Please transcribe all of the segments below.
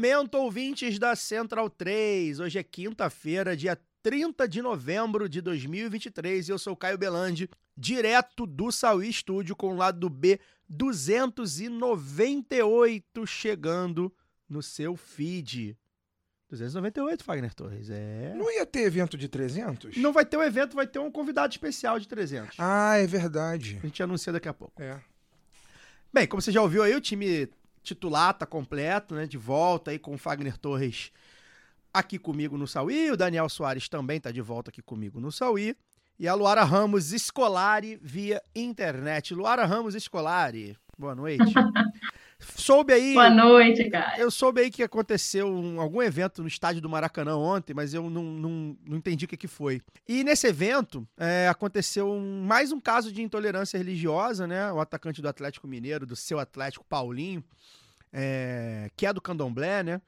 Momento, ouvintes da Central 3. Hoje é quinta-feira, dia 30 de novembro de 2023 e eu sou o Caio Belandi, direto do Saui Studio com o lado do B 298 chegando no seu feed. 298, Fagner Torres, é... Não ia ter evento de 300? Não vai ter um evento, vai ter um convidado especial de 300. Ah, é verdade. A gente anuncia daqui a pouco. É. Bem, como você já ouviu aí, o time titular tá completo, né? De volta aí com o Fagner Torres aqui comigo no Sauí. O Daniel Soares também tá de volta aqui comigo no Sauí. E a Luara Ramos Escolari via internet. Luara Ramos Escolari, boa noite. soube aí. Boa noite, cara. Eu soube aí que aconteceu um- algum evento no estádio do Maracanã ontem, mas eu não, não, não entendi o que, que foi. E nesse evento é, aconteceu um- mais um caso de intolerância religiosa, né? O atacante do Atlético Mineiro, do seu Atlético Paulinho, é, que é do Candomblé, né?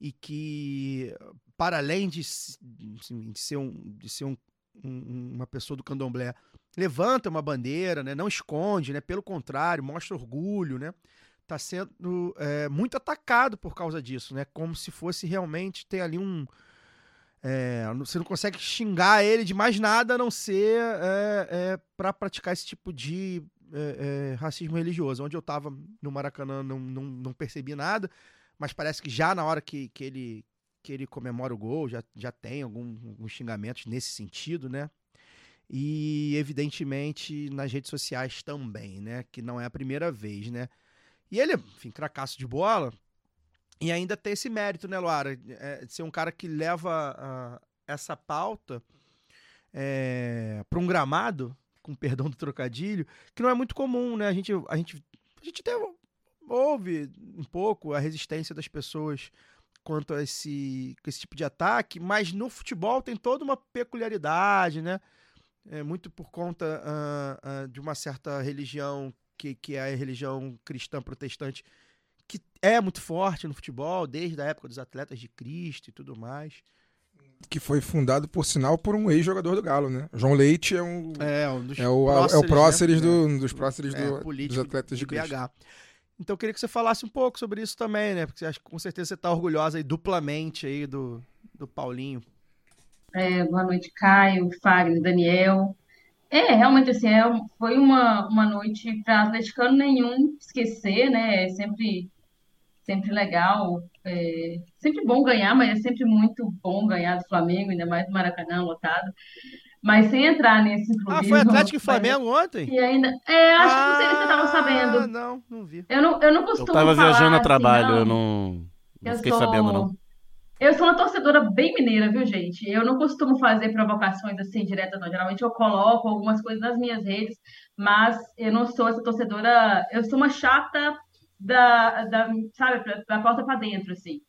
E que, para além de, assim, de ser, um, de ser um- uma pessoa do Candomblé, levanta uma bandeira, né? Não esconde, né? Pelo contrário, mostra orgulho, né? Tá sendo é, muito atacado por causa disso, né? Como se fosse realmente ter ali um. é, você não consegue xingar ele de mais nada a não ser é, para praticar esse tipo de racismo religioso. Onde eu tava no Maracanã não, não, não percebi nada, mas parece que já na hora que, que, ele, que ele comemora o gol já, já tem algum, alguns xingamentos nesse sentido, né? E evidentemente nas redes sociais também, né? Que não é a primeira vez, né? E ele, enfim, cracaço de bola. E ainda tem esse mérito, né, Luara? É, de ser um cara que leva ah, essa pauta para um gramado, com perdão do trocadilho, que não é muito comum, né? A gente, a gente, a gente até ouve um pouco a resistência das pessoas quanto a esse, esse tipo de ataque, mas no futebol tem toda uma peculiaridade, né? É muito por conta ah, ah, de uma certa religião que, que é a religião cristã protestante, que é muito forte no futebol, desde a época dos atletas de Cristo e tudo mais. Que foi fundado, por sinal, por um ex-jogador do Galo, né? João Leite é um. É, um dos É o, é o próceres né? do, um dos próceres É, do- dos atletas de, de Cristo. BH. Então eu queria que você falasse um pouco sobre isso também, né? Porque acho que com certeza você está orgulhosa aí duplamente aí do, do Paulinho. É, boa noite, Caio, Fagner, Daniel. É, realmente, assim, é, foi uma, uma noite para atleticano nenhum esquecer, né? É sempre, sempre legal, é, sempre bom ganhar, mas é sempre muito bom ganhar do Flamengo, ainda mais do Maracanã lotado. Mas sem entrar nesse Ah, clubismo, foi Atlético e mas- Flamengo ontem? E ainda, é, acho que não sei se você estava Ah, sabendo. Não, não vi. Eu não, eu não Eu costumo tava falar viajando a assim, trabalho, não. eu não, não Eu fiquei sou- sabendo, não. Eu sou uma torcedora bem mineira, viu, gente? Eu não costumo fazer provocações assim diretas, não. Geralmente eu coloco algumas coisas nas minhas redes, mas eu não sou essa torcedora. Eu sou uma chata da, da sabe, da porta para dentro, assim.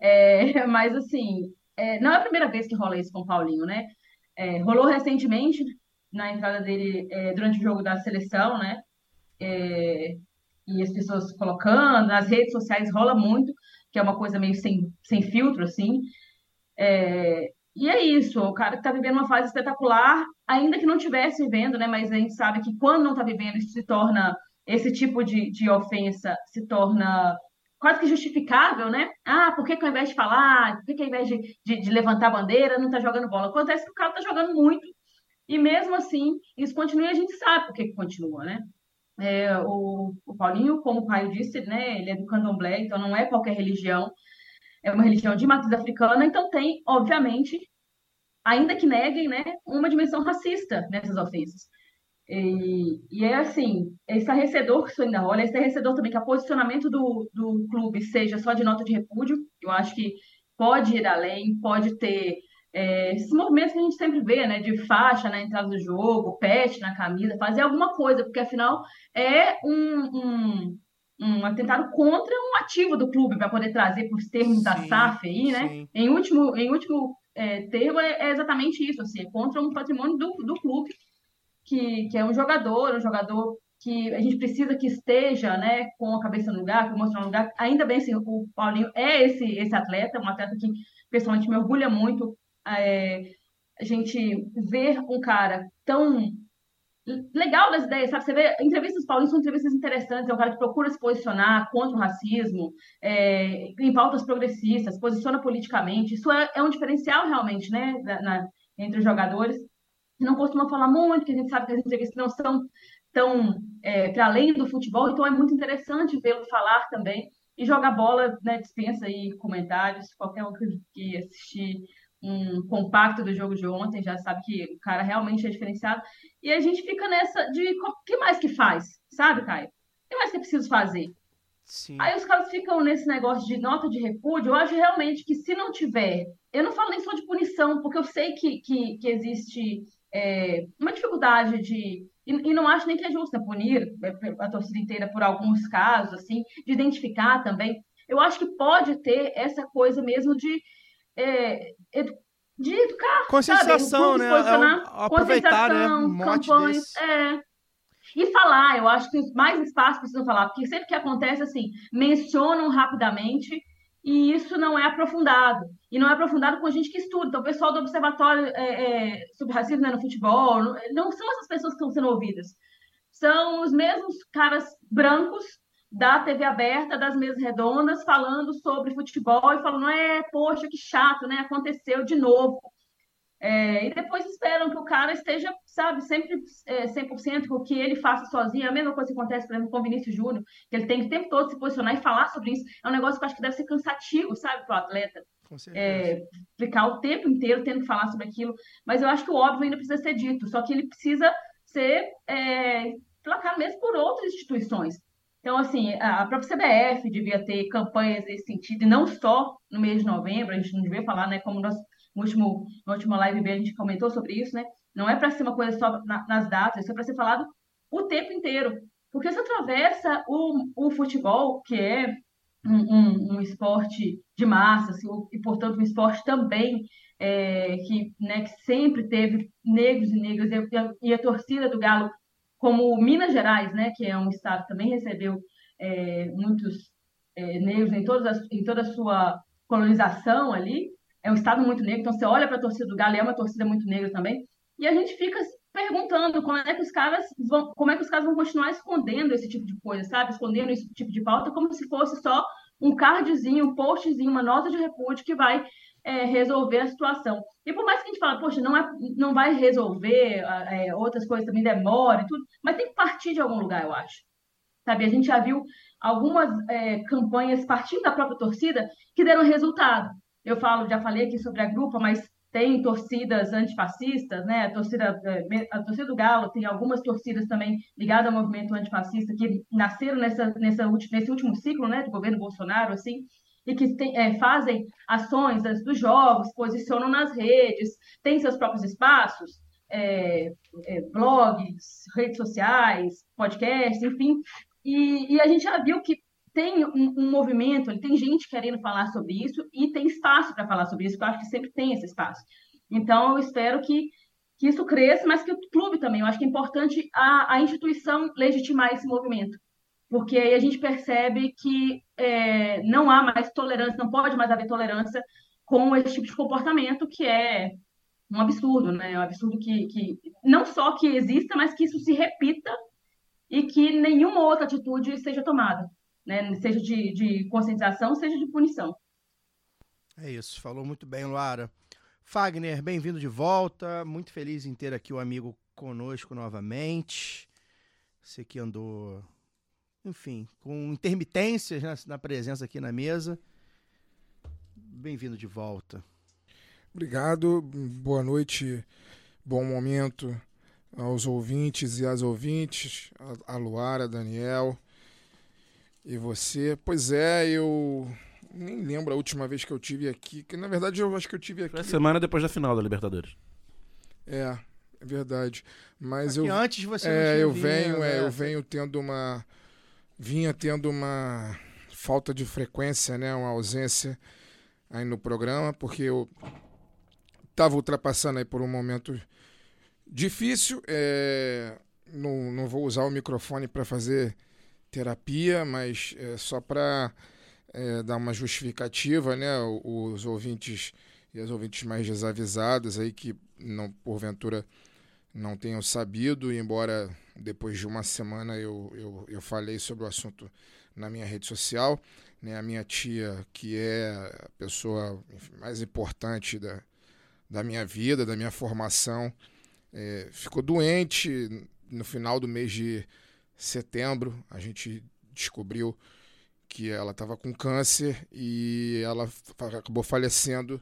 É, mas, assim, é, não é a primeira vez que rola isso com o Paulinho, né? É, rolou recentemente, na entrada dele, é, durante o jogo da seleção, né? É, e as pessoas colocando, nas redes sociais rola muito, que é uma coisa meio sem, sem filtro, assim. É, e é isso, o cara está vivendo uma fase espetacular, ainda que não estivesse vivendo, né? Mas a gente sabe que quando não está vivendo, isso se torna, esse tipo de, de ofensa se torna quase que justificável, né? Ah, por que, que ao invés de falar, por que, que ao invés de, de, de levantar a bandeira, não está jogando bola? Acontece que o cara está jogando muito, e mesmo assim, isso continua e a gente sabe por que, que continua, né? É, o, o Paulinho, como o Caio disse, né, ele é do candomblé, então não é qualquer religião, é uma religião de matriz africana, então tem, obviamente, ainda que neguem, né, uma dimensão racista nessas ofensas. E, e é assim, é estarrecedor que isso ainda rola, é estarrecedor também que o posicionamento do, do clube seja só de nota de repúdio, eu acho que pode ir além, pode ter é, esses movimentos que a gente sempre vê, né, de faixa na entrada do jogo, pet na camisa, fazer alguma coisa, porque afinal é um, um, um atentado contra um ativo do clube, para poder trazer para os termos da Sim, SAF aí, né? sim. Em último, em último é, termo, é, é exatamente isso, assim, é contra um patrimônio do, do clube, que, que é um jogador, um jogador que a gente precisa que esteja, né, com a cabeça no lugar, com o emocional no lugar. Ainda bem, assim, o Paulinho é esse, esse atleta, um atleta que, pessoalmente, me orgulha muito. É, a gente ver um cara tão legal das ideias, sabe? Você vê entrevistas Paulinho são entrevistas interessantes, é um cara que procura se posicionar contra o racismo, é, em pautas progressistas, posiciona politicamente. Isso é, é um diferencial realmente, né, na, na- entre os jogadores. Não costuma falar muito, que a gente sabe que as entrevistas não são tão para além do futebol, então é muito interessante vê-lo falar também. E jogar bola, né, dispensa aí comentários, qualquer um que assistir um compacto do jogo de ontem já sabe que o cara realmente é diferenciado. E a gente fica nessa de o que mais que faz, sabe, Caio? O que mais que é preciso fazer? Sim. Aí os caras ficam nesse negócio de nota de repúdio. Eu acho realmente que se não tiver, eu não falo nem só de punição, porque eu sei que, que, que existe é, uma dificuldade de. E, e não acho nem que é justo punir a torcida inteira por alguns casos, assim, de identificar também. Eu acho que pode ter essa coisa mesmo de, é, edu- de educar, Conscientização, né? É aproveitar, né? Um campanhas, é. E falar, eu acho que mais espaços precisam falar, porque sempre que acontece assim, mencionam rapidamente e isso não é aprofundado. E não é aprofundado com gente que estuda. Então, o pessoal do Observatório é, é, sobre Racismo né, no Futebol, não, não são essas pessoas que estão sendo ouvidas. São os mesmos caras brancos da TV aberta, das mesas redondas, falando sobre futebol e falando, é, poxa, que chato, né? Aconteceu de novo. É, e depois esperam que o cara esteja, sabe, sempre é, 100% com o que ele faça sozinho. A mesma coisa que acontece, por exemplo, com o Vinícius Júnior, que ele tem que o tempo todo se posicionar e falar sobre isso. É um negócio que eu acho que deve ser cansativo, sabe, para o atleta. É, ficar o tempo inteiro tendo que falar sobre aquilo. Mas eu acho que o óbvio ainda precisa ser dito, só que ele precisa ser é, placado mesmo por outras instituições. Então, assim, a própria CBF devia ter campanhas nesse sentido, e não só no mês de novembro, a gente não devia falar, né, como nós, no último, na última live B a gente comentou sobre isso, né? Não é para ser uma coisa só na- nas datas, isso é para ser falado o tempo inteiro. Porque isso atravessa o, o futebol, que é um, um- um esporte de massa, assim, e, portanto, um esporte também é, que, né, que sempre teve negros e negras, e e a torcida do Galo, como Minas Gerais, né, que é um estado que também recebeu é, muitos é, negros em, todas as- em toda a sua colonização ali, é um estado muito negro, então você olha para a torcida do Galo, é uma torcida muito negra também, e a gente fica perguntando como é que os caras vão, como é que os caras vão continuar escondendo esse tipo de coisa, sabe? Escondendo esse tipo de pauta como se fosse só um cardzinho, um postzinho, uma nota de repúdio que vai é, resolver a situação. E por mais que a gente fale, poxa, não, é, não vai resolver, é, outras coisas também demoram e tudo, mas tem que partir de algum lugar, eu acho. Sabe, a gente já viu algumas é, campanhas partindo da própria torcida que deram resultado. Eu falo, já falei aqui sobre a grupa, mas tem torcidas antifascistas, né? A torcida, é, a torcida do Galo tem algumas torcidas também ligadas ao movimento antifascista que nasceram nessa, nessa, nesse último ciclo, né, do governo Bolsonaro, assim, e que tem, é, fazem ações antes dos jogos, posicionam nas redes, têm seus próprios espaços, é, é, blogs, redes sociais, podcasts, enfim. E, e a gente já viu que tem um, um movimento, tem gente querendo falar sobre isso e tem espaço para falar sobre isso, que eu acho que sempre tem esse espaço. Então, eu espero que, que isso cresça, mas que o clube também, eu acho que é importante a, a instituição legitimar esse movimento, porque aí a gente percebe que é, não há mais tolerância, não pode mais haver tolerância com esse tipo de comportamento que é um absurdo, né? É um absurdo que, que não só que exista, mas que isso se repita e que nenhuma outra atitude seja tomada, né? Seja de, de conscientização, seja de punição. É isso, falou muito bem, Luara. Fagner, bem-vindo de volta. Muito feliz em ter aqui o amigo conosco novamente. Você que andou, enfim, com intermitências né, na presença aqui na mesa. Bem-vindo de volta. Obrigado, boa noite, bom momento aos ouvintes e às ouvintes, a, a Luara, Daniel e você. Pois é, eu nem lembro a última vez que eu tive aqui, que na verdade eu acho que eu tive aqui. Foi a semana depois da final da Libertadores. É, é verdade. Mas Aqui eu antes você não É, tinha eu vindo, venho, é, eu venho tendo uma vinha tendo uma falta de frequência, né, uma ausência aí no programa, porque eu estava ultrapassando aí por um momento difícil. É, não, não vou usar o microfone para fazer terapia, mas é só para é, dar uma justificativa, né? Os ouvintes e as ouvintes mais desavisadas aí que não porventura não tenham sabido, embora depois de uma semana eu, eu, eu falei sobre o assunto na minha rede social, né? A minha tia, que é a pessoa mais importante da, da minha vida, da minha formação, é, ficou doente no final do mês de setembro. A gente descobriu que ela estava com câncer e ela acabou falecendo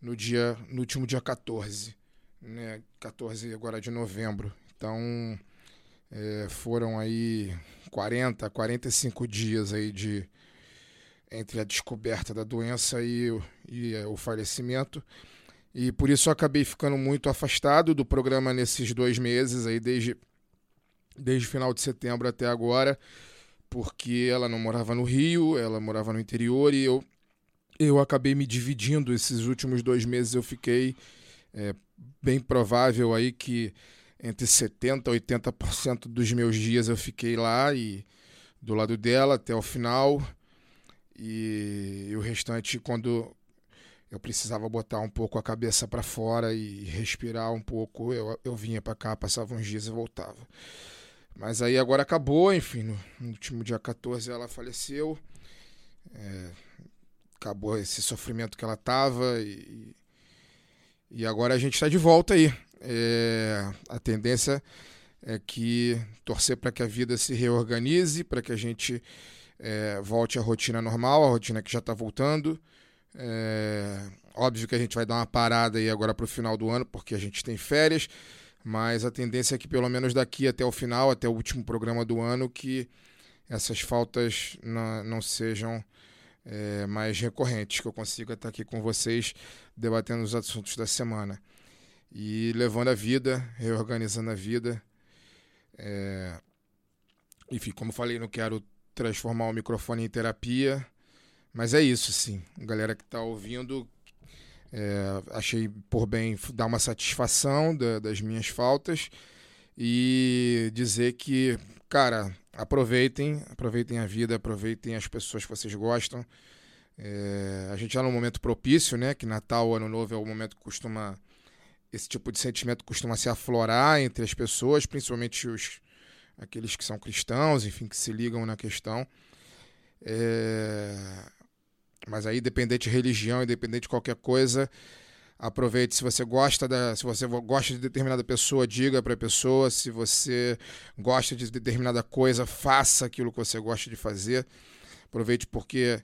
no dia no último dia 14, né? 14 agora de novembro. Então é, foram aí 40, 45 dias aí de entre a descoberta da doença e, e é, o falecimento. E por isso eu acabei ficando muito afastado do programa nesses dois meses aí, desde, desde final de setembro até agora, porque ela não morava no Rio, ela morava no interior e eu eu acabei me dividindo esses últimos dois meses. Eu fiquei é, bem provável aí que entre 70% e 80% dos meus dias eu fiquei lá e do lado dela até o final. E, e o restante, quando eu precisava botar um pouco a cabeça para fora e respirar um pouco, eu, eu vinha para cá, passava uns dias e voltava. Mas aí agora acabou, enfim, no, no último dia 14 ela faleceu. É, acabou esse sofrimento que ela tava e, e agora a gente está de volta aí. É, a tendência é que torcer para que a vida se reorganize, para que a gente é, volte à rotina normal, a rotina que já está voltando. É, óbvio que a gente vai dar uma parada aí agora para o final do ano, porque a gente tem férias, mas a tendência é que pelo menos daqui até o final, até o último programa do ano, que essas faltas não, não sejam é, mais recorrentes, que eu consiga estar aqui com vocês debatendo os assuntos da semana. E levando a vida, reorganizando a vida. É... Enfim, como falei, não quero transformar o microfone em terapia, mas é isso, sim. Galera que está ouvindo, é, achei por bem dar uma satisfação da, das minhas faltas e dizer que, cara, aproveitem, aproveitem a vida, aproveitem as pessoas que vocês gostam. É, a gente já tá num momento propício, né? Que Natal, Ano Novo é o momento que costuma esse tipo de sentimento costuma se aflorar entre as pessoas, principalmente os aqueles que são cristãos, enfim, que se ligam na questão. É, mas aí, independente de religião, independente de qualquer coisa, Aproveite, se você gosta da, se você gosta de determinada pessoa, diga para a pessoa. Se você gosta de determinada coisa, faça aquilo que você gosta de fazer. Aproveite porque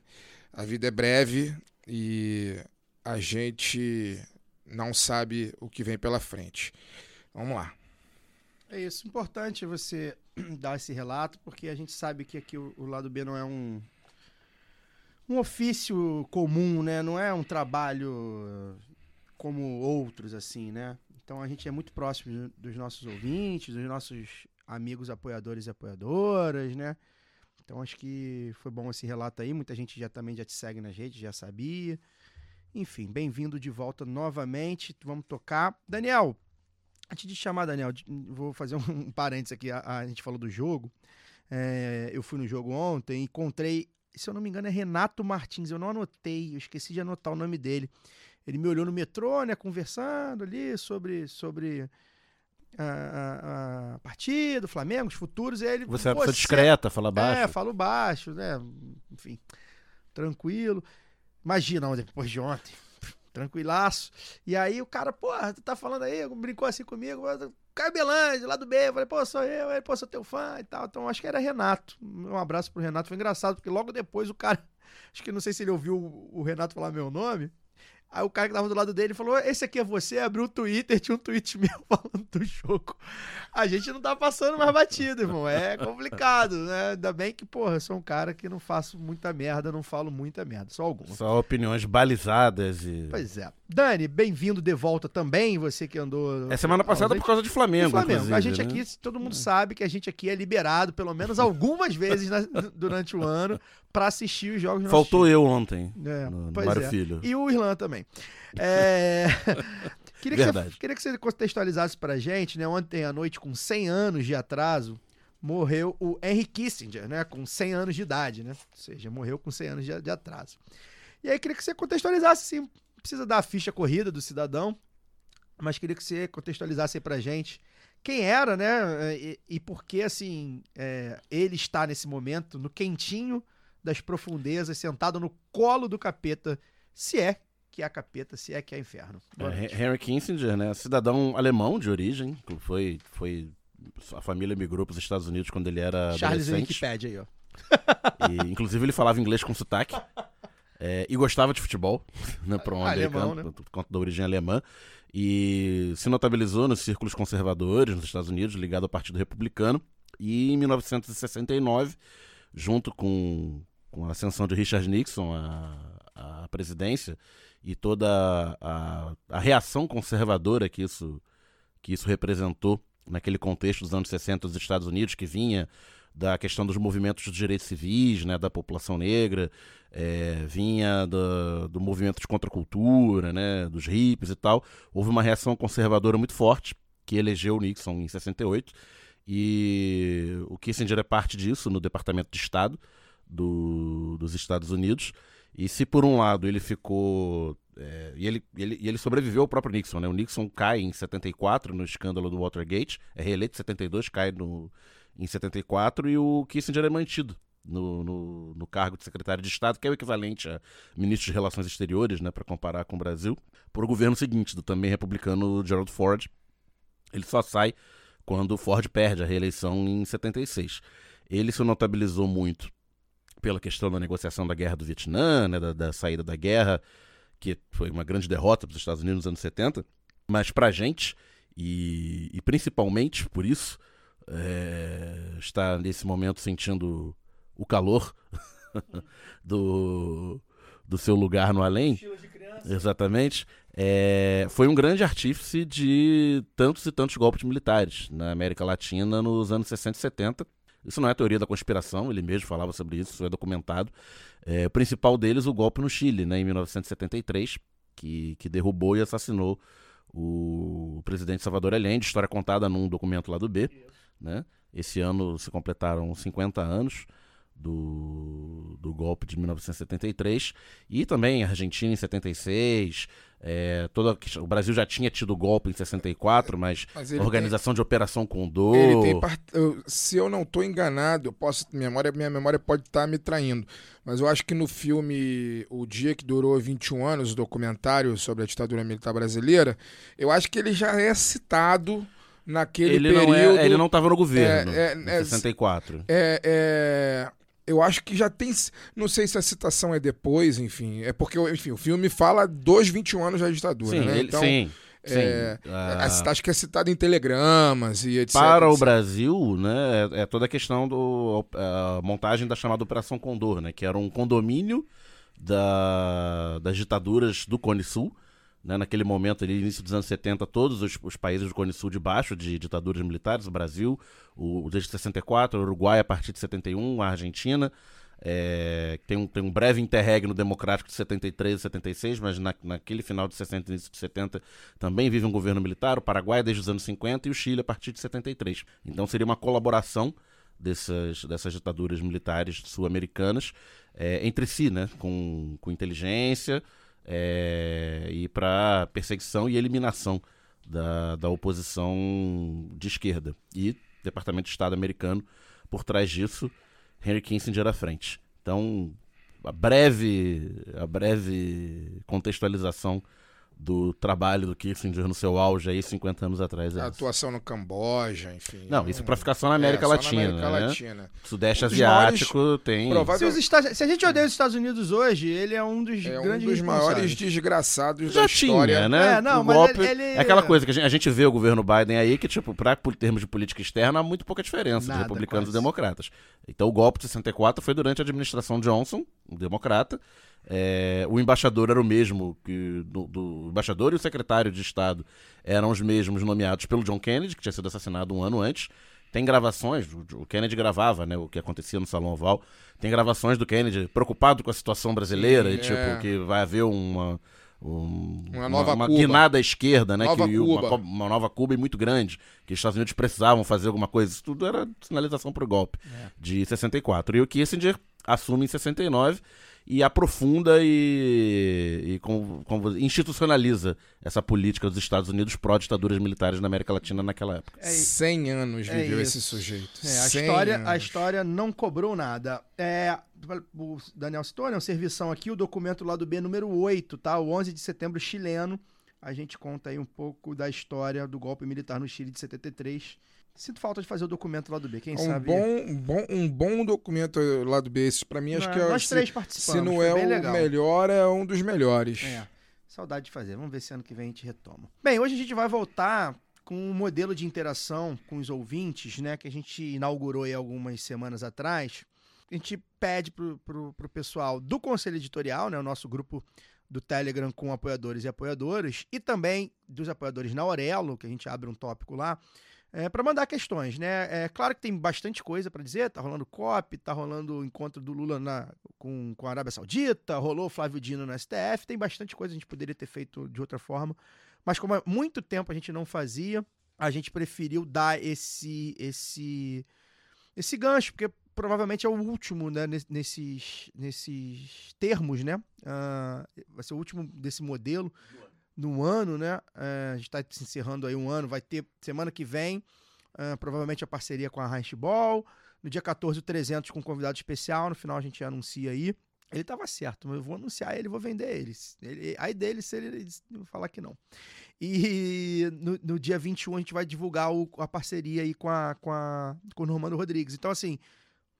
a vida é breve e a gente não sabe o que vem pela frente. Vamos lá. É isso, importante você dar esse relato, porque a gente sabe que aqui o, lado B não é um um ofício comum, né? Não é um trabalho como outros, assim, né? Então a gente é muito próximo dos nossos ouvintes, dos nossos amigos apoiadores e apoiadoras, né? Então acho que foi bom esse relato aí. Muita gente já também já te segue nas redes, já sabia. Enfim, bem-vindo de volta novamente. Vamos tocar. Daniel, antes de chamar, Daniel, vou fazer um parênteses aqui. A, a gente falou do jogo. É, eu fui no jogo ontem e encontrei, se eu não me engano, é Renato Martins. Eu não anotei, eu esqueci de anotar o nome dele. Ele me olhou no metrô, né, conversando ali sobre, sobre a, a, a partida, o Flamengo, os futuros. E ele, Você é uma pessoa discreta, fala baixo. É, falo baixo, né? Enfim, tranquilo. Imagina, depois de ontem, tranquilaço. E aí o cara, porra, tu tá falando aí, brincou assim comigo, Caio Belândia, lá do B. Eu falei, pô, sou eu, ele, pô, sou teu fã e tal. Então acho que era Renato. Um abraço pro Renato. Foi engraçado, porque logo depois o cara. Acho que não sei se ele ouviu o Renato falar meu nome. Aí o cara que tava do lado dele falou: Esse aqui é você? Abriu o Twitter, tinha um tweet meu falando do jogo. A gente não tá passando mais batido, irmão. É complicado, né? Ainda bem que, porra, eu sou um cara que não faço muita merda, não falo muita merda, só alguma. Só opiniões balizadas e. Pois é. Dani, bem-vindo de volta também, você que andou. É semana passada por causa de Flamengo. Flamengo. A gente né? aqui, todo mundo sabe que a gente aqui é liberado pelo menos algumas vezes na- durante o ano pra assistir os jogos Faltou eu ontem. É, no, no Mário é. Filho. E o Irlan também. É, queria, que você, Verdade. queria que você contextualizasse pra gente, né? Ontem à noite, com 100 anos de atraso, morreu o Henry Kissinger, né? Com 100 anos de idade, né? Ou seja, morreu com 100 anos de, de atraso. E aí queria que você contextualizasse, sim. Precisa dar a ficha corrida do cidadão, mas queria que você contextualizasse aí pra gente quem era, né? E, e por que, assim, é, ele está nesse momento no quentinho das profundezas, sentado no colo do capeta, se é que é capeta, se é que é inferno. É. Henry Kissinger, né? Cidadão alemão de origem. que Foi, foi. A família migrou para os Estados Unidos quando ele era Charles. Wikipedia aí, ó. E, inclusive, ele falava inglês com sotaque. é, e gostava de futebol, né, para um Alemão, americano, por conta da origem alemã. E se notabilizou nos círculos conservadores nos Estados Unidos, ligado ao Partido Republicano. E em 1969, junto com, com a ascensão de Richard Nixon à, à presidência e toda a, a reação conservadora que isso, que isso representou naquele contexto dos anos 60 dos Estados Unidos, que vinha da questão dos movimentos dos direitos civis, né, da população negra, é, vinha do, do movimento de contracultura, né, dos hippies e tal. Houve uma reação conservadora muito forte que elegeu Nixon em 68 e o Kissinger é parte disso no Departamento de Estado do- dos Estados Unidos. E se por um lado ele ficou. é, e, ele, ele, ele sobreviveu ao próprio Nixon, né? O Nixon cai em 74 no escândalo do Watergate, é reeleito em 72, cai no, em 74, e o Kissinger é mantido no, no, no cargo de secretário de Estado, que é o equivalente a ministro de Relações Exteriores, né, para comparar com o Brasil, por o governo seguinte, do também republicano Gerald Ford. Ele só sai quando Ford perde a reeleição em 76. Ele se notabilizou muito pela questão da negociação da guerra do Vietnã, né, da, da saída da guerra, que foi uma grande derrota para os Estados Unidos nos anos 70, mas para a gente, e, e principalmente por isso, é, está nesse momento sentindo o calor do, do seu lugar no além. Exatamente. É, foi um grande artífice de tantos e tantos golpes militares na América Latina nos anos 60 e 70. Isso não é teoria da conspiração, ele mesmo falava sobre isso, isso é documentado. É, o principal deles, o golpe no Chile, né, em 1973, que, que derrubou e assassinou o presidente Salvador Allende, história contada num documento lá do B. Né? Esse ano se completaram 50 anos do, do golpe de 1973 e também a Argentina em 76. É, toda, o Brasil já tinha tido golpe em 64, mas, Mas organização de Operação Condor. tem, ele tem part- se eu não estou enganado, eu posso memória, minha memória pode estar me traindo, mas eu acho que no filme O Dia que Durou 21 anos, o documentário sobre a ditadura militar brasileira, eu acho que ele já é citado naquele ele, período. não é, ele não estava no governo É, é, em é, 64. É, é, eu acho que já tem. Não sei se a citação é depois, enfim. É porque, enfim, o filme fala dos 21 anos da ditadura, Sim, né? ele- então, sim, é, sim. É, acho que é citado em telegramas e etc. para o. Brasil, né, é, é toda a questão do a montagem da chamada Operação Condor, né, que era um condomínio da, das ditaduras do Cone Sul. Né, naquele momento, ali, início dos anos 70, todos os, os países do Cone Sul debaixo de ditaduras militares, o Brasil, o, desde 64, o Uruguai a partir de 71, a Argentina, é, tem, um, tem um breve interregno democrático de 73 e 76, mas na, naquele final de 60 e início de 70 também vive um governo militar, o Paraguai desde os anos 50 e o Chile a partir de 73. Então seria uma colaboração dessas, dessas ditaduras militares sul-americanas é, entre si, né, com, com inteligência é, e para perseguição e eliminação da, da oposição de esquerda. E Departamento de Estado americano por trás disso, Henry Kissinger à frente. Então, a breve, a breve contextualização do trabalho do Kissinger no seu auge aí 50 anos atrás. É A atuação no Camboja, enfim. Não, isso pra ficar só na É, América só na Latina. América né? Latina. Sudeste Um dos Asiático tem. Provável- Se, os Estados- se a gente odeia os Estados Unidos hoje, ele é um dos É um grandes dos maiores desgraçados Já da história. tinha, né? É, não, o mas golpe. ele- ele- É aquela coisa que a gente, a gente vê o governo Biden aí que, tipo, pra por termos de política externa, há muito pouca diferença Nada, de republicanos quase. e democratas. Então o golpe de 64 foi durante a administração Johnson, um democrata. É, o embaixador era o mesmo que. Do, do- o embaixador e o secretário de Estado eram os mesmos nomeados pelo John Kennedy, que tinha sido assassinado um ano antes. Tem gravações, o Kennedy gravava, né, o que acontecia no Salão Oval. Tem gravações do Kennedy preocupado com a situação brasileira Sim, e tipo é. que vai haver uma um- Uma nova uma Cuba. guinada à esquerda, né, Nova que uma, uma nova Cuba e muito grande, que os Estados Unidos precisavam fazer alguma coisa. Isso tudo era sinalização para o golpe de 64. E o Kissinger assume em 69 e aprofunda e, e com- com- institucionaliza essa política dos Estados Unidos pró-ditaduras militares na América Latina naquela época. É, 100 anos É viveu isso. esse sujeito. É, a, 100 história, a história não cobrou nada. É, o Daniel citou, né? Um servição aqui, o documento lá do B número 8, tá? O 11 de setembro chileno. A gente conta aí um pouco da história do golpe militar no Chile de 73. Sinto falta de fazer o documento lá do B, quem Um sabe? bom, um bom, um bom documento lá do B. Esse, pra mim, acho Não, que é, Nós se, três participamos. se não é o legal. melhor, é um dos melhores. É, saudade de fazer. Vamos ver se ano que vem a gente retoma. Bem, hoje a gente vai voltar com um modelo de interação com os ouvintes, né? Que a gente inaugurou aí algumas semanas atrás. A gente pede pro, pro, pro pessoal do Conselho Editorial, né? O nosso grupo do Telegram com apoiadores e apoiadoras, e também dos apoiadores na Aurelo, que a gente abre um tópico lá, é, para mandar questões, né? É claro que tem bastante coisa para dizer, tá rolando COP, tá rolando o encontro do Lula na, com, com a Arábia Saudita, rolou o Flávio Dino no STF, tem bastante coisa que a gente poderia ter feito de outra forma, mas como há muito tempo a gente não fazia, a gente preferiu dar esse esse esse gancho, porque provavelmente é o último, né, nes- nesses, nesses termos, né? Ah, vai ser o último desse modelo no ano, né? Ah, a gente está se encerrando aí um ano, vai ter semana que vem, ah, provavelmente a parceria com a Handball. No dia 14, o 300 com um convidado especial. No final a gente anuncia aí. Ele tava certo, mas eu vou anunciar ele, vou vender ele. ele aí dele se ele falar que não. E no, no dia 21 a gente vai divulgar o- a parceria aí com, a, com, a, com o Normando Rodrigues. Então, assim,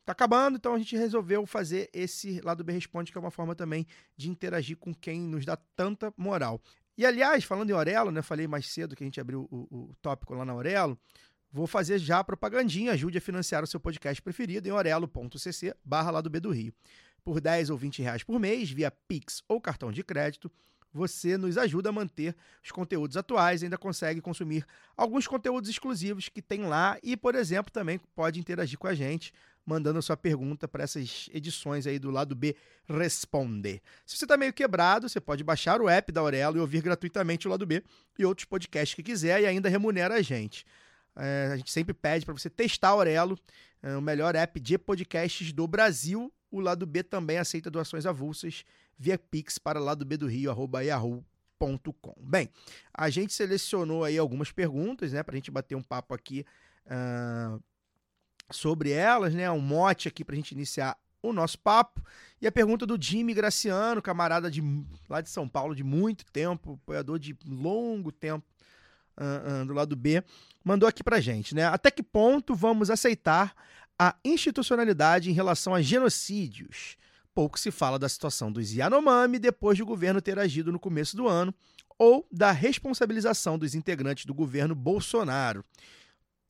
tá acabando, então a gente resolveu fazer esse lado B Responde, que é uma forma também de interagir com quem nos dá tanta moral. E, aliás, falando em Aurelo, né? Falei mais cedo que a gente abriu o, o tópico lá na Aurelo. Vou fazer já a propagandinha. Ajude a financiar o seu podcast preferido em orelo.cc barra lá do B do Rio. Por 10 ou 20 reais por mês, via Pix ou cartão de crédito, você nos ajuda a manter os conteúdos atuais e ainda consegue consumir alguns conteúdos exclusivos que tem lá e, por exemplo, também pode interagir com a gente, mandando a sua pergunta para essas edições aí do lado B Responder. Se você está meio quebrado, você pode baixar o app da Aurelo e ouvir gratuitamente o lado B e outros podcasts que quiser e ainda remunera a gente. É, a gente sempre pede para você testar a Aurelo, é o melhor app de podcasts do Brasil. O lado B também aceita doações avulsas via Pix para lado B do Rio, arroba yahoo.com. Bem, a gente selecionou aí algumas perguntas, né, para a gente bater um papo aqui ah, sobre elas, né, um mote aqui para a gente iniciar o nosso papo. E a pergunta do Jimmy Graciano, camarada de lá de São Paulo de muito tempo, apoiador de longo tempo ah, ah, do lado B, mandou aqui pra gente, né? Até que ponto vamos aceitar a institucionalidade em relação a genocídios? Pouco se fala da situação dos Yanomami depois de o governo ter agido no começo do ano, ou da responsabilização dos integrantes do governo Bolsonaro.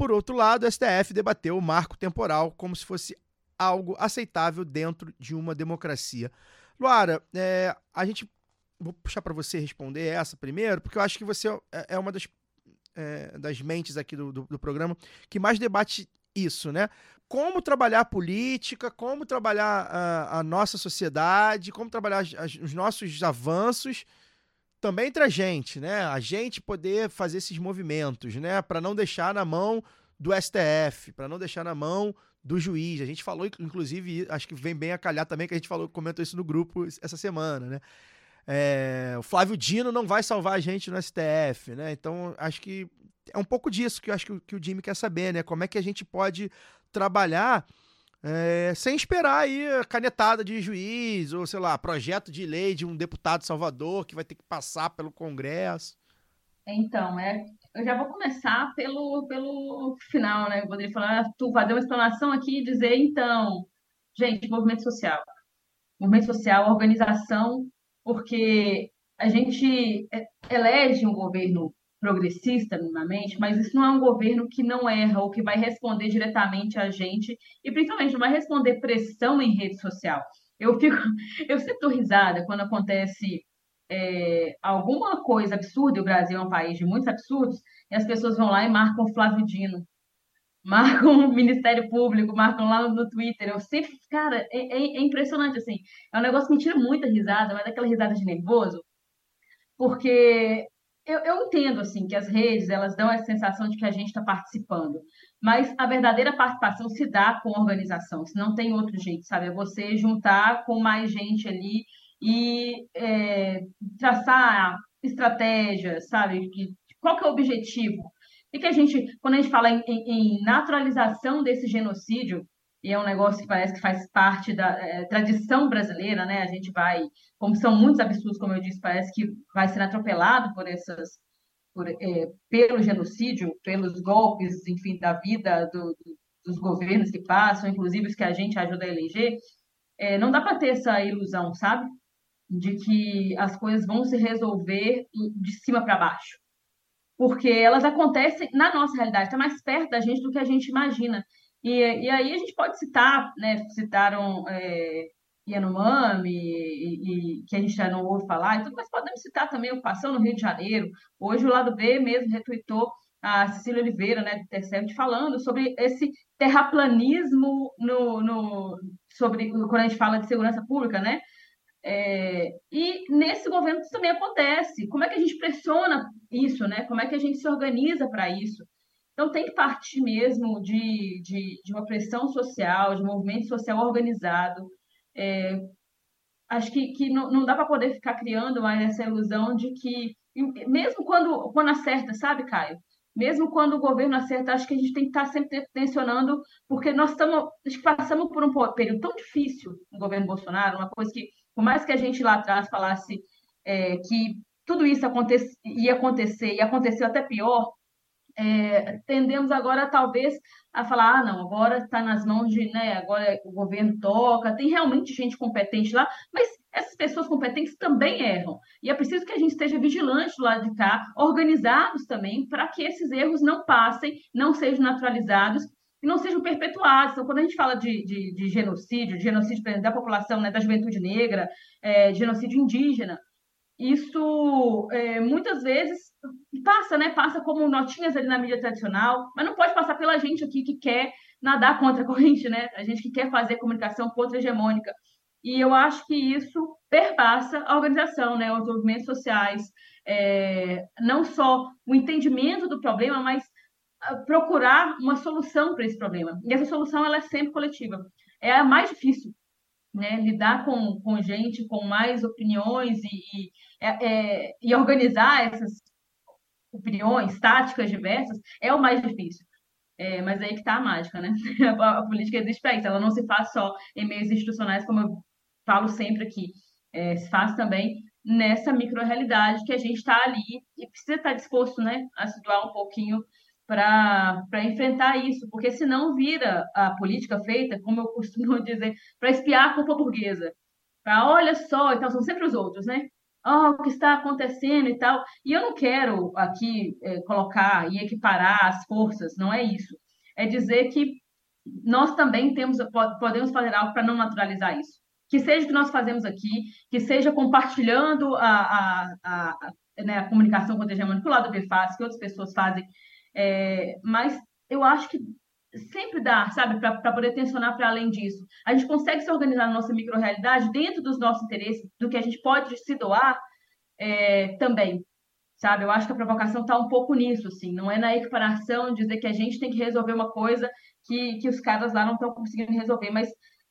Por outro lado, o STF debateu o marco temporal como se fosse algo aceitável dentro de uma democracia. Luara, é, a gente. Vou puxar para você responder essa primeiro, porque eu acho que você é- é uma das, é, das mentes aqui do, do, do programa que mais debate isso, né? Como trabalhar a política, como trabalhar a, a nossa sociedade, como trabalhar as- os nossos avanços também entre a gente, né? A gente poder fazer esses movimentos, né? Para não deixar na mão do STF, para não deixar na mão do juiz. A gente falou, inclusive, acho que vem bem a calhar também, que a gente falou, comentou isso no grupo essa semana, né? É, o Flávio Dino não vai salvar a gente no STF, né? Então, acho que é um pouco disso que eu acho que, que o Jimmy quer saber, né? Como é que a gente pode trabalhar é, sem esperar aí a canetada de juiz, ou sei lá, projeto de lei de um deputado de Salvador que vai ter que passar pelo Congresso. Então, é, eu já vou começar pelo, pelo final, né? Poderia falar, tu fazer uma explanação aqui e dizer, então, gente, movimento social. Movimento social, organização, porque a gente é, elege um governo progressista minimamente, mas isso não é um governo que não erra ou que vai responder diretamente a gente e principalmente não vai responder pressão em rede social. Eu fico, eu sinto risada quando acontece é, alguma coisa absurda, o Brasil é um país de muitos absurdos, e as pessoas vão lá e marcam Flávio Dino, marcam o Ministério Público, marcam lá no, Twitter. Eu sempre, cara, é, é, é, impressionante, assim. É um negócio que me tira muita risada, mas é aquela risada de nervoso, porque eu, eu entendo, assim, que as redes, elas dão essa sensação de que a gente está participando, mas a verdadeira participação se dá com a organização, se não tem outro jeito, sabe? É você juntar com mais gente ali e é, traçar estratégias, sabe? Qual que é o objetivo? E que a gente, quando a gente fala em, em, naturalização desse genocídio, e é um negócio que parece que faz parte da é, tradição brasileira, né? A gente vai, como são muitos absurdos, como eu disse, parece que vai ser atropelado por essas, por, é, pelo genocídio, pelos golpes, enfim, da vida do, dos governos que passam, inclusive os que a gente ajuda a eleger. É, não dá para ter essa ilusão, sabe? De que as coisas vão se resolver de cima para baixo. Porque elas acontecem na nossa realidade, está mais perto da gente do que a gente imagina. E, e aí a gente pode citar, né, citaram é, Yanomami, e, e, que a gente já não ouve falar, então, mas podemos citar também o Passão no Rio de Janeiro. Hoje o lado B mesmo retweetou a Cecília Oliveira, né, do Intercept, falando sobre esse terraplanismo no, no, sobre quando a gente fala de segurança pública, né? É, e nesse governo isso também acontece. Como é que a gente pressiona isso, né? Como é que a gente se organiza para isso? Então, tem que partir mesmo de, de, de uma pressão social, de um movimento social organizado. É, acho que, que não, não dá para poder ficar criando mais essa ilusão de que, mesmo quando, quando acerta, sabe, Caio? Mesmo quando o governo acerta, acho que a gente tem que estar sempre tensionando, porque nós estamos, passamos por um período tão difícil no governo Bolsonaro, uma coisa que, por mais que a gente lá atrás falasse é, que tudo isso aconte, ia acontecer, e aconteceu até pior, é, tendemos agora talvez a falar, ah, não, agora está nas mãos de, né, agora o governo toca, tem realmente gente competente lá, mas essas pessoas competentes também erram. E é preciso que a gente esteja vigilante do lado de cá, organizados também, para que esses erros não passem, não sejam naturalizados e não sejam perpetuados. Então, quando a gente fala de, de, de genocídio, de genocídio da população, né, da juventude negra, é, genocídio indígena, isso é, muitas vezes passa, né? Passa como notinhas ali na mídia tradicional, mas não pode passar pela gente aqui que quer nadar contra a corrente, né? A gente que quer fazer comunicação contra-hegemônica. E eu acho que isso perpassa a organização, né? Os movimentos sociais, é, não só o entendimento do problema, mas ah, procurar uma solução para esse problema. E essa solução ela é sempre coletiva. É a mais difícil, né, lidar com, com gente com mais opiniões e, e, é, é, e organizar essas opiniões, táticas diversas, é o mais difícil. É, mas aí que está a mágica, né? A, política existe para isso, ela não se faz só em meios institucionais, como eu falo sempre aqui, é, se faz também nessa micro-realidade que a gente está ali e precisa estar disposto né, a se doar um pouquinho para enfrentar isso, porque senão vira a política feita, como eu costumo dizer, para espiar a culpa burguesa. Para olha só, então são sempre os outros, né? Oh, o que está acontecendo e tal. E eu não quero aqui é, colocar e equiparar as forças, não é isso. É dizer que nós também temos, podemos fazer algo para não naturalizar isso. Que seja o que nós fazemos aqui, que seja compartilhando a, a, a, né, a comunicação com o que o lado faz, que outras pessoas fazem, é, mas eu acho que sempre dá, sabe, para poder tensionar para além disso. A gente consegue se organizar na nossa micro-realidade dentro dos nossos interesses, do que a gente pode se doar é, também, sabe? Eu acho que a provocação está um pouco nisso, assim, não é na equiparação dizer que a gente tem que resolver uma coisa que, que os caras lá não estão conseguindo resolver, mas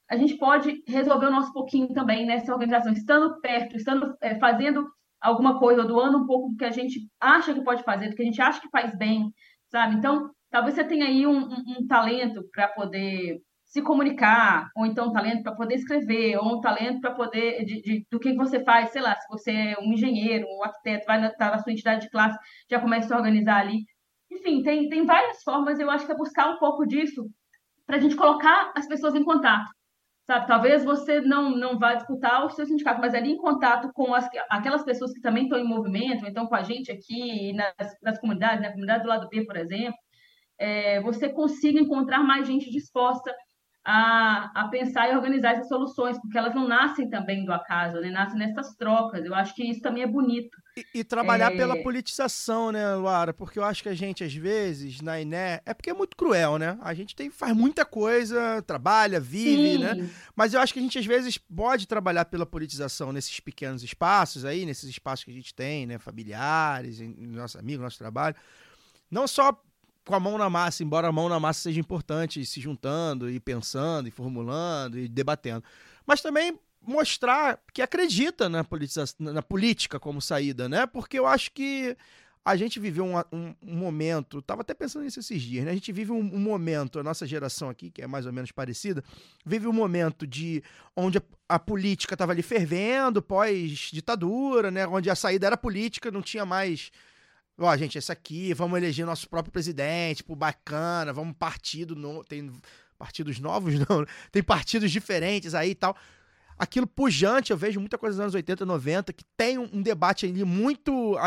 a gente pode resolver o nosso pouquinho também nessa organização, estando perto, estando é, fazendo alguma coisa, doando um pouco do que a gente acha que pode fazer, do que a gente acha que faz bem, sabe? Então, talvez você tenha aí um, um, um talento para poder se comunicar, ou então um talento para poder escrever, ou um talento para poder de, de, do que você faz, sei lá, se você é um engenheiro, um arquiteto, vai estar na, tá na sua entidade de classe, já começa a organizar ali. Enfim, tem, tem várias formas, eu acho que é buscar um pouco disso para a gente colocar as pessoas em contato. Sabe, talvez você não, não vá disputar o seu sindicato, mas ali em contato com as, aquelas pessoas que também estão em movimento, então com a gente aqui nas, nas comunidades, na comunidade do lado B, por exemplo, é, você consiga encontrar mais gente disposta a, a pensar e organizar essas soluções, porque elas não nascem também do acaso, né? Nascem nessas trocas. Eu acho que isso também é bonito. E, e trabalhar é... pela politização, né, Luara? Porque eu acho que a gente, às vezes, na INE, é porque é muito cruel, né? A gente tem, faz muita coisa, trabalha, vive, Sim. né? Mas eu acho que a gente, às vezes, pode trabalhar pela politização nesses pequenos espaços aí, nesses espaços que a gente tem, né? Familiares, nossos amigos, nosso trabalho. Não só com a mão na massa, embora a mão na massa seja importante, se juntando e pensando e formulando e debatendo. Mas também mostrar que acredita na, na política como saída, né? Porque eu acho que a gente viveu um, um, um momento, tava até pensando nisso esses dias, né? A gente vive um, um, momento, a nossa geração aqui, que é mais ou menos parecida, vive um momento de onde a, a política estava ali fervendo, pós-ditadura, né? Onde a saída era política, não tinha mais Ó, gente, esse aqui, vamos eleger nosso próprio presidente, pô, bacana, vamos partido, no, tem partidos novos, não, tem partidos diferentes aí e tal. Aquilo pujante, eu vejo muita coisa dos anos 80, 90, que tem um, um debate ali muito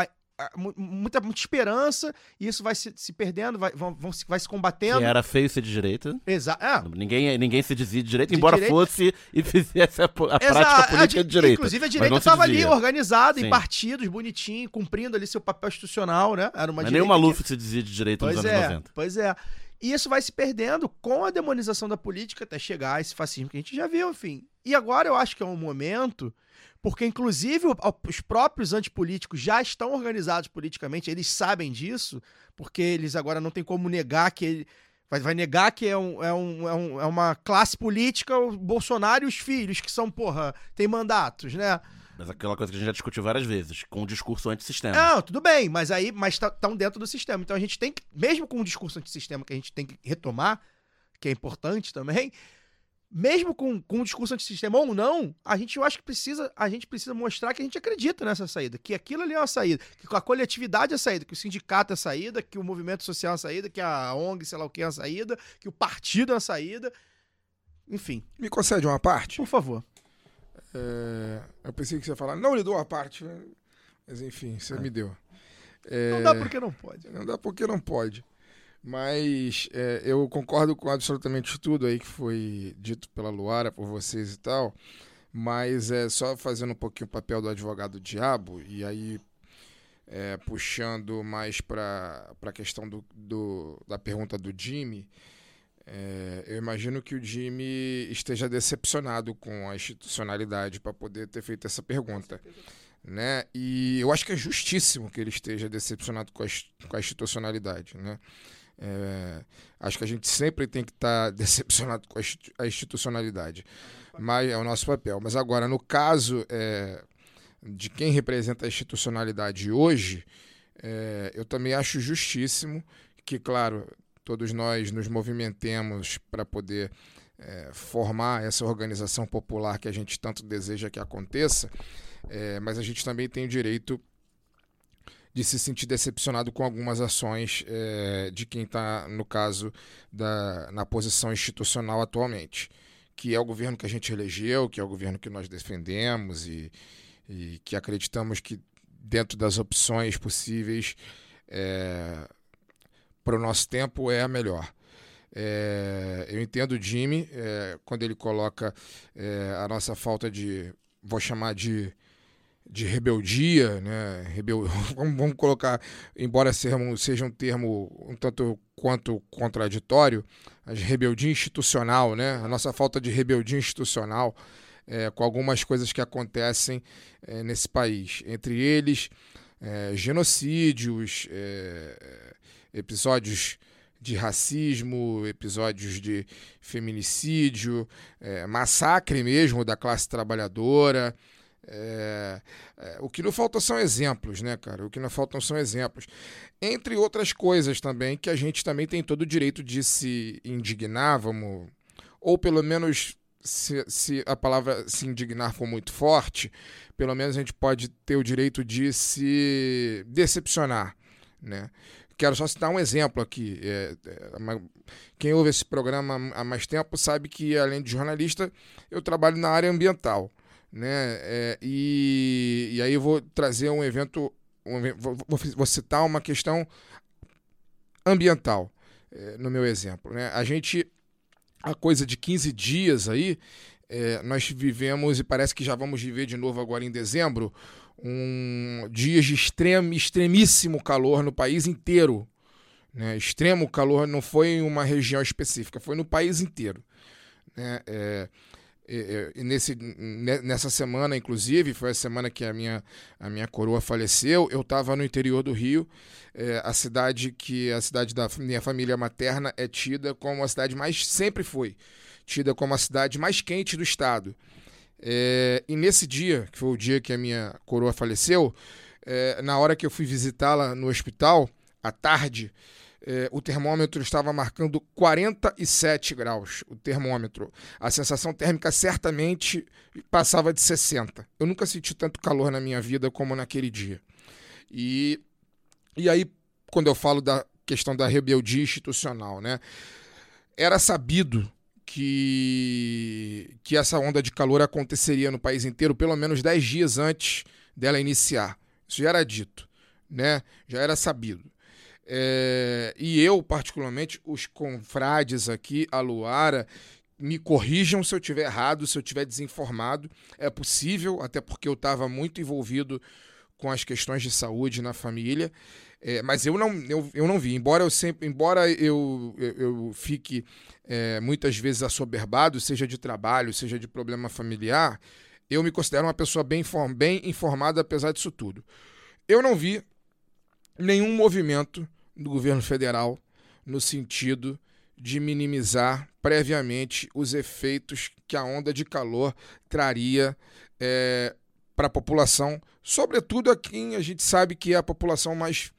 muita, muita esperança e isso vai se, se perdendo, vai, vão, vão se, vai se combatendo. Que era feio ser de direita. Exato. É. Ninguém, ninguém se dizia de direita, de embora direita. fosse e fizesse a, a prática política a, de direita. Inclusive a direita estava ali organizada Sim. em partidos, bonitinho, cumprindo ali seu papel institucional, né? Era uma Mas nem o Maluf que... se dizia de direita pois nos é, anos 90. Pois é. E isso vai se perdendo com a demonização da política até chegar a esse fascismo que a gente já viu, enfim. E agora eu acho que é um momento porque inclusive os próprios antipolíticos já estão organizados politicamente, eles sabem disso, porque eles agora não tem como negar que ele. Vai, vai negar que é, um, é, um, é, um, é uma classe política, o Bolsonaro e os filhos, que são, porra, tem mandatos, né? Mas aquela coisa que a gente já discutiu várias vezes, com o discurso antissistema. Não, tudo bem, mas aí mas estão tá, dentro do sistema. Então a gente tem que, mesmo com o discurso antissistema que a gente tem que retomar, que é importante também, mesmo com, com um discurso antissistema ou não, a gente eu acho que precisa, a gente precisa mostrar que a gente acredita nessa saída, que aquilo ali é uma saída, que a coletividade é a saída, que o sindicato é a saída, que o movimento social é a saída, que a ONG, sei lá o que é a saída, que o partido é a saída. Enfim. Me concede uma parte? Por favor. É, eu pensei que você ia falar, não lhe dou a parte, né? mas enfim, você é. me deu. É, não dá porque não pode. Não dá porque não pode. Mas é, eu concordo com absolutamente tudo aí que foi dito pela Luara, por vocês e tal. Mas é só fazendo um pouquinho o papel do advogado diabo, e aí é, puxando mais para a questão do, do, da pergunta do Jimmy. É, eu imagino que o Jimmy esteja decepcionado com a institucionalidade para poder ter feito essa pergunta. Né? E eu acho que é justíssimo que ele esteja decepcionado com a, com a institucionalidade. Né? É, acho que a gente sempre tem que estar tá decepcionado com a institucionalidade, mas é o nosso papel. Mas agora, no caso é, de quem representa a institucionalidade hoje, é, eu também acho justíssimo que, claro, todos nós nos movimentemos para poder é, formar essa organização popular que a gente tanto deseja que aconteça, é, mas a gente também tem o direito de se sentir decepcionado com algumas ações é, de quem está, no caso, da, na posição institucional atualmente, que é o governo que a gente elegeu, que é o governo que nós defendemos e, e que acreditamos que, dentro das opções possíveis, é, para o nosso tempo é a melhor. É, eu entendo o Jimmy é, quando ele coloca é, a nossa falta de, vou chamar de de rebeldia, né? Rebel... vamos, colocar, embora seja um, seja um termo um tanto quanto contraditório, a rebeldia institucional, né? A nossa falta de rebeldia institucional é, com algumas coisas que acontecem é, nesse país. Entre eles, é, genocídios, é, episódios de racismo, episódios de feminicídio, é, massacre mesmo da classe trabalhadora. É, é, o que não falta são exemplos, né, cara? O que não faltam são exemplos. Entre outras coisas também, que a gente também tem todo o direito de se indignar, vamos. ou pelo menos se, se a palavra se indignar for muito forte, pelo menos a gente pode ter o direito de se decepcionar, né? Quero só citar um exemplo aqui. É, é, uma- quem ouve esse programa há mais tempo sabe que, além de jornalista, eu trabalho na área ambiental. Né? É, e, e aí eu vou trazer um evento, um vou, vou- citar uma questão ambiental é, no meu exemplo. Né? A gente, há coisa de 15 dias aí, é, nós vivemos, e parece que já vamos viver de novo agora em dezembro, um dias de extremo, extremíssimo calor no país inteiro. Né? Extremo calor não foi em uma região específica, foi no país inteiro. Né? É, nesse, ne- nessa semana, inclusive, foi a semana que a minha, a minha coroa faleceu, eu estava no interior do Rio, é, a cidade que a cidade da minha família materna é tida como a cidade mais, sempre foi, tida como a cidade mais quente do estado. É, e nesse dia, que foi o dia que a minha coroa faleceu, é, na hora que eu fui visitá-la no hospital, à tarde, é, o termômetro estava marcando 47 graus. O termômetro. A sensação térmica certamente passava de 60. Eu nunca senti tanto calor na minha vida como naquele dia. E, e aí, quando eu falo da questão da rebeldia institucional, né? Era sabido que, que essa onda de calor aconteceria no país inteiro pelo menos 10 dias antes dela iniciar. Isso já era dito, né? Já era sabido. É, e eu, particularmente, os confrades aqui, a Luara, me corrijam se eu estiver errado, se eu estiver desinformado. É possível, até porque eu estava muito envolvido com as questões de saúde na família. É, mas eu não, eu, eu não vi. Embora eu sempre, embora eu, eu, eu fique é, muitas vezes assoberbado, seja de trabalho, seja de problema familiar, eu me considero uma pessoa bem, bem informada apesar disso tudo. Eu não vi nenhum movimento do governo federal no sentido de minimizar previamente os efeitos que a onda de calor traria para a população, sobretudo a quem a gente sabe que é a população mais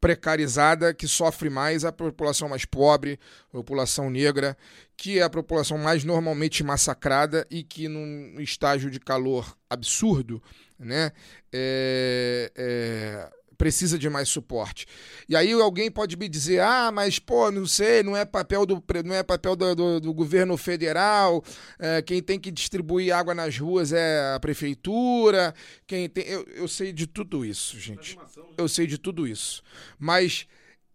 precarizada, que sofre mais, a população mais pobre, a população negra, que é a população mais normalmente massacrada e que num estágio de calor absurdo, né, é, é, precisa de mais suporte. E aí alguém pode me dizer, ah, mas pô, não sei, não é papel do, não é papel do, do, do governo federal, é, quem tem que distribuir água nas ruas é a prefeitura, quem tem. Eu, eu sei de tudo isso, gente. Eu sei de tudo isso. Mas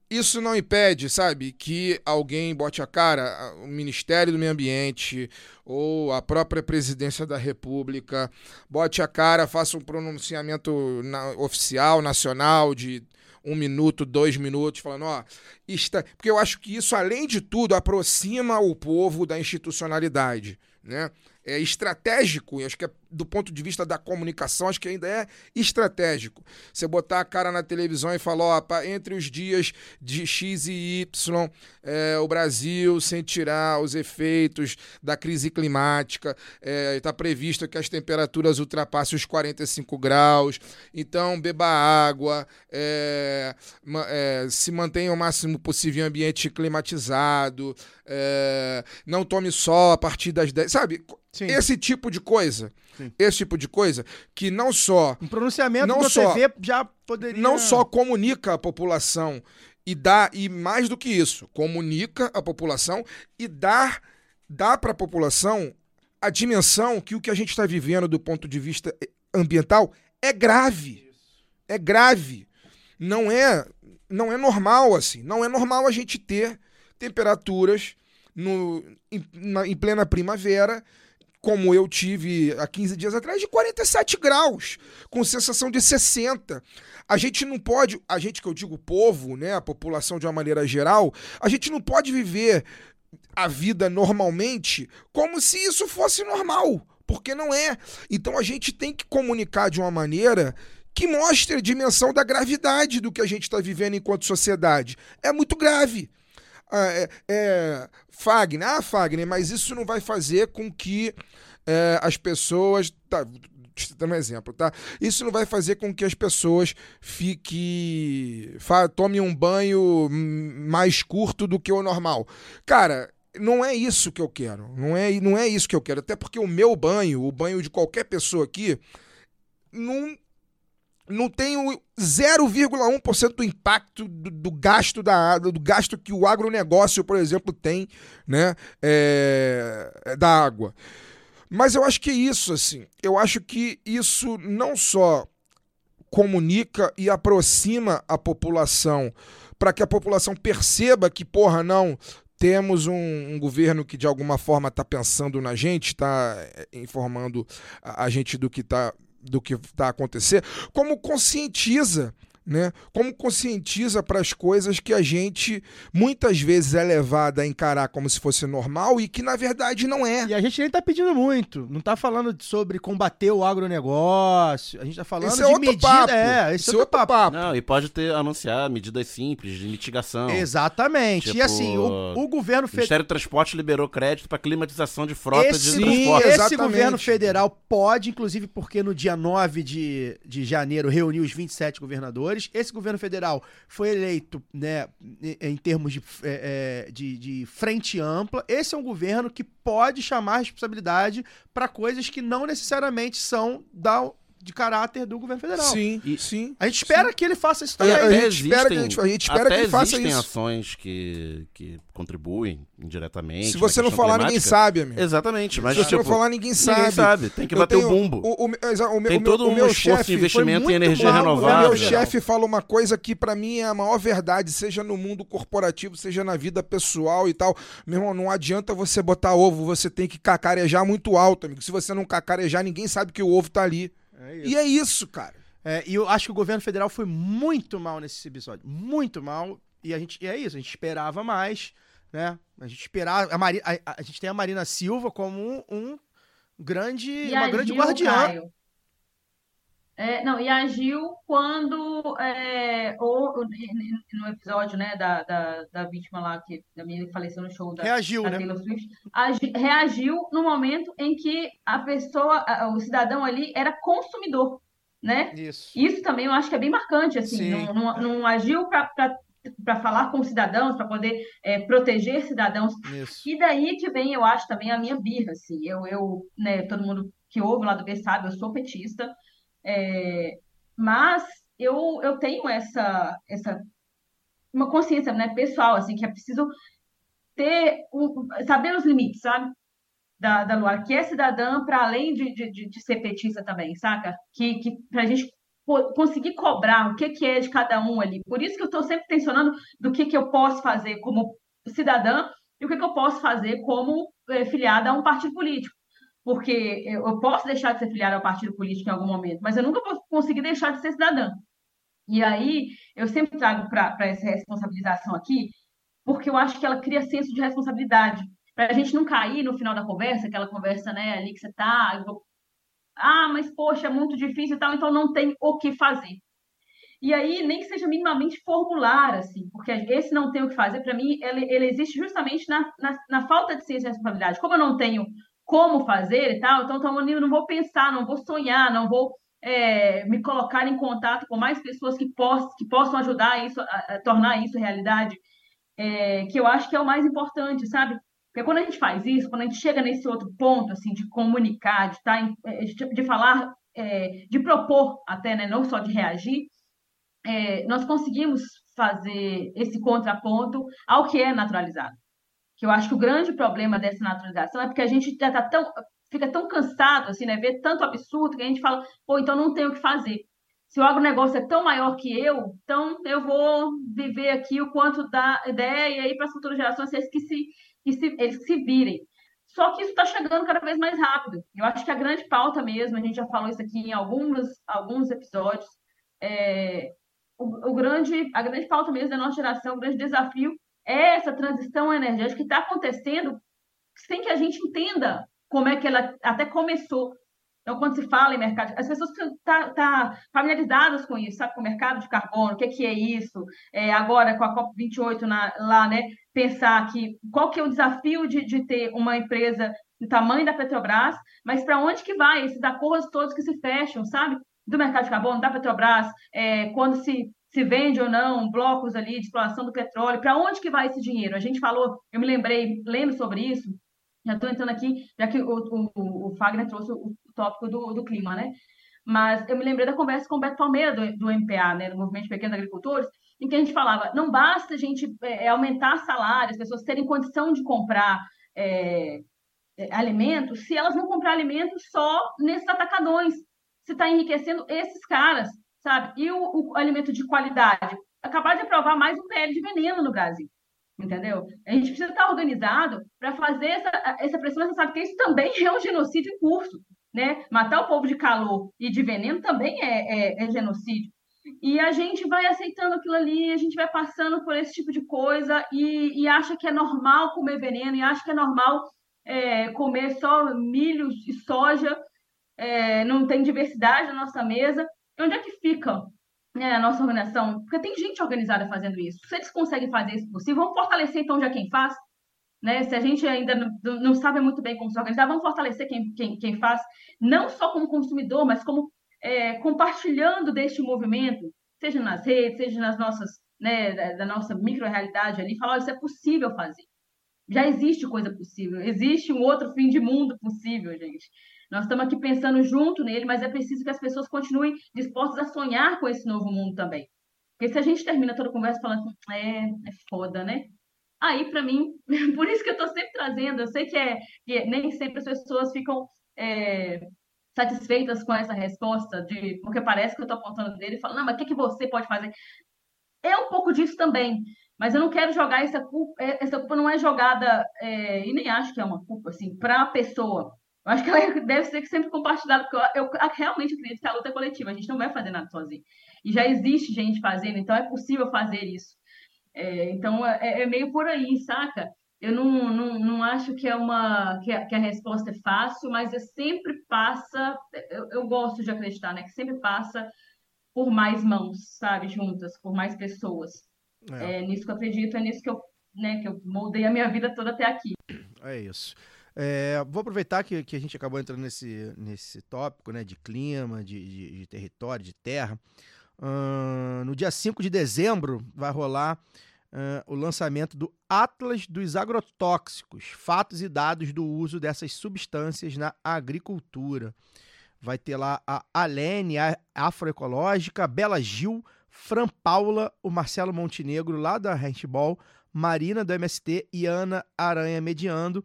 isso não impede, sabe, que alguém bote a cara, o Ministério do Meio Ambiente ou a própria Presidência da República, bote a cara, faça um pronunciamento na- oficial, nacional, de um minuto, dois minutos, falando, ó, está... porque eu acho que isso, além de tudo, aproxima o povo da institucionalidade, né? É estratégico, e acho que é, do ponto de vista da comunicação, acho que ainda é estratégico. Você botar a cara na televisão e falar, ó, entre os dias de X e Y, é, o Brasil sentirá os efeitos da crise climática, está previsto que as temperaturas ultrapassem os 45 graus, então beba água, é, é, se mantenha o máximo possível em ambiente climatizado, é, não tome sol a partir das 10, sabe? Sim. Esse tipo de coisa, Sim. esse tipo de coisa que não só Um pronunciamento Não da só- TV já poderia. não só comunica a população e dá e mais do que isso, comunica a população e dá dá para a população a dimensão que o que a gente está vivendo do ponto de vista eh, ambiental é grave. É grave. Não é não é normal assim. Não é normal a gente ter temperaturas no, em, na- em plena primavera como eu tive há 15 dias atrás, de 47 graus, com sensação de 60. A gente não pode, a gente que eu digo povo, né, a população de uma maneira geral, a gente não pode viver a vida normalmente como se isso fosse normal, porque não é. Então a gente tem que comunicar de uma maneira que mostre a dimensão da gravidade do que a gente está vivendo enquanto sociedade. É muito grave. Ah, é, é, Fagner, ah, Fagner, mas isso não vai fazer com que é, as pessoas. Tá, eu dar um exemplo, tá? Isso não vai fazer com que as pessoas fiquem. Tomem um banho mais curto do que o normal. Cara, não é isso que eu quero. Não é, não é isso que eu quero. Até porque o meu banho, o banho de qualquer pessoa aqui, não, não tem o 0,1% do impacto do, do gasto da do gasto que o agronegócio, por exemplo, tem, né, é, da água. Mas eu acho que é isso, assim. Eu acho que isso não só comunica e aproxima a população para que a população perceba que, porra, não, temos um, um, governo que de alguma forma está pensando na gente, está é, informando a, a, gente do que está do que está acontecendo, como conscientiza né? Como conscientiza para as coisas que a gente muitas vezes é levada a encarar como se fosse normal e que na verdade não é. E a gente nem está pedindo muito, não está falando sobre combater o agronegócio, a gente está falando esse é de outro medida, papo. é, esse, esse é outro papo. papo. Não, e pode ter anunciar medidas simples de mitigação. Exatamente. Tipo, e assim, o, o governo federal. O Ministério do Transporte liberou crédito para climatização de frota esse, de sim, transporte. Esse governo federal pode, inclusive porque no dia 9 de, de janeiro reuniu os 27 governadores esse governo federal foi eleito né, em termos de, é, de, de frente ampla. Esse é um governo que pode chamar responsabilidade para coisas que não necessariamente são da de caráter do governo federal. Sim, e, sim. A gente espera sim. que ele faça isso também. A, a, gente espera, que, a gente, a gente espera que ele faça existem isso. ações que, que contribuem indiretamente. Se você não falar, climática. ninguém sabe, amigo. Exatamente. Mas, Se você tipo, não falar, ninguém sabe. Ninguém sabe. Tem que Eu bater tenho- o bumbo. O, o, o, o, Tem o todo meu, o um meu esforço de chefe investimento em energia mal, O renovável. meu chefe fala uma coisa que pra mim é a maior verdade, seja no mundo corporativo, seja na vida pessoal e tal. Meu irmão, não adianta você botar ovo, você tem que cacarejar muito alto, amigo. Se você não cacarejar, ninguém sabe que o ovo tá ali. E é isso, cara. É, e eu acho que o governo federal foi muito mal nesse episódio. Muito mal. E a gente e é isso, a gente esperava mais, né? A gente esperava. A, Mari, a, a- a gente tem a Marina Silva como um, um grande. E uma agiu, grande guardiã. Caio. É, não, e agiu quando é, o- o- no episódio né, da, da, da vítima lá que que faleceu no show da, Reagiu, da né? Taylor Swift, agi- reagiu no momento em que a pessoa, o cidadão ali era consumidor, né? Isso. Isso também eu acho que é bem marcante, assim, Sim. não, não, não agiu para falar com cidadãos, para poder é, proteger cidadãos. Isso. E daí que vem, eu acho, também a minha birra, assim, eu, eu né, todo mundo que ouve lá do B sabe, eu sou petista, é, mas eu, eu tenho essa, essa uma consciência, né, pessoal, assim, que é preciso ter, um, saber os limites, sabe? Da, da Luara, que é cidadã para além de, de, de, ser petista também, saca? Que, que para a gente co- conseguir cobrar o que, que é de cada um ali. Por isso que eu estou sempre tensionando do que, que eu posso fazer como cidadã e o que, que eu posso fazer como eh, filiada a um partido político. Porque eu posso deixar de ser filiada ao partido político em algum momento, mas eu nunca vou conseguir deixar de ser cidadã. E aí, eu sempre trago para essa responsabilização aqui, porque eu acho que ela cria senso de responsabilidade. Para a gente não cair no final da conversa, aquela conversa né, ali que você está, vou- ah, mas poxa, é muito difícil e tal, então não tem o que fazer. E aí, nem que seja minimamente formular, assim, porque esse não tem o que fazer, para mim, ele, ele existe justamente na, na, na falta de ciência e responsabilidade. Como eu não tenho como fazer e tal, então, então eu não vou pensar, não vou sonhar, não vou é, me colocar em contato com mais pessoas que, poss que possam ajudar isso, a, a tornar isso realidade, é, que eu acho que é o mais importante, sabe? Porque quando a gente faz isso, quando a gente chega nesse outro ponto, assim, de comunicar, de, tá eh, de, de falar, eh, de propor até, né, não só de reagir, eh, nós conseguimos fazer esse contraponto ao que é naturalizado. Que eu acho que o grande problema dessa naturalização é porque a gente já tá tão, fica tão cansado, assim, né, ver tanto absurdo que a gente fala, pô, então não tem o que fazer. Se o agronegócio é tão maior que eu, então eu vou viver aqui o quanto dá ideia e aí para as futuras gerações eles que se, que se, eles que se virem. Só que isso está chegando cada vez mais rápido. Eu acho que a grande pauta mesmo, a gente já falou isso aqui em alguns, alguns episódios, é, o, o grande, a grande pauta mesmo da nossa geração, o grande desafio é essa transição energética que está acontecendo sem que a gente entenda como é que ela até começou. Então, quando se fala em mercado, as pessoas estão tá, tá familiarizadas com isso, sabe, com o mercado de carbono, o que, que é isso, é, agora com a COP28 na, lá, né, pensar que qual que é o desafio de, de ter uma empresa do tamanho da Petrobras, mas para onde que vai esses acordos todos que se fecham, sabe? do mercado de carbono, da Petrobras, é, quando se, se vende ou não blocos ali de exploração do petróleo, para onde que vai esse dinheiro? A gente falou, eu me lembrei, lembro sobre isso, já estou entrando aqui, já que o, o, o Fagner trouxe o, tópico do, do clima, né? Mas eu me lembrei da conversa com o Beto Palmeira, do, do MPA, né, do Movimento de Pequenos Agricultores, em que a gente falava, não basta a gente é, aumentar salários, as pessoas terem condição de comprar é, é, alimentos, se elas não comprar alimentos só nesses atacadões. Você está enriquecendo esses caras, sabe? E o, o, alimento de qualidade. Acabar de aprovar mais um PL de veneno no Brasil. Entendeu? A gente precisa estar organizado para fazer essa, essa pressão. Você sabe que isso também é um genocídio em curso. Né? Matar o povo de calor e de veneno também é, é, é genocídio. E a gente vai aceitando aquilo ali, a gente vai passando por esse tipo de coisa e, e acha que é normal comer veneno, e acha que é normal é, comer só milho e soja, é, não tem diversidade na nossa mesa. Onde é que fica né, a nossa organização? Porque tem gente organizada fazendo isso. Se eles conseguem fazer isso possível, vamos fortalecer então já quem faz. Né? Se a gente ainda não, não sabe muito bem como se organizar, vamos fortalecer quem, quem, quem faz, não só como consumidor, mas como é, compartilhando deste movimento, seja nas redes, seja nas nossas, né, da, da nossa micro-realidade ali, falar, isso é possível fazer já existe coisa possível, existe um outro fim de mundo possível, gente. Nós estamos aqui pensando junto nele, mas é preciso que as pessoas continuem dispostas a sonhar com esse novo mundo também. Porque se a gente termina toda a conversa falando assim, é, é foda, né? Aí, para mim, por isso que eu estou sempre trazendo, eu sei que, é, que nem sempre as pessoas ficam é, satisfeitas com essa resposta, de porque parece que eu estou apontando dele e falando, não, mas o que, que você pode fazer? É um pouco disso também. Mas eu não quero jogar essa culpa, é, essa culpa não é jogada, é, e nem acho que é uma culpa, assim, para a pessoa. Eu acho que ela deve ser sempre compartilhada, porque eu, eu, realmente acredito que a luta é coletiva, a gente não vai fazer nada sozinho. E já existe gente fazendo, então é possível fazer isso. É, então é, é, meio por aí, saca? Eu não, não, não acho que é uma que a, que a resposta é fácil, mas é sempre passa. Eu, eu gosto de acreditar, né? Que sempre passa por mais mãos, sabe, juntas, por mais pessoas. É. é. nisso que eu acredito, é nisso que eu, né, que eu moldei a minha vida toda até aqui. É isso. É, vou aproveitar que, que a gente acabou entrando nesse, nesse tópico né, de clima, de, de, de território, de terra. Uh, no dia 5 de dezembro vai rolar uh, o lançamento do Atlas dos Agrotóxicos, fatos e dados do uso dessas substâncias na agricultura. Vai ter lá a Alene, a Afroecológica, a Bela Gil, Fran Paula, o Marcelo Montenegro lá da Handball, Marina do MST e Ana Aranha mediando.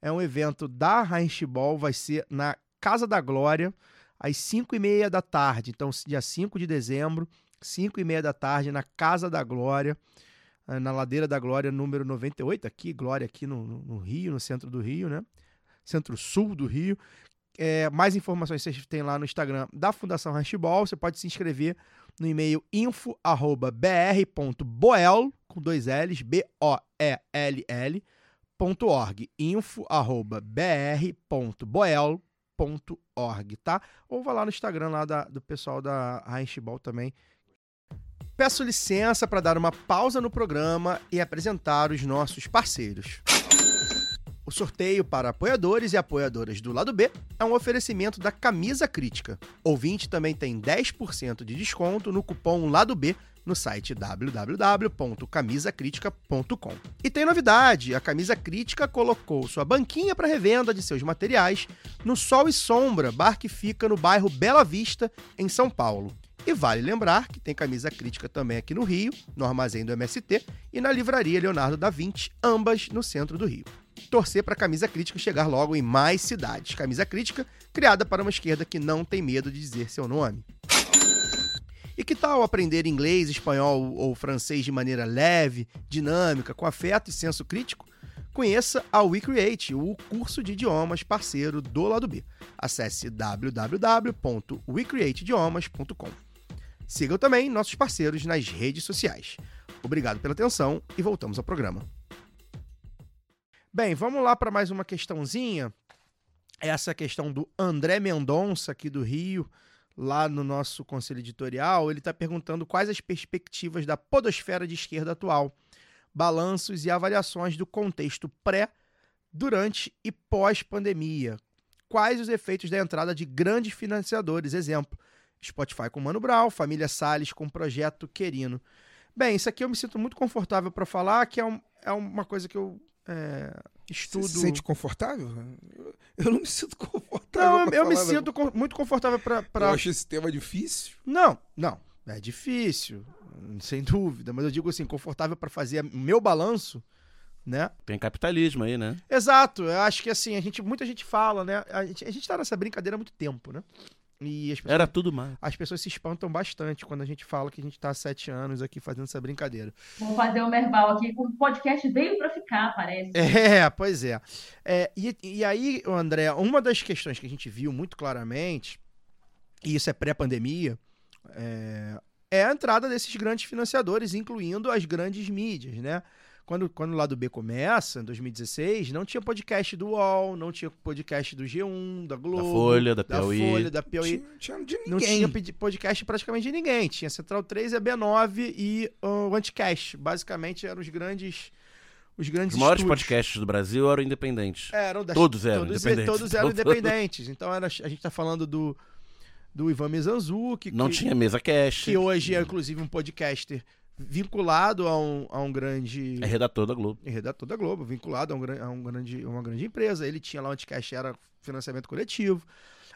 É um evento da Handball, vai ser na Casa da Glória, às 5 e meia da tarde. Então, dia 5 de dezembro, 5 e meia da tarde, na Casa da Glória, eh, na Ladeira da Glória, número 98, aqui, Glória, aqui no, no Rio, no centro do Rio, né? Centro-sul do Rio. É, mais informações vocês têm lá no Instagram da Fundação Handball. Você pode se inscrever no e-mail info@br.boel com dois L's, B O E L L .org, info@br.boel.org, tá? Ou vá lá no Instagram lá da, do pessoal da Handball também. Peço licença para dar uma pausa no programa e apresentar os nossos parceiros. O sorteio para apoiadores e apoiadoras do lado B é um oferecimento da Camisa Crítica. Ouvinte também tem 10% de desconto no cupom Lado B no site www.camisacritica.com. E tem novidade: a Camisa Crítica colocou sua banquinha para revenda de seus materiais no Sol e Sombra, bar que fica no bairro Bela Vista, em São Paulo. E vale lembrar que tem camisa crítica também aqui no Rio, no armazém do MST e na livraria Leonardo da Vinci, ambas no centro do Rio torcer para a camisa crítica chegar logo em mais cidades. Camisa crítica criada para uma esquerda que não tem medo de dizer seu nome. E que tal aprender inglês, espanhol ou francês de maneira leve, dinâmica, com afeto e senso crítico? Conheça a WeCreate, o curso de idiomas parceiro do lado B. Acesse www.wecreateidiomas.com. Sigam também nossos parceiros nas redes sociais. Obrigado pela atenção e voltamos ao programa. Bem, vamos lá para mais uma questãozinha. Essa questão do André Mendonça, aqui do Rio, lá no nosso conselho editorial. Ele está perguntando quais as perspectivas da podosfera de esquerda atual, balanços e avaliações do contexto pré, durante e pós-pandemia. Quais os efeitos da entrada de grandes financiadores, exemplo, Spotify com Mano Brown, Família Salles com Projeto Querino. Bem, isso aqui eu me sinto muito confortável para falar, que é, um- é uma coisa que eu é, Você estudo. se sente confortável? Eu- não me sinto confortável. Não, eu, pra eu me sinto con- muito confortável para. Eu acho esse tema difícil. Não, não. É difícil, sem dúvida. Mas eu digo assim, confortável para fazer o meu balanço, né? Tem capitalismo aí, né? Exato. Eu acho que assim, a gente, muita gente fala, né? A gente, a gente tá nessa brincadeira há muito tempo, né? E as pessoas, Era tudo mais. as pessoas se espantam bastante quando a gente fala que a gente tá há sete anos aqui fazendo essa brincadeira. Vou fazer um verbal aqui. O podcast veio para ficar, parece. É, pois é. É, e, e aí, André, uma das questões que a gente viu muito claramente, e isso é pré-pandemia, é, é a entrada desses grandes financiadores, incluindo as grandes mídias, né? Quando, quando o lado B começa, em 2016, não tinha podcast do UOL, não tinha podcast do G1, da Globo, Folha, da da Piauí. Folha, da Piauí. Tinha, tinha de Não ninguém. tinha podcast praticamente de ninguém. Tinha Central 3, a B9 e uh, o Anticast. Basicamente eram os grandes. Os grandes Os maiores estúdios. podcasts do Brasil eram independentes. Eram das- Todos eram todos, independentes. Todos eram Então, independentes. Então era, a gente tá falando do, do Ivan Mizanzuki, Não que, tinha mesa cash. que hoje é inclusive um podcaster vinculado a um, a um grande É redator da Globo. é redator da Globo, vinculado a, um, a um grande, uma grande empresa. Ele tinha lá o Anticast, era financiamento coletivo.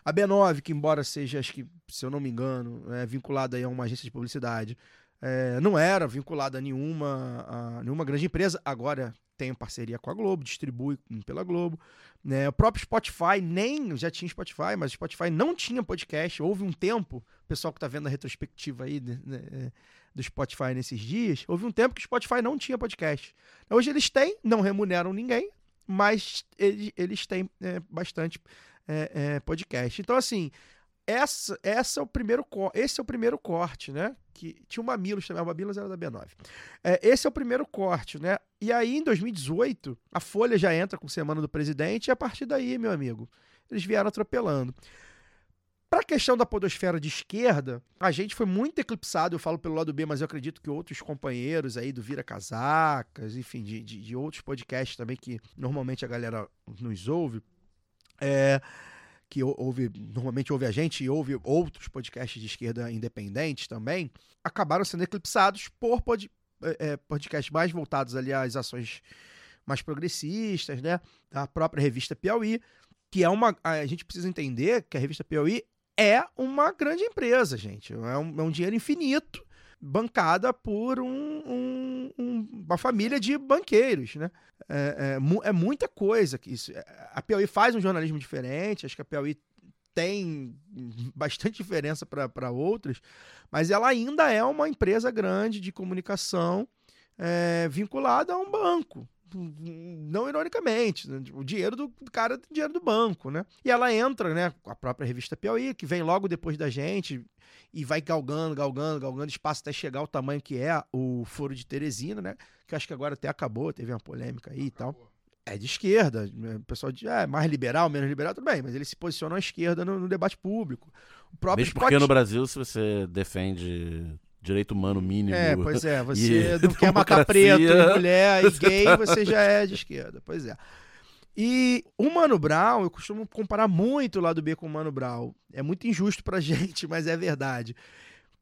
A B9, que embora seja, acho que, se eu não me engano, é vinculada a uma agência de publicidade, é, não era vinculada a nenhuma, a nenhuma grande empresa. Agora tem parceria com a Globo, distribui pela Globo. Né? O próprio Spotify, nem já tinha Spotify, mas o Spotify não tinha podcast. Houve um tempo, o pessoal que está vendo a retrospectiva aí né, né, do Spotify nesses dias, houve um tempo que o Spotify não tinha podcast. Hoje eles têm, não remuneram ninguém, mas eles, eles têm é, bastante é, é, podcast. Então, assim, essa, essa é o primeiro esse é o primeiro corte, né? Que tinha o Mamilos também, o Mamilos era da B9. É, esse é o primeiro corte, né? E aí, em 2018, a Folha já entra com Semana do Presidente, e a partir daí, meu amigo, eles vieram atropelando. Para a questão da podosfera de esquerda, a gente foi muito eclipsado, eu falo pelo lado B, mas eu acredito que outros companheiros aí do Vira Casacas, enfim, de, de, de outros podcasts também que normalmente a galera nos ouve, é, que ou- ouve, normalmente ouve a gente e ouve outros podcasts de esquerda independentes também, acabaram sendo eclipsados por pod, é, é, podcasts mais voltados ali às ações mais progressistas, né? Da própria revista Piauí, que é uma. A gente precisa entender que a revista Piauí é uma grande empresa, gente. É um, é um dinheiro infinito bancada por um- um- uma família de banqueiros, né? É, é é muita coisa que isso. é, A Piauí faz um jornalismo diferente, acho que a Piauí tem bastante diferença para outras, mas ela ainda é uma empresa grande de comunicação é, vinculada a um banco. Não ironicamente, né? o dinheiro do cara é o dinheiro do banco, né? E ela entra, né, com a própria revista Piauí, que vem logo depois da gente e vai galgando, galgando, galgando espaço até chegar ao tamanho que é o Foro de Teresina, né? Que acho que agora até acabou, teve uma polêmica aí e tal. É de esquerda, né? o pessoal diz, é mais liberal, menos liberal, tudo bem, mas eles se posicionam à esquerda no, no debate público. O próprio Mesmo porque Spot- no Brasil, se você defende direito humano mínimo. É, pois é, você e não quer matar preto, e mulher e gay, você já é de esquerda. Pois é. E o Mano Brown, eu costumo comparar muito o lado B com o Mano Brown. É muito injusto pra gente, mas é verdade.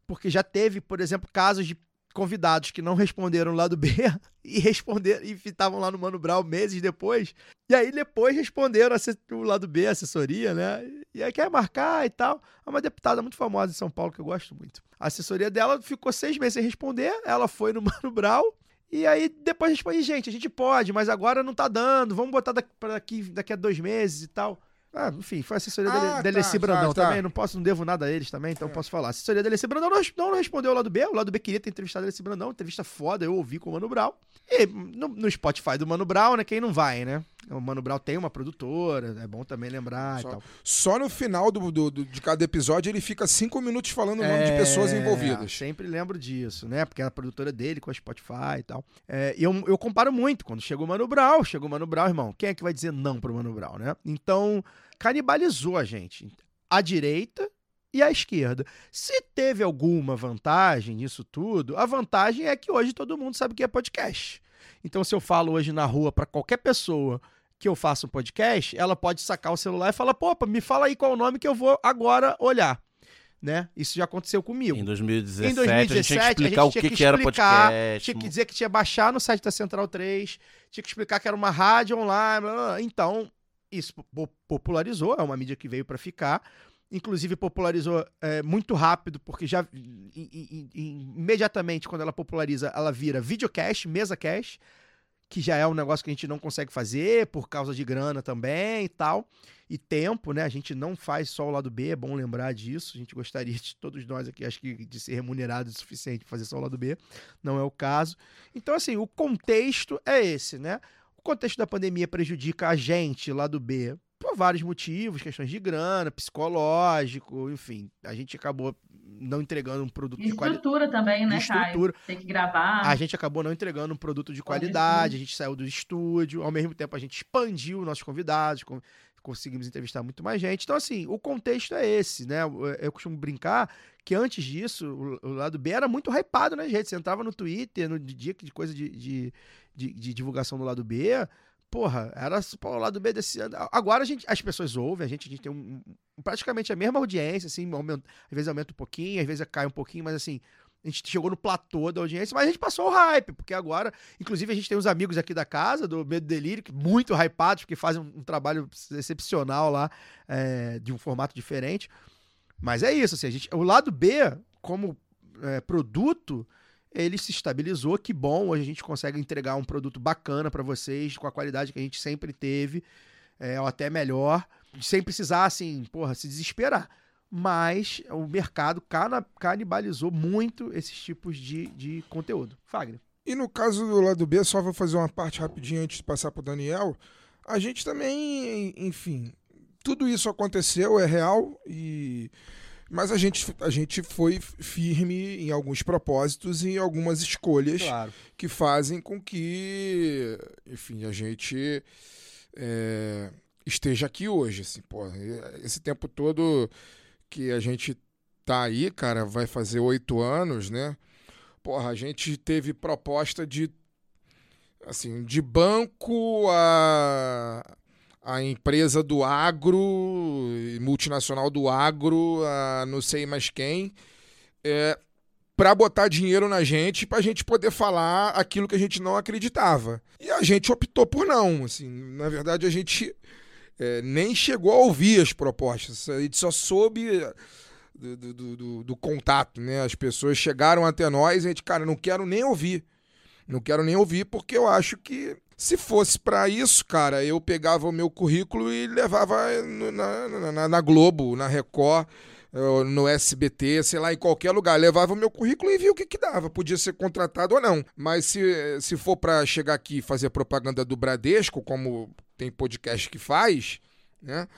Porque já teve, por exemplo, casos de convidados que não responderam o lado B e responderam e estavam lá no Mano Brown meses depois. E aí depois responderam o lado B, assessoria, né? E aí quer marcar e tal. É uma deputada muito famosa em São Paulo que eu gosto muito. A assessoria dela ficou seis meses sem responder. Ela foi no Mano Brown. E aí depois respondi, gente, a gente pode, mas agora não tá dando. Vamos botar daqui, daqui a dois meses e tal. Ah, enfim, foi a assessoria Ah, dele, tá, Deleci tá, Brandão tá. também. Não posso, não devo nada a eles também, então posso falar. A assessoria Deleci Brandão não, não respondeu o lado B. O lado B queria ter entrevistado Deleci Brandão, entrevista foda, eu ouvi com o Mano Brown. E no, no Spotify do Mano Brown, né? Quem não vai, né? O Mano Brown tem uma produtora, é bom também lembrar Só- e tal. Só no final do, do- do- de cada episódio ele fica cinco minutos falando o nome de É, pessoas envolvidas. Sempre lembro disso, né? Porque é a produtora dele com a Spotify e tal. É, e eu, eu comparo muito. Quando chegou o Mano Brown, chegou o Mano Brown, irmão. Quem é que vai dizer não pro Mano Brown, né? Então, canibalizou a gente. A direita e a esquerda. Se teve alguma vantagem nisso tudo, a vantagem é que hoje todo mundo sabe o que é podcast. Então, se eu falo hoje na rua pra qualquer pessoa que eu faço um podcast, ela pode sacar o celular e falar: pô, me fala aí qual é o nome que eu vou agora olhar né? Isso já aconteceu comigo. Em 2017, Em 2017, a gente tinha que explicar o tinha que, que era explicar, podcast. Tinha que dizer que tinha que baixar no site da Central 3, tinha que explicar que era uma rádio online. blá, blá, blá. Então, isso po- popularizou, é uma mídia que veio para ficar. Inclusive, popularizou é, muito rápido, porque já i- i- i- imediatamente, quando ela populariza, ela vira videocast, mesa cast, que já é um negócio que a gente não consegue fazer por causa de grana também e tal. E tempo, né? A gente não faz só o lado B, é bom lembrar disso. A gente gostaria de todos nós aqui, acho que de ser remunerado o suficiente para fazer só o lado B. Não é o caso. Então, assim, o contexto é esse, né? O contexto da pandemia prejudica a gente, lado B, por vários motivos, questões de grana, psicológico, enfim. A gente acabou não entregando um produto E de qualidade. estrutura também, né, estrutura. Caio? Tem que gravar. A gente acabou não entregando um produto de qualidade, a gente saiu do estúdio, ao mesmo tempo a gente expandiu nossos convidados, con- conseguimos entrevistar muito mais gente. Então, assim, o contexto é esse, né? Eu, costumo brincar que antes disso, o, lado B era muito hypado nas redes. Você entrava no Twitter, no dia de coisa de, de, de- de divulgação do lado B. Porra, era o lado B desse ano. Agora a gente, as pessoas ouvem, a gente, a gente tem um, praticamente a mesma audiência, assim, aumenta, às vezes aumenta um pouquinho, às vezes cai um pouquinho, mas assim, a gente chegou no platô da audiência, mas a gente passou o hype, porque agora, inclusive, a gente tem uns amigos aqui da casa, do Medo Delírio, que muito hypados, porque fazem um, um trabalho excepcional lá, é, de um formato diferente. Mas é isso, assim, a gente, o lado B, como é, produto, ele se estabilizou, que bom, hoje a gente consegue entregar um produto bacana para vocês, com a qualidade que a gente sempre teve, é, ou até melhor, sem precisar, assim, porra, se desesperar mas o mercado canibalizou muito esses tipos de, de conteúdo. Fagner. E no caso do lado B, só vou fazer uma parte rapidinho antes de passar pro Daniel. A gente também, enfim, tudo isso aconteceu, é real, e mas a gente, a gente foi firme em alguns propósitos e em algumas escolhas Claro. que fazem com que, enfim, a gente é, esteja aqui hoje. Assim, pô, esse tempo todo que a gente tá aí, cara, vai fazer oito anos, né? Porra, a gente teve proposta de assim, de banco a a empresa do agro, multinacional do agro, a não sei mais quem, é, para botar dinheiro na gente, pra gente poder falar aquilo que a gente não acreditava. E a gente optou por não. Assim, na verdade, a gente é, nem chegou a ouvir as propostas. A gente só soube do, do- do- do- do contato, né? As pessoas chegaram até nós e a gente, cara, não quero nem ouvir. Não quero nem ouvir porque eu acho que se fosse pra isso, cara, eu pegava o meu currículo e levava na, na- na- Globo, na Record, eh, no SBT, sei lá, em qualquer lugar. Levava o meu currículo e via o que, que dava. Podia ser contratado ou não. Mas se, se for pra chegar aqui e fazer propaganda do Bradesco, como tem podcast que faz, né?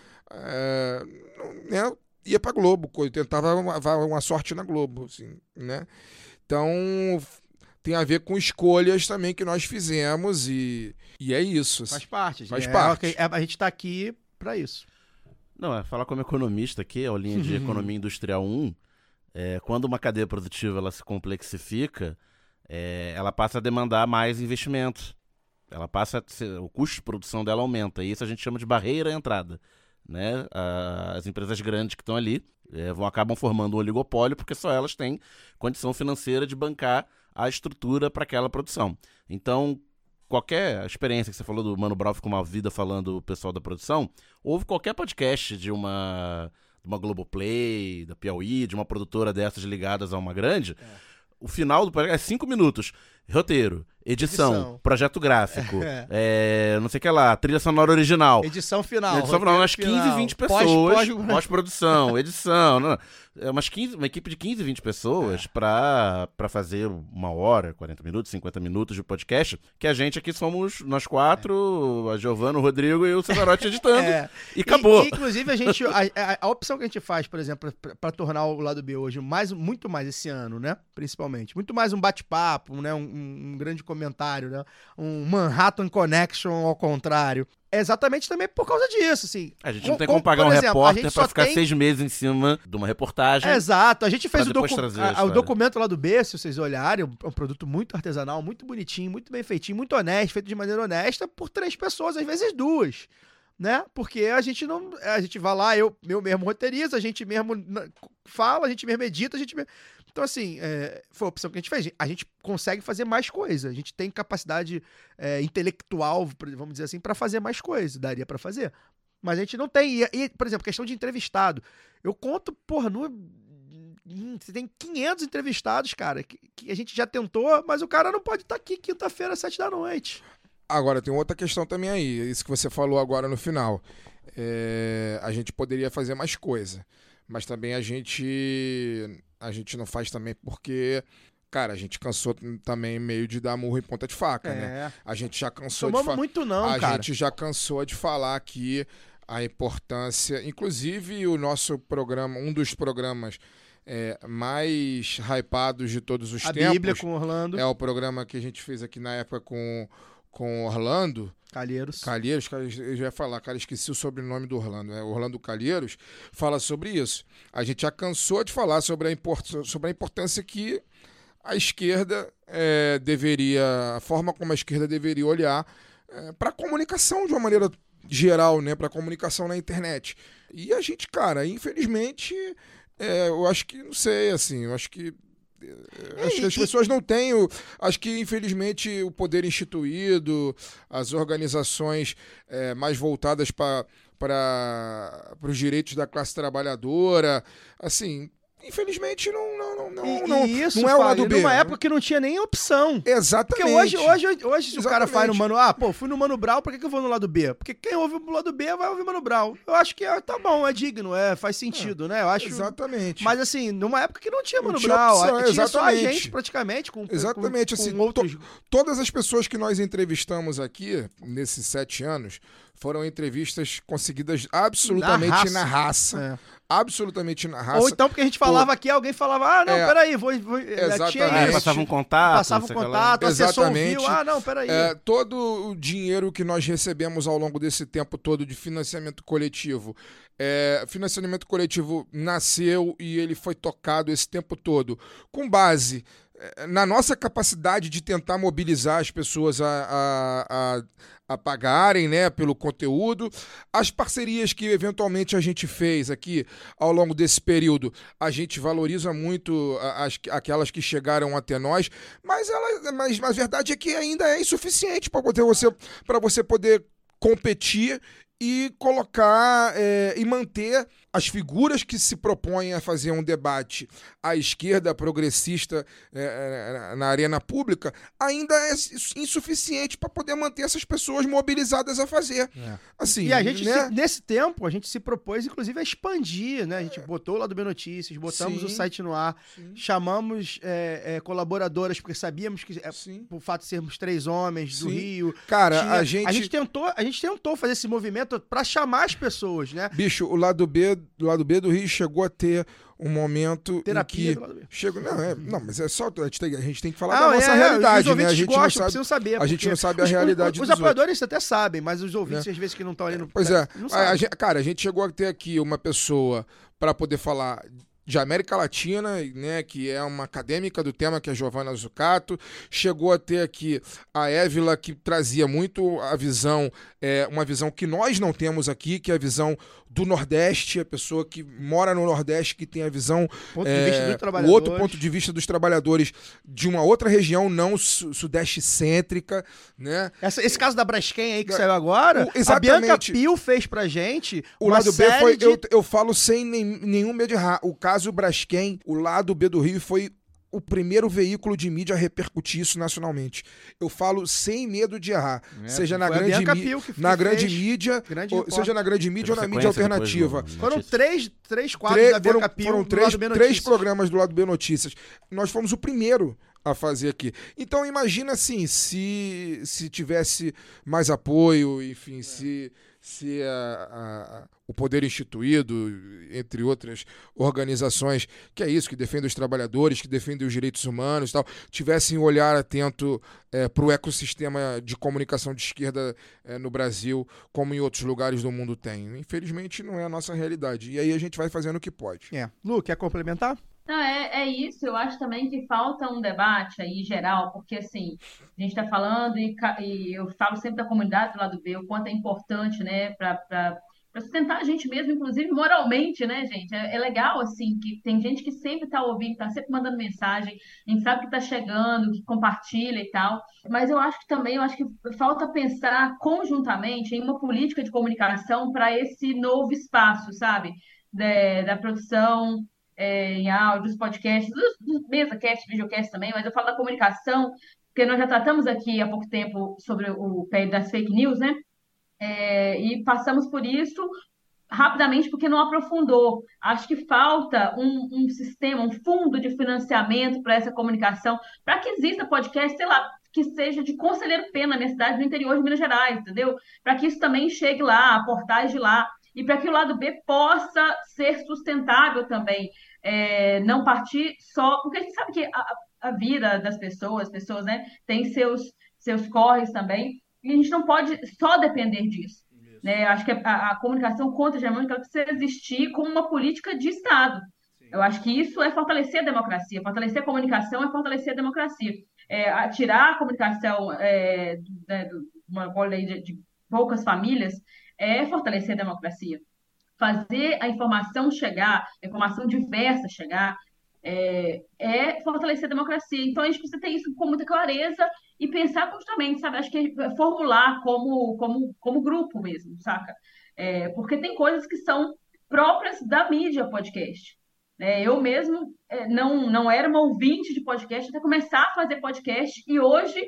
não- né, ia pra Globo, co- tentava uma, uma sorte na Globo, assim, né? Então, tem a ver com escolhas também que nós fizemos e, e é isso. assim. Faz parte. Faz é, parte. é- a gente tá aqui pra isso. Não, é falar como economista aqui, a linha de economia industrial 1, é, quando uma cadeia produtiva ela se complexifica, é, ela passa a demandar mais investimento. Ela passa a ser- o custo de produção dela aumenta. E isso a gente chama de barreira à entrada. Né? A- As empresas grandes que estão ali é, vão acabam formando um oligopólio porque só elas têm condição financeira de bancar a estrutura para aquela produção. Então, qualquer experiência que você falou do Mano Brown ficou uma vida falando o pessoal da produção, houve qualquer podcast de uma, de uma Globoplay, da Piauí, de uma produtora dessas ligadas a uma grande, o final do podcast é cinco minutos. Roteiro, edição, Edição. projeto gráfico, É. é, não sei o que lá, trilha sonora original. Edição final. Edição final, umas 15, final. 20 Pós- pessoas. pós- Pós-produção, edição. Não, não. É umas 15, uma equipe de 15, 20 É. pessoas pra, pra fazer uma hora, 40 minutos, 50 minutos de podcast. Que a gente aqui somos nós quatro, a Giovana, o Rodrigo e o Cesarotti editando. É. E acabou. E, inclusive, a gente. A, a- opção que a gente faz, por exemplo, pra- pra tornar o lado B hoje mais, muito mais esse ano, né? Principalmente. Muito mais um bate-papo, né? Um, um- um grande comentário, né? Um Manhattan Connection ao contrário. É exatamente também por causa disso, assim. A gente não tem com- como pagar um exemplo, repórter pra ficar tem- seis meses em cima de uma reportagem. Exato. A gente fez o, docu- a o documento lá do B, se vocês olharem, é um produto muito artesanal, muito bonitinho, muito bem feitinho, muito honesto, feito de maneira honesta, por três pessoas, às vezes duas. né? Porque a gente não. A gente vai lá, eu, eu mesmo roteirizo, a gente mesmo fala, a gente mesmo edita, a gente mesmo. Então, assim, é, foi a opção que a gente fez. A gente consegue fazer mais coisa. A gente tem capacidade é, intelectual, vamos dizer assim, para fazer mais coisa. Daria para fazer. Mas a gente não tem. E, e, por exemplo, questão de entrevistado. Eu conto, porra, no. Você tem 500 entrevistados, cara, que, que a gente já tentou, mas o cara não pode estar aqui quinta-feira, sete da noite. Agora, tem outra questão também aí, isso que você falou agora no final. É, a gente poderia fazer mais coisa, mas também a gente a gente não faz também porque, cara, a gente cansou também meio de dar murro em ponta de faca, né? É. A gente já cansou de Tomamos falar. muito não, a cara. gente já cansou de falar aqui a importância, inclusive o nosso programa, um dos programas é, mais hypados de todos os A tempos, Bíblia com Orlando é o programa que a gente fez aqui na época com com Orlando, Calheiros. Calheiros, cara, eu já ia falar, cara, esqueci o sobrenome do Orlando, é Orlando Calheiros, fala sobre isso. A gente já cansou de falar sobre a, import sobre a importância que a esquerda é, deveria, a forma como a esquerda deveria olhar para a comunicação de uma maneira geral, né, para a comunicação na internet. E a gente, cara, infelizmente, é, eu acho que, não sei, assim, eu acho que é, que as E- pessoas não têm. O, acho que, infelizmente, o poder instituído, as organizações é, mais voltadas para os direitos da classe trabalhadora, assim, infelizmente não, não, não, não, E, não, e isso, não é o lado B. numa época que não tinha nem opção. Exatamente. Porque hoje, hoje, hoje se o cara Exatamente. faz no Mano... Ah, pô, fui no Mano Brown, por que, que eu vou no lado B? Porque quem ouve o lado B vai ouvir Mano Brown. Eu acho que é, tá bom, é digno, é, faz sentido, né? Eu acho... Exatamente. Mas assim, numa época que não tinha Não Mano tinha Brown, opção, tinha só a exatamente. gente praticamente, com, Exatamente, com, assim, com outros... Todas as pessoas que nós entrevistamos aqui, nesses sete anos, foram entrevistas conseguidas absolutamente na raça. É. Absolutamente na raça. Ou então porque a gente falava aqui, alguém falava, ah, não, É. peraí, vou... vou Exatamente. Tinha isso. passava um contato. Passava lá. contato, Exatamente. ouviu, ah, não, peraí. É, todo o dinheiro que nós recebemos ao longo desse tempo todo de financiamento coletivo, é, financiamento coletivo nasceu e ele foi tocado esse tempo todo com base é, na nossa capacidade de tentar mobilizar as pessoas a, a, a, a pagarem né, pelo conteúdo. As parcerias que eventualmente a gente fez aqui ao longo desse período, a gente valoriza muito as, aquelas que chegaram até nós, mas, ela, mas, a verdade é que ainda é insuficiente para você, você poder competir e colocar é, e manter as figuras que se propõem a fazer um debate à esquerda progressista é, é, na arena pública ainda é insu- insuficiente para poder manter essas pessoas mobilizadas a fazer. Assim, E a gente, né? se- nesse tempo, a gente se propôs, inclusive, a expandir, né? A gente botou lá do B Notícias, botamos Sim. o site no ar, chamamos é, é, colaboradoras, porque sabíamos que, é, Sim. por fato de sermos três homens do Sim. Rio. Cara, tinha- a gente, tentou, a gente tentou fazer esse movimento pra chamar as pessoas, né? bicho, o lado B, do lado B do Rio chegou a ter um momento Terapia em do que lado B. chegou, não, é, não, mas é só a gente tem, a gente tem que falar Não, da nossa é, realidade, os né? A gente gostam, não sabe saber. a gente não sabe a os- realidade Os, dos apoiadores até sabem, mas os ouvintes, às vezes, que não estão ali no. Pois é, Não a- a cara, a gente chegou a ter aqui uma pessoa para poder falar de América Latina, né, que é uma acadêmica do tema, que é a Giovanna Zucato. Chegou a ter aqui a Évila, que trazia muito a visão, é, uma visão que nós não temos aqui, que é a visão do Nordeste, a pessoa que mora no Nordeste, que tem a visão Ponto é, o outro ponto de vista dos trabalhadores de uma outra região, não su sudeste cêntrica, né? Essa- esse caso da Braskem aí que saiu agora, O- a exatamente. Bianca Pio fez pra gente O lado B foi, de... eu, eu falo sem nem- nenhum medo de errar. O caso Braskem, o lado B do Rio foi o primeiro veículo de mídia a repercutir isso nacionalmente. Eu falo sem medo de errar. É, seja na grande, Pio na grande mídia, Grande ou- seja na grande mídia ou na mídia alternativa. no Foram três, três quadros Tre- da foram, Bianca Pio foram do três, lado B três Notícias. programas do lado B Notícias. Nós fomos o primeiro a fazer aqui. Então imagina assim, se, se tivesse mais apoio, enfim, se, se a- a- o poder instituído, entre outras organizações, que é isso, que defendem os trabalhadores, que defendem os direitos humanos e tal, tivessem um olhar atento para o ecossistema de comunicação de esquerda eh, no Brasil, como em outros lugares do mundo tem. Infelizmente não é a nossa realidade. E aí a gente vai fazendo o que pode. É. Lu, quer complementar? Não, é, é isso. Eu acho também que falta um debate aí geral, porque assim, a gente está falando e, e eu falo sempre da comunidade do lado B, o quanto é importante, né, para sustentar a gente mesmo, inclusive moralmente, né, gente? É, é legal, assim, que tem gente que sempre está ouvindo, está sempre mandando mensagem, a gente sabe que está chegando, que compartilha e tal. Mas eu acho que também, eu acho que falta pensar conjuntamente em uma política de comunicação para esse novo espaço, sabe? Da, da produção é, em áudios, podcasts, dos mesa-cast, videocast também, mas eu falo da comunicação, porque nós já tratamos aqui há pouco tempo sobre o pé das fake news, né? É, e passamos por isso rapidamente porque não aprofundou. Acho que falta um, um sistema, um fundo de financiamento para essa comunicação, para que exista podcast, sei lá, que seja de Conselheiro Pena, na minha cidade, no interior de Minas Gerais, entendeu? Para que isso também chegue lá, a portais de lá, e para que o lado B possa ser sustentável também. É, não partir só. Porque a gente sabe que a, a vida das pessoas, as pessoas né, têm seus, seus corres também, e a gente não pode só depender disso. Né? Acho que a, a comunicação contra-hegemônica precisa existir como uma política de Estado. Eu acho que isso é fortalecer a democracia. Fortalecer a comunicação é fortalecer a democracia. É, tirar a comunicação é, né, de uma bola de, de poucas famílias é fortalecer a democracia. Fazer a informação chegar, a informação diversa chegar, é, é, fortalecer a democracia. Então a gente precisa ter isso com muita clareza e pensar constantemente, sabe? Acho que é formular como, como, como grupo mesmo, saca? É, porque tem coisas que são próprias da mídia podcast. É, eu mesmo é, não, não era uma ouvinte de podcast até começar a fazer podcast e hoje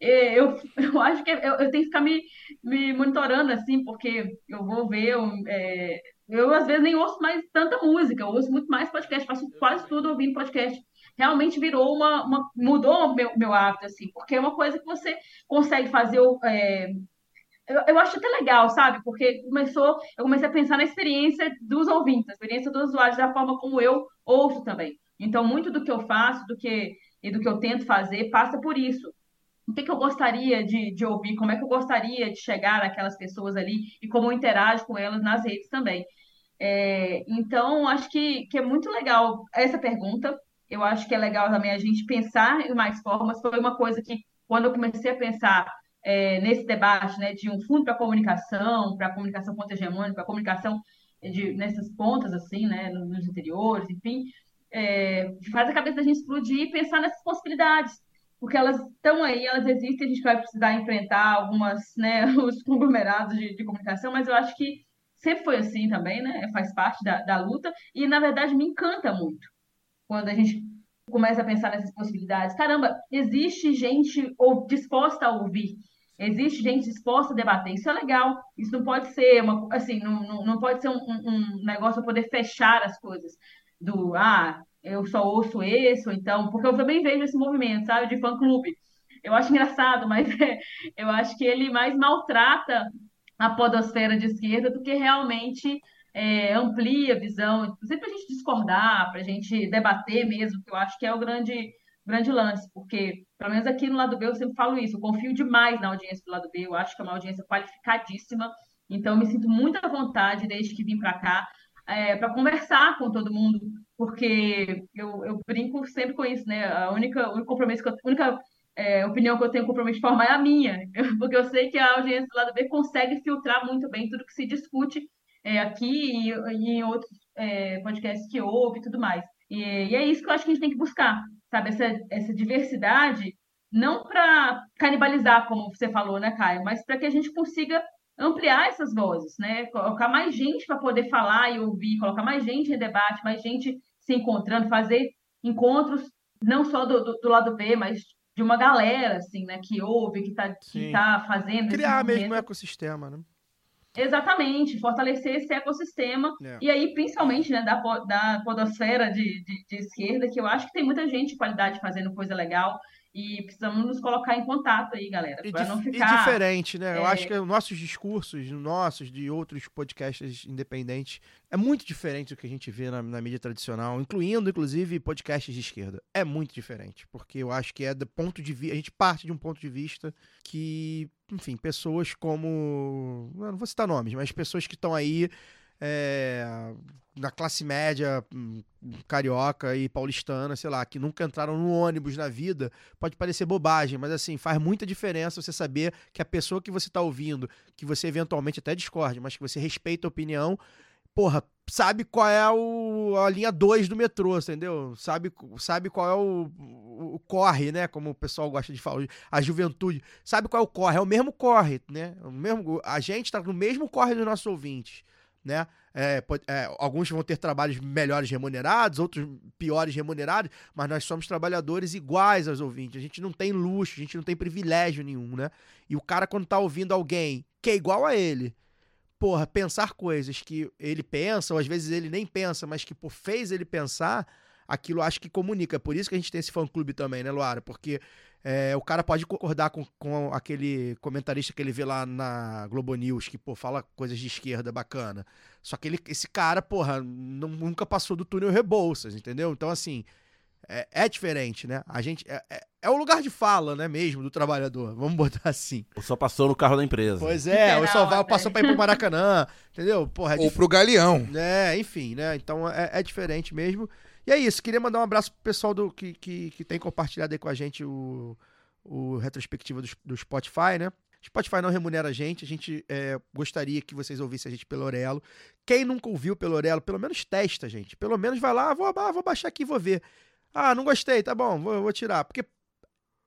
é, eu, eu acho que eu, eu tenho que ficar me, me monitorando assim, porque eu vou ver, eu, é, eu às vezes nem ouço mais tanta música, eu ouço muito mais podcast, faço quase tudo ouvindo podcast. Realmente virou uma, uma mudou o meu, meu hábito, assim, porque é uma coisa que você consegue fazer é, eu, eu acho até legal, sabe? Porque começou, eu comecei a pensar na experiência dos ouvintes, na experiência dos usuários, da forma como eu ouço também. Então, muito do que eu faço, do que e do que eu tento fazer, passa por isso. O que, que eu gostaria de, de ouvir? Como é que eu gostaria de chegar naquelas pessoas ali e como eu interajo com elas nas redes também? É, então, acho que, que é muito legal essa pergunta. Eu acho que é legal também a gente pensar em mais formas. Foi uma coisa que, quando eu comecei a pensar é, nesse debate né, de um fundo para comunicação, para comunicação contra-hegemônica, para comunicação de, nessas pontas, assim, né, nos interiores, enfim, é, faz a cabeça da gente explodir e pensar nessas possibilidades, porque elas estão aí, elas existem, a gente vai precisar enfrentar algumas, né, os conglomerados de, de comunicação, mas eu acho que sempre foi assim também, né, faz parte da, da luta, e na verdade me encanta muito quando a gente começa a pensar nessas possibilidades. Caramba, existe gente ou disposta a ouvir, existe gente disposta a debater. Isso é legal. Isso não pode ser uma, assim, não, não, não pode ser um, um negócio para poder fechar as coisas do ah, eu só ouço esse ou então, porque eu também vejo esse movimento, sabe, de fã clube. Eu acho engraçado, mas é, eu acho que ele mais maltrata a podosfera de esquerda do que realmente é, amplia a visão, inclusive para a gente discordar, para a gente debater mesmo, que eu acho que é o grande, grande lance, porque, pelo menos aqui no lado B, eu sempre falo isso, eu confio demais na audiência do lado B, eu acho que é uma audiência qualificadíssima, então me sinto muito à vontade desde que vim para cá, é, para conversar com todo mundo, porque eu, eu brinco sempre com isso, né? A única, o único compromisso que eu, a única é, opinião que eu tenho compromisso de formar é a minha, porque eu sei que a audiência do lado B consegue filtrar muito bem tudo que se discute é, aqui e, e, em outros é, podcasts que ouve e tudo mais. E, e, é isso que eu acho que a gente tem que buscar, sabe? Essa, essa diversidade, não para canibalizar, como você falou, né, Caio, mas para que a gente consiga ampliar essas vozes, né? Colocar mais gente para poder falar e ouvir, colocar mais gente em debate, mais gente se encontrando, fazer encontros não só do, do, do lado B, mas de uma galera, assim, né, que ouve, que está que tá fazendo. Criar mesmo um ecossistema, né? Exatamente, fortalecer esse ecossistema. É. E aí, principalmente, né, da, da podosfera de, de, de, esquerda, que eu acho que tem muita gente de qualidade fazendo coisa legal. E precisamos nos colocar em contato aí, galera. E, não e ficar, diferente, né? Eu é, acho que os nossos discursos, nossos, de outros podcasts independentes, é muito diferente do que a gente vê na, na, mídia tradicional, incluindo, inclusive, podcasts de esquerda. É muito diferente, porque eu acho que é do ponto de vista. A gente parte de um ponto de vista que, enfim, pessoas como. Eu não vou citar nomes, mas pessoas que estão aí é, na classe média hum, carioca e paulistana, sei lá, que nunca entraram no ônibus na vida, pode parecer bobagem, mas assim, faz muita diferença você saber que a pessoa que você tá ouvindo, que você eventualmente até discorde, mas que você respeita a opinião, porra, sabe qual é o, a linha 2 do metrô, entendeu? Sabe, sabe qual é o, o, o corre, né? Como o pessoal gosta de falar, a juventude. Sabe qual é o corre? É o mesmo corre, né? O mesmo, a gente tá no mesmo corre dos nossos ouvintes, né? É, pode- é, alguns vão ter trabalhos melhores remunerados, outros piores remunerados, mas nós somos trabalhadores iguais aos ouvintes. A gente não tem luxo, a gente não tem privilégio nenhum, né? E o cara, quando tá ouvindo alguém que é igual a ele, porra, pensar coisas que ele pensa, ou às vezes ele nem pensa, mas que pô, fez ele pensar, aquilo acho que comunica. É por isso que a gente tem esse fã-clube também, né, Luara? Porque é, o cara pode concordar com, com aquele comentarista que ele vê lá na Globo News, que, pô, fala coisas de esquerda bacana. Só que ele, esse cara, porra, não- nunca passou do túnel Rebouças, entendeu? Então, assim, é, é diferente, né? A gente. É, é, é o lugar de fala, né, mesmo, do trabalhador. Vamos botar assim. Só passou no carro da empresa. Pois é, o Literal, Soval até. passou pra ir pro Maracanã, entendeu? Porra, é Ou dif- pro Galeão. é, enfim, né? Então é, é diferente mesmo. E é isso, queria mandar um abraço pro pessoal do, que, que, que tem compartilhado aí com a gente o, o retrospectiva do, do Spotify, né? Spotify não remunera a gente, a gente é, gostaria que vocês ouvissem a gente pelo Orelo. Quem nunca ouviu pelo Orelo, pelo menos testa, gente. Pelo menos vai lá, vou, ah, vou baixar aqui vou ver. Ah, não gostei, tá bom, vou, vou tirar. Porque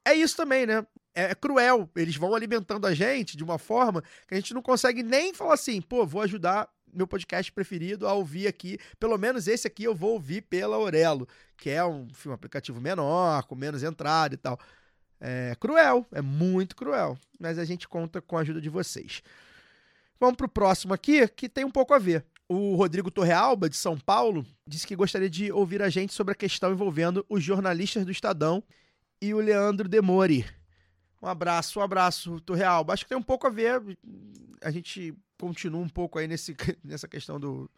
é isso também, né? É, é cruel. Eles vão alimentando a gente de uma forma que a gente não consegue nem falar assim, pô, vou ajudar meu podcast preferido a ouvir aqui. Pelo menos esse aqui eu vou ouvir pela Orelo, que é um, enfim, um aplicativo menor, com menos entrada e tal. É cruel, é muito cruel. Mas a gente conta com a ajuda de vocês. Vamos pro próximo aqui, que tem um pouco a ver. O Rodrigo Torrealba, de São Paulo, disse que gostaria de ouvir a gente sobre a questão envolvendo os jornalistas do Estadão e o Leandro Demori. Um abraço, um abraço, Torrealba. Acho que tem um pouco a ver. A gente continua um pouco aí nesse, nessa questão do,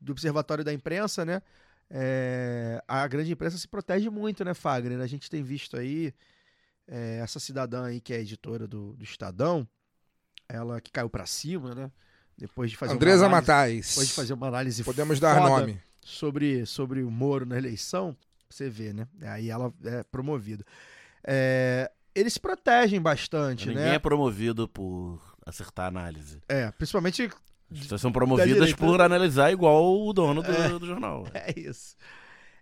do observatório da imprensa, né? É, a grande imprensa se protege muito, né, Fagner? A gente tem visto aí é, essa cidadã aí que é editora do, do Estadão, ela que caiu pra cima, né? Depois de fazer Andresa uma análise, Matais. depois de fazer uma análise Podemos dar nome. sobre, sobre o Moro na eleição, você vê, né? Aí ela é promovida. É, eles se protegem bastante, Ninguém né? é promovido por acertar a análise. É, principalmente As pessoas são promovidas por analisar igual o dono do, É. do jornal. É isso.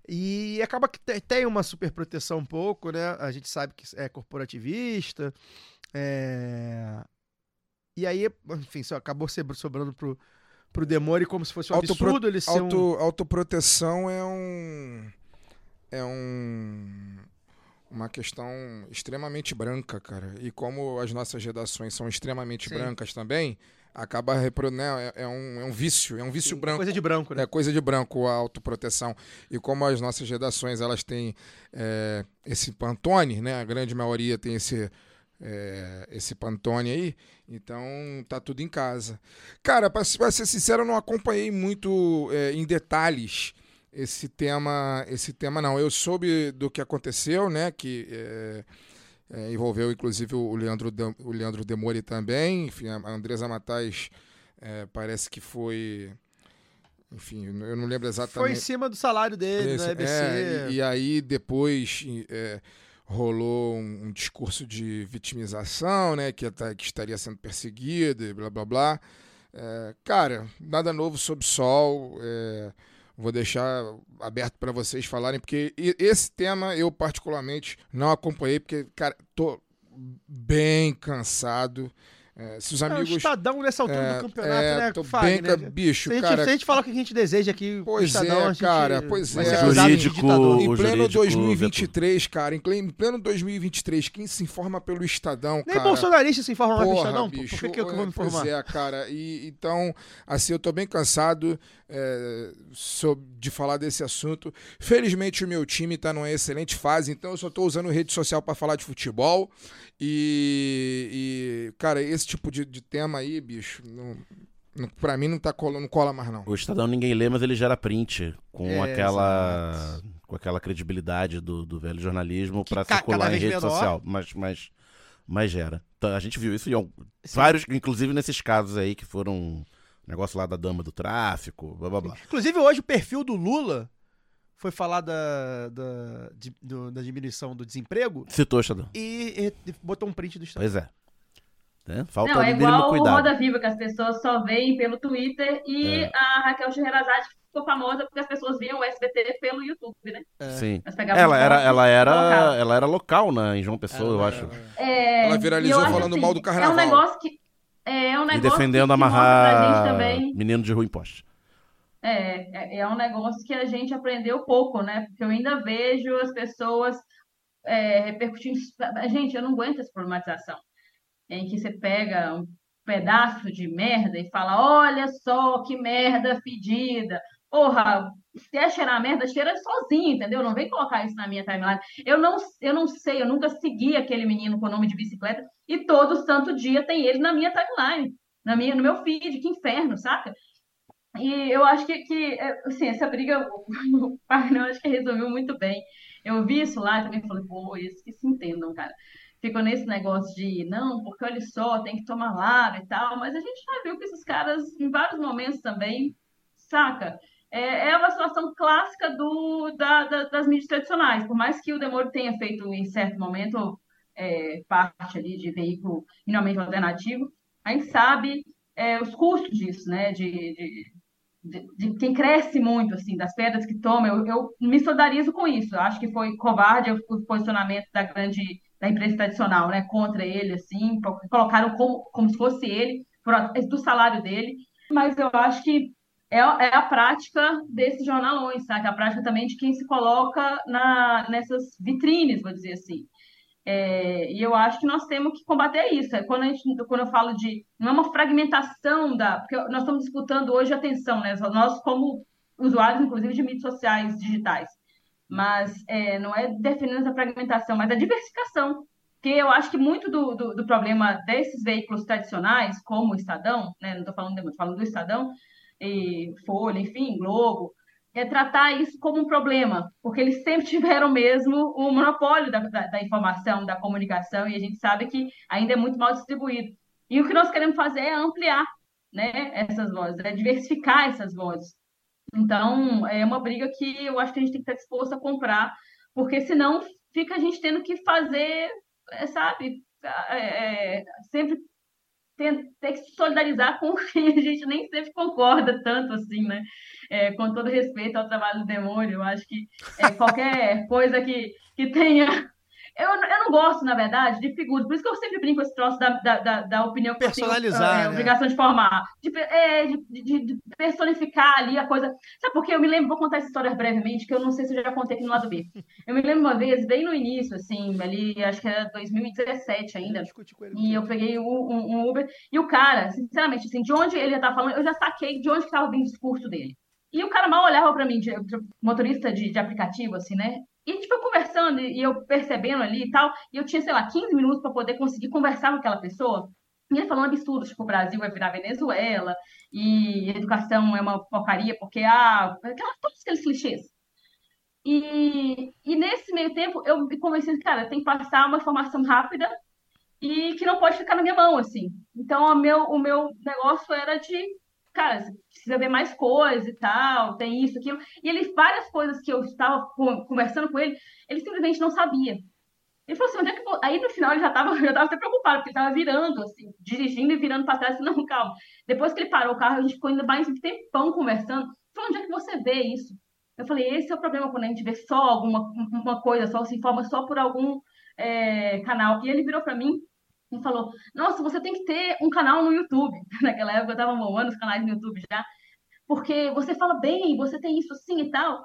E acaba que te- tem uma super proteção um pouco, né? A gente sabe que é corporativista. é, E aí, enfim, só acabou sobrando pro, pro Demore como se fosse um Autopro- absurdo ele ser um... Auto, autoproteção é um. É um. Uma questão extremamente branca, cara. E como as nossas redações são extremamente Sim. brancas também, acaba né, é, é um, é um vício, é um vício branco. Coisa de branco, né? É coisa de branco a autoproteção. E como as nossas redações elas têm é, esse Pantone, né? A grande maioria tem esse, é, esse Pantone aí, então tá tudo em casa. Cara, pra, pra ser sincero, eu não acompanhei muito é, em detalhes esse tema, esse tema não. Eu soube do que aconteceu, né? Que é, é, envolveu inclusive o Leandro, De- o Leandro Demori também. Enfim, a Andresa Matais é, parece que foi. Enfim, eu não lembro Foi em exatamente. cima do salário dele, Esse- no EBC. é, e, e aí depois rolou um, um discurso de vitimização, né? Que, que estaria sendo perseguido e blá blá blá. Cara, nada novo sob sol. é, vou deixar aberto para vocês falarem, porque esse tema eu particularmente não acompanhei, porque, cara, tô bem cansado. É, se os É, o amigos. Estadão nessa altura é, do campeonato, é, né? tô Fagner? bem, ca- bicho, se, a gente, cara. se a gente falar o que a gente deseja aqui, o Pois Estadão, é, a gente cara, pois vai é. de Jurídico-. Em pleno jurídico 2023, cara, em ple- em pleno 2023, quem se informa pelo Estadão, Nem cara? bolsonarista se informa mais do Porra, Estadão, pô. bicho, Por que, que eu vou me pois informar? é, cara. E, então, assim, eu tô bem cansado é, sob- de falar desse assunto. Felizmente, o meu time tá numa excelente fase, então eu só tô usando rede social para falar de futebol. E, e, cara, esse tipo de, de tema aí, bicho, não, não, pra mim não, tá cola, não cola mais, não. O Estadão ninguém lê, mas ele gera print com É, aquela com aquela credibilidade do, do velho jornalismo ca- circular em rede menor. social. Mas, mas, mas gera. Então, a gente viu isso em vários, inclusive nesses casos aí que foram negócio lá da dama do tráfico, blá blá blá. Inclusive, hoje o perfil do Lula foi falar da, da, de- do- da diminuição do desemprego Citou, Xadão. e, e botou um print do Estado. Pois é. Né? Falta Não, é o igual o cuidado. Roda Viva, que as pessoas só veem pelo Twitter, e É. a Raquel Scheherazade ficou famosa porque as pessoas viam o SBT pelo YouTube, né? Sim. Elas pegavam Ela era, ela era, colocavam. ela era local, né, em João Pessoa, eu acho. É, Ela viralizou falando assim, mal do É carnaval. um negócio que. É um E negócio defendendo que, amarrar menino de rua em poste. É, é, é um negócio que a gente aprendeu pouco, né? Porque eu ainda vejo as pessoas é, repercutindo. Gente, eu não aguento essa problematização. Em que você pega um pedaço de merda e fala: olha só que merda fedida. Porra, se quer cheirar merda, cheira sozinho, entendeu? Não vem colocar isso na minha timeline. Eu não, eu não sei, eu nunca segui aquele menino com nome de bicicleta e todo santo dia tem ele na minha timeline, na minha, no meu feed, que inferno, saca? E eu acho que, que é, assim, essa briga, o Parnão acho que resolveu muito bem. Eu vi isso lá e também falei, pô, eles que se entendam, cara. Ficou nesse negócio de, não, porque olha só, tem que tomar lado e tal, mas a gente já viu que esses caras, em vários momentos também, saca? É, é uma situação clássica do, da, da- das mídias tradicionais. Por mais que o Demoro tenha feito, em certo momento, é, parte ali de veículo minimamente alternativo, a gente sabe é, os custos disso, né? De, de, de, de quem cresce muito, assim, das pedras que toma. Eu, eu me solidarizo com isso. Eu acho que foi covarde o, posicionamento da grande da imprensa tradicional, né? Contra ele, assim, colocaram como, como se fosse ele, do salário dele. Mas eu acho que é, é a prática desses jornalões, sabe? A prática também de quem se coloca na, nessas vitrines, vou dizer assim. É, e eu acho que nós temos que combater isso. É quando, gente, quando eu falo de. Não é uma fragmentação da. Porque nós estamos disputando hoje atenção, né? Nós, como usuários, inclusive, de mídias sociais digitais. Mas é, não é definindo essa fragmentação, mas a diversificação. Porque eu acho que muito do, do, do problema desses veículos tradicionais, como o Estadão, né? Não estou falando, falando do Estadão, Folha, enfim, Globo, é tratar isso como um problema, porque eles sempre tiveram mesmo o monopólio da, da, da informação, da comunicação, e a gente sabe que ainda é muito mal distribuído. E o que nós queremos fazer é ampliar né, essas vozes, é diversificar essas vozes. Então, é uma briga que eu acho que a gente tem que estar disposto a comprar, porque senão fica a gente tendo que fazer, é, sabe, é, é, sempre ter, que se solidarizar com quem a gente nem sempre concorda tanto assim, né? É, com todo respeito ao trabalho do demônio, eu acho que é, qualquer coisa que, que tenha. Eu, eu não gosto, na verdade, de figuras, por isso que eu sempre brinco com esse troço da, da, da, da opinião que eu tenho, Personalizar, é, né? obrigação de formar, de, é, de, de- de personificar ali a coisa. Sabe por quê? Eu me lembro, vou contar essa história brevemente, que eu não sei se eu já contei aqui no lado B. Eu me lembro uma vez, bem no início, assim, ali, acho que era 2017 ainda, ele. e eu peguei um, um- Uber. E o cara, sinceramente, assim, de onde ele estava falando, eu já saquei de onde estava vindo o discurso dele. E o cara mal olhava para mim, de, de motorista de, de aplicativo, assim, né? E a gente foi conversando e, eu percebendo ali e tal. E eu tinha, sei lá, 15 minutos para poder conseguir conversar com aquela pessoa. E ele falando absurdos, tipo, o Brasil vai virar Venezuela e educação é uma porcaria porque, ah, aquelas, todos aqueles clichês. E, e nesse meio tempo eu me convenci, cara, tem que passar uma informação rápida e que não pode ficar na minha mão, assim. Então, o meu, o meu negócio era de, cara, você precisa ver mais coisa e tal, tem isso, aquilo. E ele, várias coisas que eu estava co- conversando com ele, ele simplesmente não sabia. Ele falou assim, onde é que? Aí no final ele já estava já tava até preocupado, porque ele estava virando, assim, dirigindo e virando para trás, assim, não, calma. Depois que ele parou o carro, a gente ficou ainda mais um tempão conversando. Falou, onde é que você vê isso? Eu falei, esse é o problema quando a gente vê só alguma uma coisa, só se informa só por algum é, canal. E ele virou para mim e falou: Nossa, você tem que ter um canal no YouTube. Naquela época eu estava moando os canais no YouTube já, porque você fala bem, você tem isso sim e tal.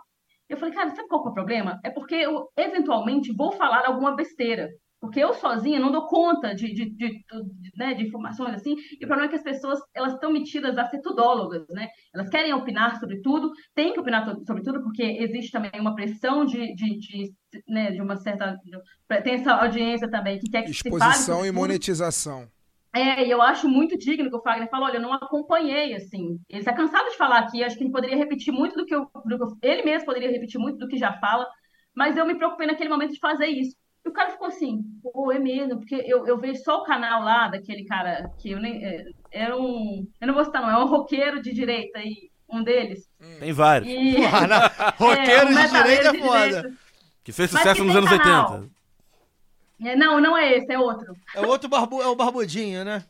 Eu falei, cara, sabe qual é o problema? É porque eu eventualmente vou falar alguma besteira. Porque eu sozinha não dou conta de, de, de, de, né, de informações assim, e o problema é que as pessoas elas estão metidas a ser tudólogas, né? Elas querem opinar sobre tudo, tem que opinar sobre tudo, porque existe também uma pressão de, de, de, né, de uma certa. Tem essa audiência também que quer que Exposição e tudo. monetização. É, e eu acho muito digno que o Fagner falou, olha, eu não acompanhei, assim. Ele está cansado de falar aqui, acho que ele poderia repetir muito do que, eu, do que eu- ele mesmo poderia repetir muito do que já fala, mas eu me preocupei naquele momento de fazer isso. E o cara ficou assim, pô, é mesmo, porque eu, eu vejo só o canal lá daquele cara que eu nem. É, era um. Eu não vou citar, não, é um roqueiro de direita aí, um deles. Tem vários. E, Porra, na- roqueiro um de direita é foda. direita. Que fez sucesso que nos anos canal. 80. É, não, não é esse, é outro. É o outro barbu, é o barbudinho, né?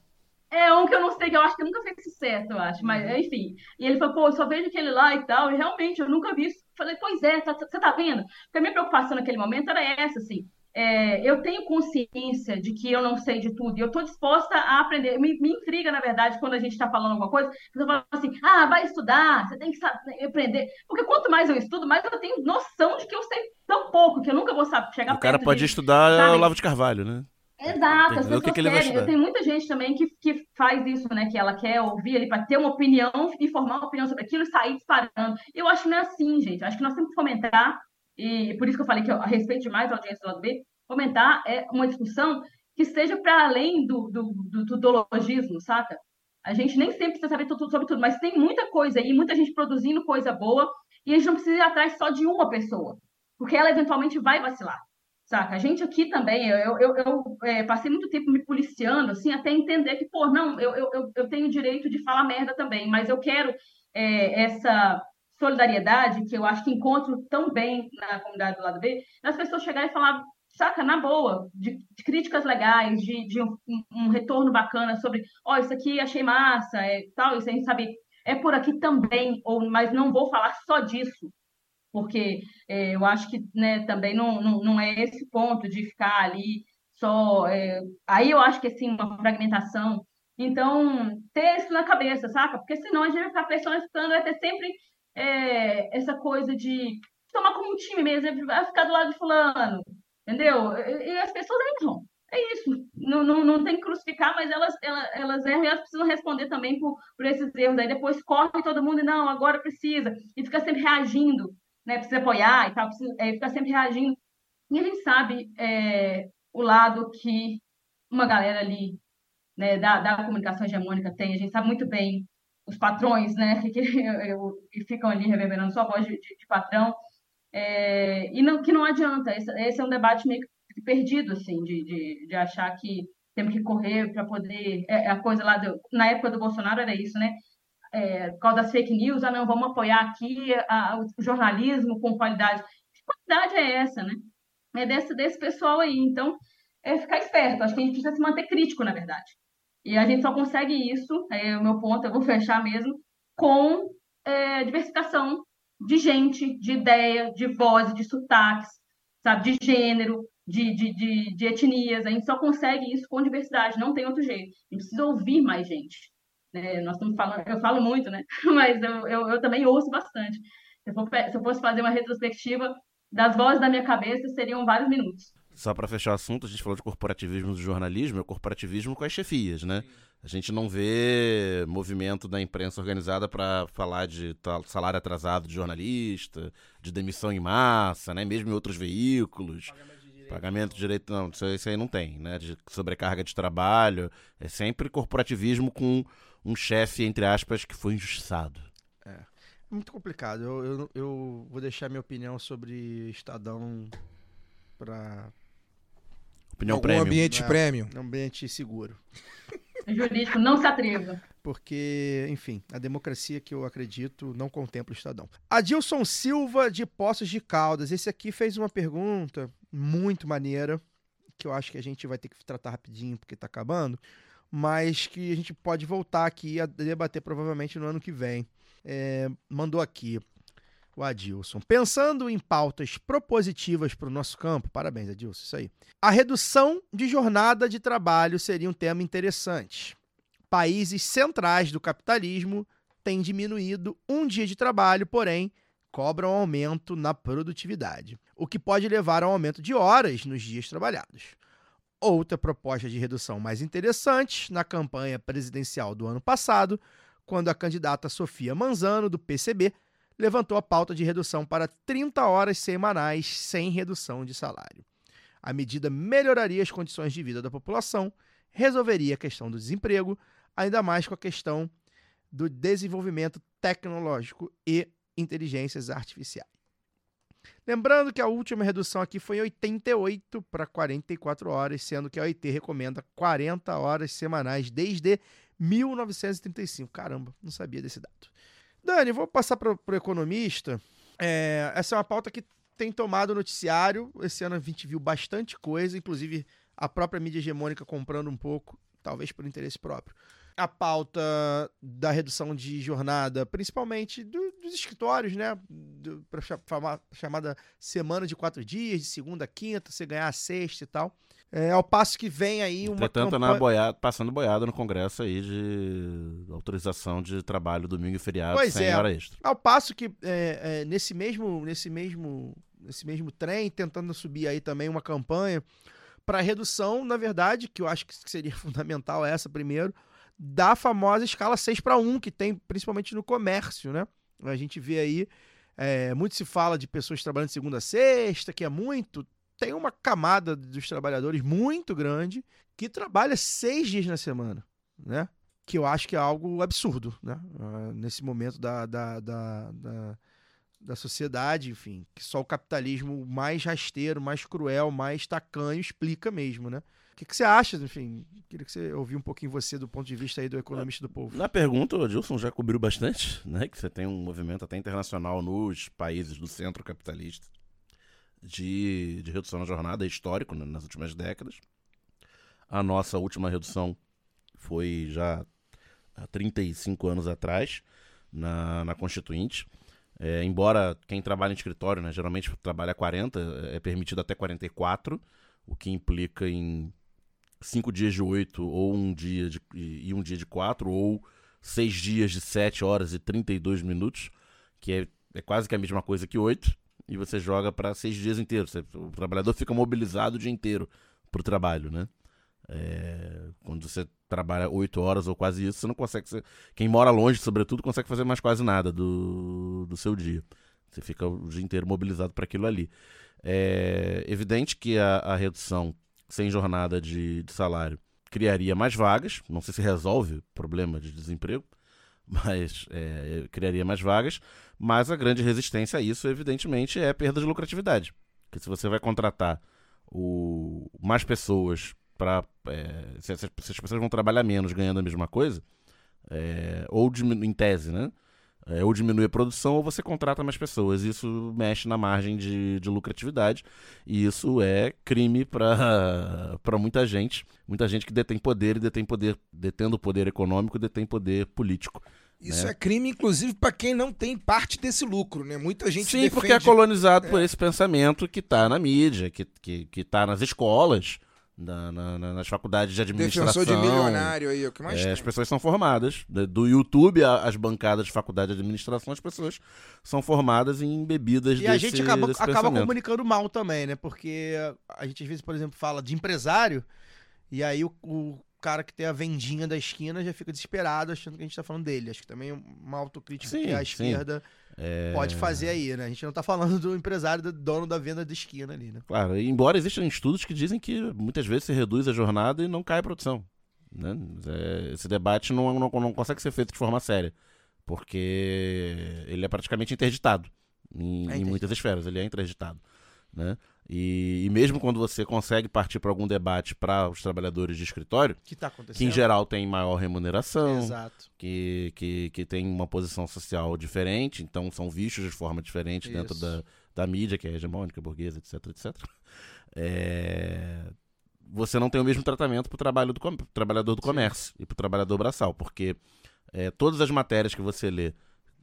É um que eu não sei, que eu acho que nunca fez sucesso, eu acho, mas enfim. E ele falou, pô, eu só vejo aquele lá e tal, e realmente eu nunca vi isso. Falei, pois é, tá- você tá vendo? Porque a minha preocupação naquele momento era essa, assim. É, eu tenho consciência de que eu não sei de tudo, e eu estou disposta a aprender. Me, me intriga, na verdade, quando a gente está falando alguma coisa, você fala assim, ah, vai estudar, você tem que saber, aprender. Porque quanto mais eu estudo, mais eu tenho noção de que eu sei tão pouco, que eu nunca vou saber chegar O cara pode de, estudar sabe? Olavo de Carvalho, né? Exato, Tem as que o que pessoas que vai querem. tenho muita gente também que, que faz isso, né? Que ela quer ouvir ali para ter uma opinião e formar uma opinião sobre aquilo e sair disparando. Eu acho que não é assim, gente. Eu acho que nós temos que fomentar, e por isso que eu falei que eu respeito demais a audiência do lado B, fomentar é uma discussão que esteja para além do, do, do, do dologismo, saca? A gente nem sempre precisa saber tudo sobre tudo, mas tem muita coisa aí, muita gente produzindo coisa boa, e a gente não precisa ir atrás só de uma pessoa, porque ela eventualmente vai vacilar. Saca? A gente aqui também, eu, eu, eu é, passei muito tempo me policiando, assim, até entender que, pô, não, eu, eu, eu tenho direito de falar merda também, mas eu quero é, essa solidariedade que eu acho que encontro tão bem na comunidade do lado B, das pessoas chegarem e falar, saca, na boa, de, de críticas legais, de, de um, um retorno bacana sobre, ó, isso aqui achei massa, é, tal, isso aí, sabe, é por aqui também, ou, mas não vou falar só disso, porque é, eu acho que né, também não, não, não é esse ponto de ficar ali só. é, aí eu acho que assim, uma fragmentação. Então, ter isso na cabeça, saca? Porque senão a gente vai ficar pressionando, vai ter sempre é, essa coisa de tomar como um time mesmo, vai ficar do lado de fulano, entendeu? E, e as pessoas erram. É isso. Não, não, não tem que crucificar, mas elas, elas, elas erram e elas precisam responder também por, por esses erros. Aí depois corre todo mundo e não, agora precisa. E fica sempre reagindo né, precisa apoiar e tal, precisa, é, ficar sempre reagindo. E a gente sabe é, o lado que uma galera ali né, da, da comunicação hegemônica tem, a gente sabe muito bem os patrões, né, que, que, que ficam ali reverberando sua voz de, de, de patrão, é, e não, que não adianta, esse, esse, é um debate meio perdido, assim, de, de, de achar que temos que correr para poder, é, a coisa lá, do, na época do Bolsonaro era isso, né, é, por causa das fake news, ah, não, vamos apoiar aqui a, o jornalismo com qualidade. Que qualidade é essa, né? É desse, desse pessoal aí. Então, é ficar esperto. Acho que a gente precisa se manter crítico, na verdade. E a gente só consegue isso, é o meu ponto, eu vou fechar mesmo, com é, diversificação de gente, de ideia, de voz, de sotaques, sabe, de gênero, de, de, de, de etnias. A gente só consegue isso com diversidade, não tem outro jeito. A gente precisa ouvir mais gente. É, nós estamos falando, eu falo muito, né? Mas eu, eu, eu também ouço bastante. Se eu, se eu, fosse fazer uma retrospectiva das vozes da minha cabeça, seriam vários minutos. Só para fechar o assunto, a gente falou de corporativismo do jornalismo, é corporativismo com as chefias, né? A gente não vê movimento da imprensa organizada para falar de salário atrasado de jornalista, de demissão em massa, né? Mesmo em outros veículos. Pagamento de direito, não, isso aí não tem, né? De sobrecarga de trabalho. É sempre corporativismo com um chefe, entre aspas, que foi injustiçado. É. Muito complicado. Eu, eu, eu vou deixar minha opinião sobre Estadão para. Opinião Algum prêmio. ambiente É, prêmio. Ambiente seguro. Jurídico, não se atreva. Porque, enfim, a democracia que eu acredito não contempla o Estadão. Adilson Silva, de Poços de Caldas. Esse aqui fez uma pergunta muito maneira, que eu acho que a gente vai ter que tratar rapidinho, porque tá acabando, mas que a gente pode voltar aqui a debater provavelmente no ano que vem. É, mandou aqui o Adilson. Pensando em pautas propositivas para o nosso campo, parabéns, Adilson, isso aí. A redução de jornada de trabalho seria um tema interessante. Países centrais do capitalismo têm diminuído um dia de trabalho, porém cobram aumento na produtividade, o que pode levar ao aumento de horas nos dias trabalhados. Outra proposta de redução mais interessante, na campanha presidencial do ano passado, quando a candidata Sofia Manzano, do PCB, levantou a pauta de redução para 30 horas semanais sem redução de salário. A medida melhoraria as condições de vida da população, resolveria a questão do desemprego, ainda mais com a questão do desenvolvimento tecnológico e inteligências artificiais. Lembrando que a última redução aqui foi em 88 para 44 horas, sendo que a OIT recomenda 40 horas semanais desde 1935. Caramba, não sabia desse dado. Dani, vou passar para o economista. É, essa é uma pauta que tem tomado noticiário. Esse ano a gente viu bastante coisa, inclusive a própria mídia hegemônica comprando um pouco, talvez por interesse próprio. A pauta da redução de jornada, principalmente do- dos escritórios, né? Para chamada semana de quatro dias, de segunda a quinta, você ganhar a sexta e tal. É, ao passo que vem aí uma Entretanto, na campanha- boiada, passando boiada no Congresso aí de autorização de trabalho domingo e feriado Pois sem é. hora extra. Ao passo que é, é, nesse mesmo nesse mesmo nesse mesmo trem tentando subir aí também uma campanha para redução, na verdade, que eu acho que seria fundamental essa primeiro, da famosa escala 6 para 1 que tem principalmente no comércio, né? A gente vê aí é, muito se fala de pessoas trabalhando segunda a sexta, que é muito. Tem uma camada dos trabalhadores muito grande que trabalha seis dias na semana, né? Que eu acho que é algo absurdo, né? Ah, nesse momento da, da, da, da, da sociedade, enfim, que só o capitalismo mais rasteiro, mais cruel, mais tacanho explica mesmo, né? Que, que você acha, enfim? Queria que você ouvisse um pouquinho você do ponto de vista aí do economista do povo. Na pergunta, o Gilson já cobriu bastante, né? Que você tem um movimento até internacional nos países do centro capitalista de, de redução na jornada, é histórico né, nas últimas décadas. A nossa última redução foi já há 35 anos atrás, na, na Constituinte. É, embora quem trabalha em escritório, né, geralmente trabalha 40, é permitido até 44, o que implica em cinco dias de oito ou um dia de, e um dia de quatro, ou seis dias de 7 horas e 32 minutos, que é, é quase que a mesma coisa que oito, e você joga para seis dias inteiros. O trabalhador fica mobilizado o dia inteiro pro trabalho, né? É, quando você trabalha oito horas ou quase isso, você não consegue. Ser, quem mora longe, sobretudo, consegue fazer mais quase nada do, do seu dia. Você fica o dia inteiro mobilizado para aquilo ali. É evidente que a, a redução sem jornada de, de salário criaria mais vagas. Não sei se resolve o problema de desemprego, mas é, criaria mais vagas. Mas a grande resistência a isso, evidentemente, é a perda de lucratividade. Porque se você vai contratar o, mais pessoas para. se, essas- se as pessoas vão trabalhar menos ganhando a mesma coisa, é, ou em tese, né? É, ou diminui a produção ou você contrata mais pessoas. Isso mexe na margem de, de lucratividade. E isso é crime para muita gente. Muita gente que detém poder e detém poder, detendo poder econômico, detém poder político. Isso né? é crime, inclusive, para quem não tem parte desse lucro, né? Muita gente Sim, defende... porque é colonizado por esse pensamento que está na mídia, que, que, que tá nas escolas, na- na- na- nas faculdades de administração. Defensor de milionário aí, é o que mais É, tem. as pessoas são formadas. Do YouTube a- às bancadas de faculdade de administração, as pessoas são formadas em bebidas E desse, a gente acaba, acaba comunicando mal também, né? Porque a gente às vezes, por exemplo, fala de empresário, e aí o, o cara que tem a vendinha da esquina já fica desesperado achando que a gente tá falando dele. Acho que também é uma autocrítica Sim, que a esquerda É, pode fazer aí, né? A gente não tá falando do empresário, do dono da venda da esquina ali, né? Claro, embora existam estudos que dizem que muitas vezes se reduz a jornada e não cai a produção. né? É, esse debate não, não, não consegue ser feito de forma séria, porque ele é praticamente interditado em, É em interditado. muitas esferas, ele é interditado. Né? E, e mesmo quando você consegue partir para algum debate para os trabalhadores de escritório, Que tá que em geral tem maior remuneração, que, que, que tem uma posição social diferente, então são vistos de forma diferente dentro Isso. da, da mídia, que é hegemônica, burguesa, etc, etc. É, Você não tem o mesmo tratamento para o trabalho do com- trabalhador do comércio e para o trabalhador braçal, porque é, todas as matérias que você lê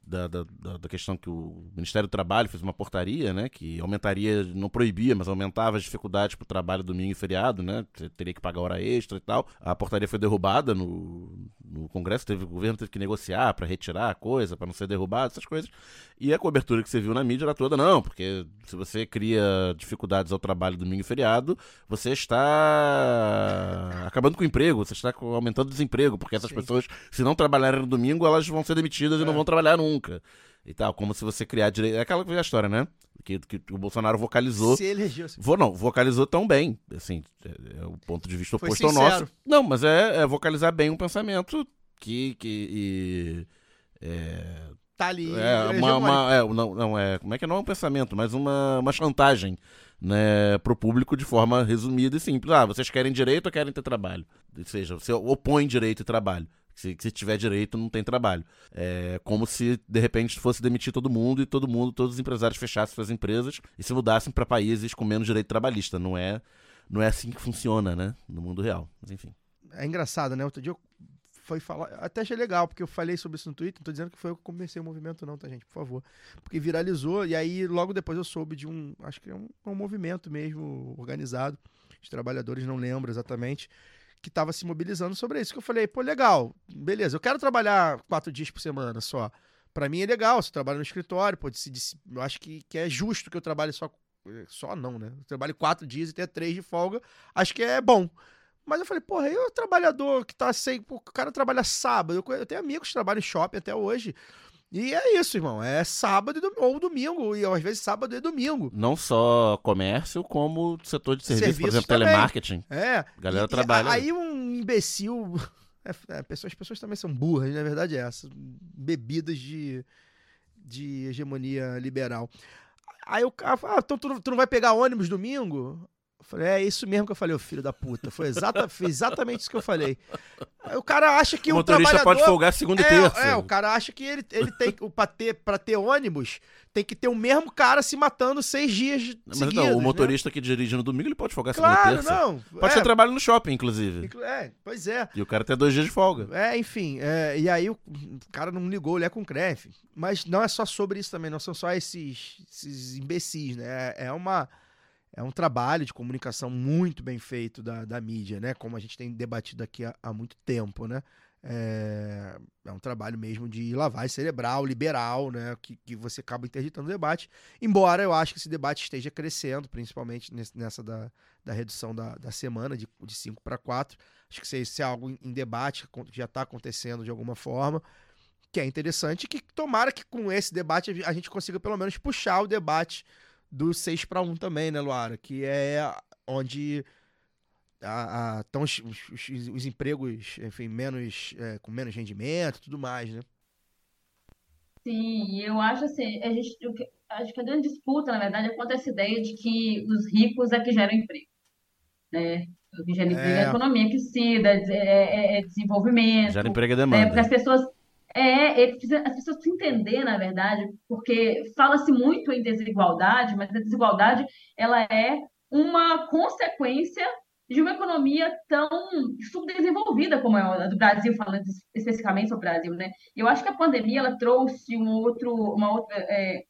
da, da, da- questão que o Ministério do Trabalho fez uma portaria, né, que aumentaria, não proibia, mas aumentava as dificuldades para o trabalho domingo e feriado, né, teria que pagar hora extra e tal. A portaria foi derrubada no, no Congresso, teve, o governo teve que negociar para retirar a coisa, para não ser derrubado, essas coisas. E a cobertura que você viu na mídia era toda, não, porque se você cria dificuldades ao trabalho domingo e feriado, você está acabando com o emprego, você está aumentando o desemprego, porque essas Sim. pessoas, se não trabalharem no domingo, elas vão ser demitidas e não É. vão trabalhar nunca. E tal, como se você criar direito. É aquela velha história, né? Que, que o Bolsonaro vocalizou. Se elegeu. se- Vou, não, vocalizou tão bem, assim, é, é o ponto de vista Foi oposto ao nosso. Não, mas é, é vocalizar bem um pensamento que, que e, é, tá ali. É, uma, uma- é, não, não é, como é que não é um pensamento, mas uma, uma chantagem, né, pro público de forma resumida e simples. Ah, vocês querem direito ou querem ter trabalho? Ou seja, você opõe direito e trabalho. Se, se tiver direito, não tem trabalho. É como se, de repente, fosse demitir todo mundo e todo mundo, todos os empresários fechassem suas empresas e se mudassem para países com menos direito trabalhista. Não é, não é assim que funciona, né, no mundo real. Mas enfim. É engraçado, né? Outro dia eu foi falar. Até achei legal, porque eu falei sobre isso no Twitter. Não tô dizendo que foi eu que comecei o movimento, não, tá, gente? Por favor. Porque viralizou, e aí logo depois eu soube de um. Acho que é um, um movimento mesmo organizado. Os trabalhadores, não lembro exatamente. Que tava se mobilizando sobre isso. Que eu falei, pô, legal, beleza, eu quero trabalhar quatro dias por semana só. Pra mim é legal, se eu trabalho no escritório, pode se, eu acho que, que é justo que eu trabalhe só. Só não, né? Eu trabalho quatro dias e tenha três de folga. Acho que é bom. Mas eu falei, porra, e o trabalhador que tá sem. pô, o cara trabalha sábado. Eu, eu tenho amigos que trabalham em shopping até hoje. E é isso, irmão. É sábado dom- ou domingo. E às vezes sábado e domingo. Não só comércio, como setor de serviço, por Serviços exemplo, também. telemarketing. É. A galera E- trabalha. Aí um imbecil. é, é, pessoas, as pessoas também são burras, na verdade é essa. Bebidas de, de hegemonia liberal. Aí o cara fala, ah, então tu, tu não vai pegar ônibus domingo? Falei, é isso mesmo que eu falei, ô filho da puta. Foi, exata, foi exatamente isso que eu falei. O cara acha que o o, motorista pode folgar segunda e é, terça. é, o cara acha que ele, ele tem pra ter, pra ter ônibus, tem que ter o mesmo cara se matando seis dias Mas seguidos. então, o né? motorista que dirige no domingo, ele pode folgar segunda e Claro, terça. não. Pode é, ter trabalho no shopping, inclusive. inclu- é, pois é. E o cara tem dois dias de folga. É, enfim, é, e aí o, cara não ligou, ele é com CREF. Mas não é só sobre isso também, não são só esses, esses imbecis, né? É uma, é um trabalho de comunicação muito bem feito da, da mídia, né? Como a gente tem debatido aqui há, há muito tempo, né? É, é um trabalho mesmo de lavagem cerebral, liberal, né? Que, que você acaba interditando o debate. Embora eu acho que esse debate esteja crescendo, principalmente nessa da, da redução da, da semana, de 5 para 4. Acho que isso é- algo em- em debate, que já está acontecendo de alguma forma, que é interessante, que tomara que com esse debate a gente consiga pelo menos puxar o debate do 6 para 1 também, né, Luara? Que é onde estão os, os- os- os empregos, enfim, menos, é, com menos rendimento e tudo mais, né? Sim, eu acho assim, a gente, acho que a grande disputa, na verdade, é contra essa ideia de que os ricos é que geram emprego, né? O que gera emprego é É. a economia que se dá, é, é- é desenvolvimento, Gera emprego e né? demanda. Porque as pessoas é, as pessoas precisam entender, na verdade, porque fala-se muito em desigualdade, mas a desigualdade ela é uma consequência de uma economia tão subdesenvolvida como é a do Brasil, falando especificamente sobre o Brasil, né? Eu acho que a pandemia ela trouxe um outro, uma outra é,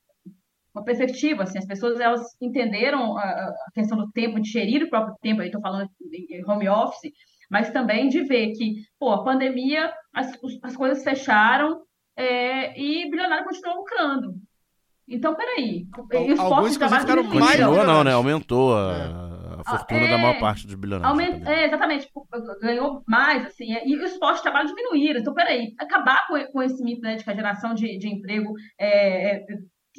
uma perspectiva, assim, as pessoas elas entenderam a, a questão do tempo, de gerir o próprio tempo, aí estou falando em home office, mas também de ver que, pô, a pandemia, as, as coisas fecharam é, e bilionário continuou lucrando. Então, peraí, e os Alguns, postos de trabalho inclusive, ficaram mais. Continua não, né? Aumentou a, a fortuna É. da maior parte dos bilionários. Aumenta, é, exatamente, ganhou mais, assim, e os postos de trabalho diminuíram. Então, peraí, acabar com, com esse mito, né, de que a geração de, de emprego, é, é,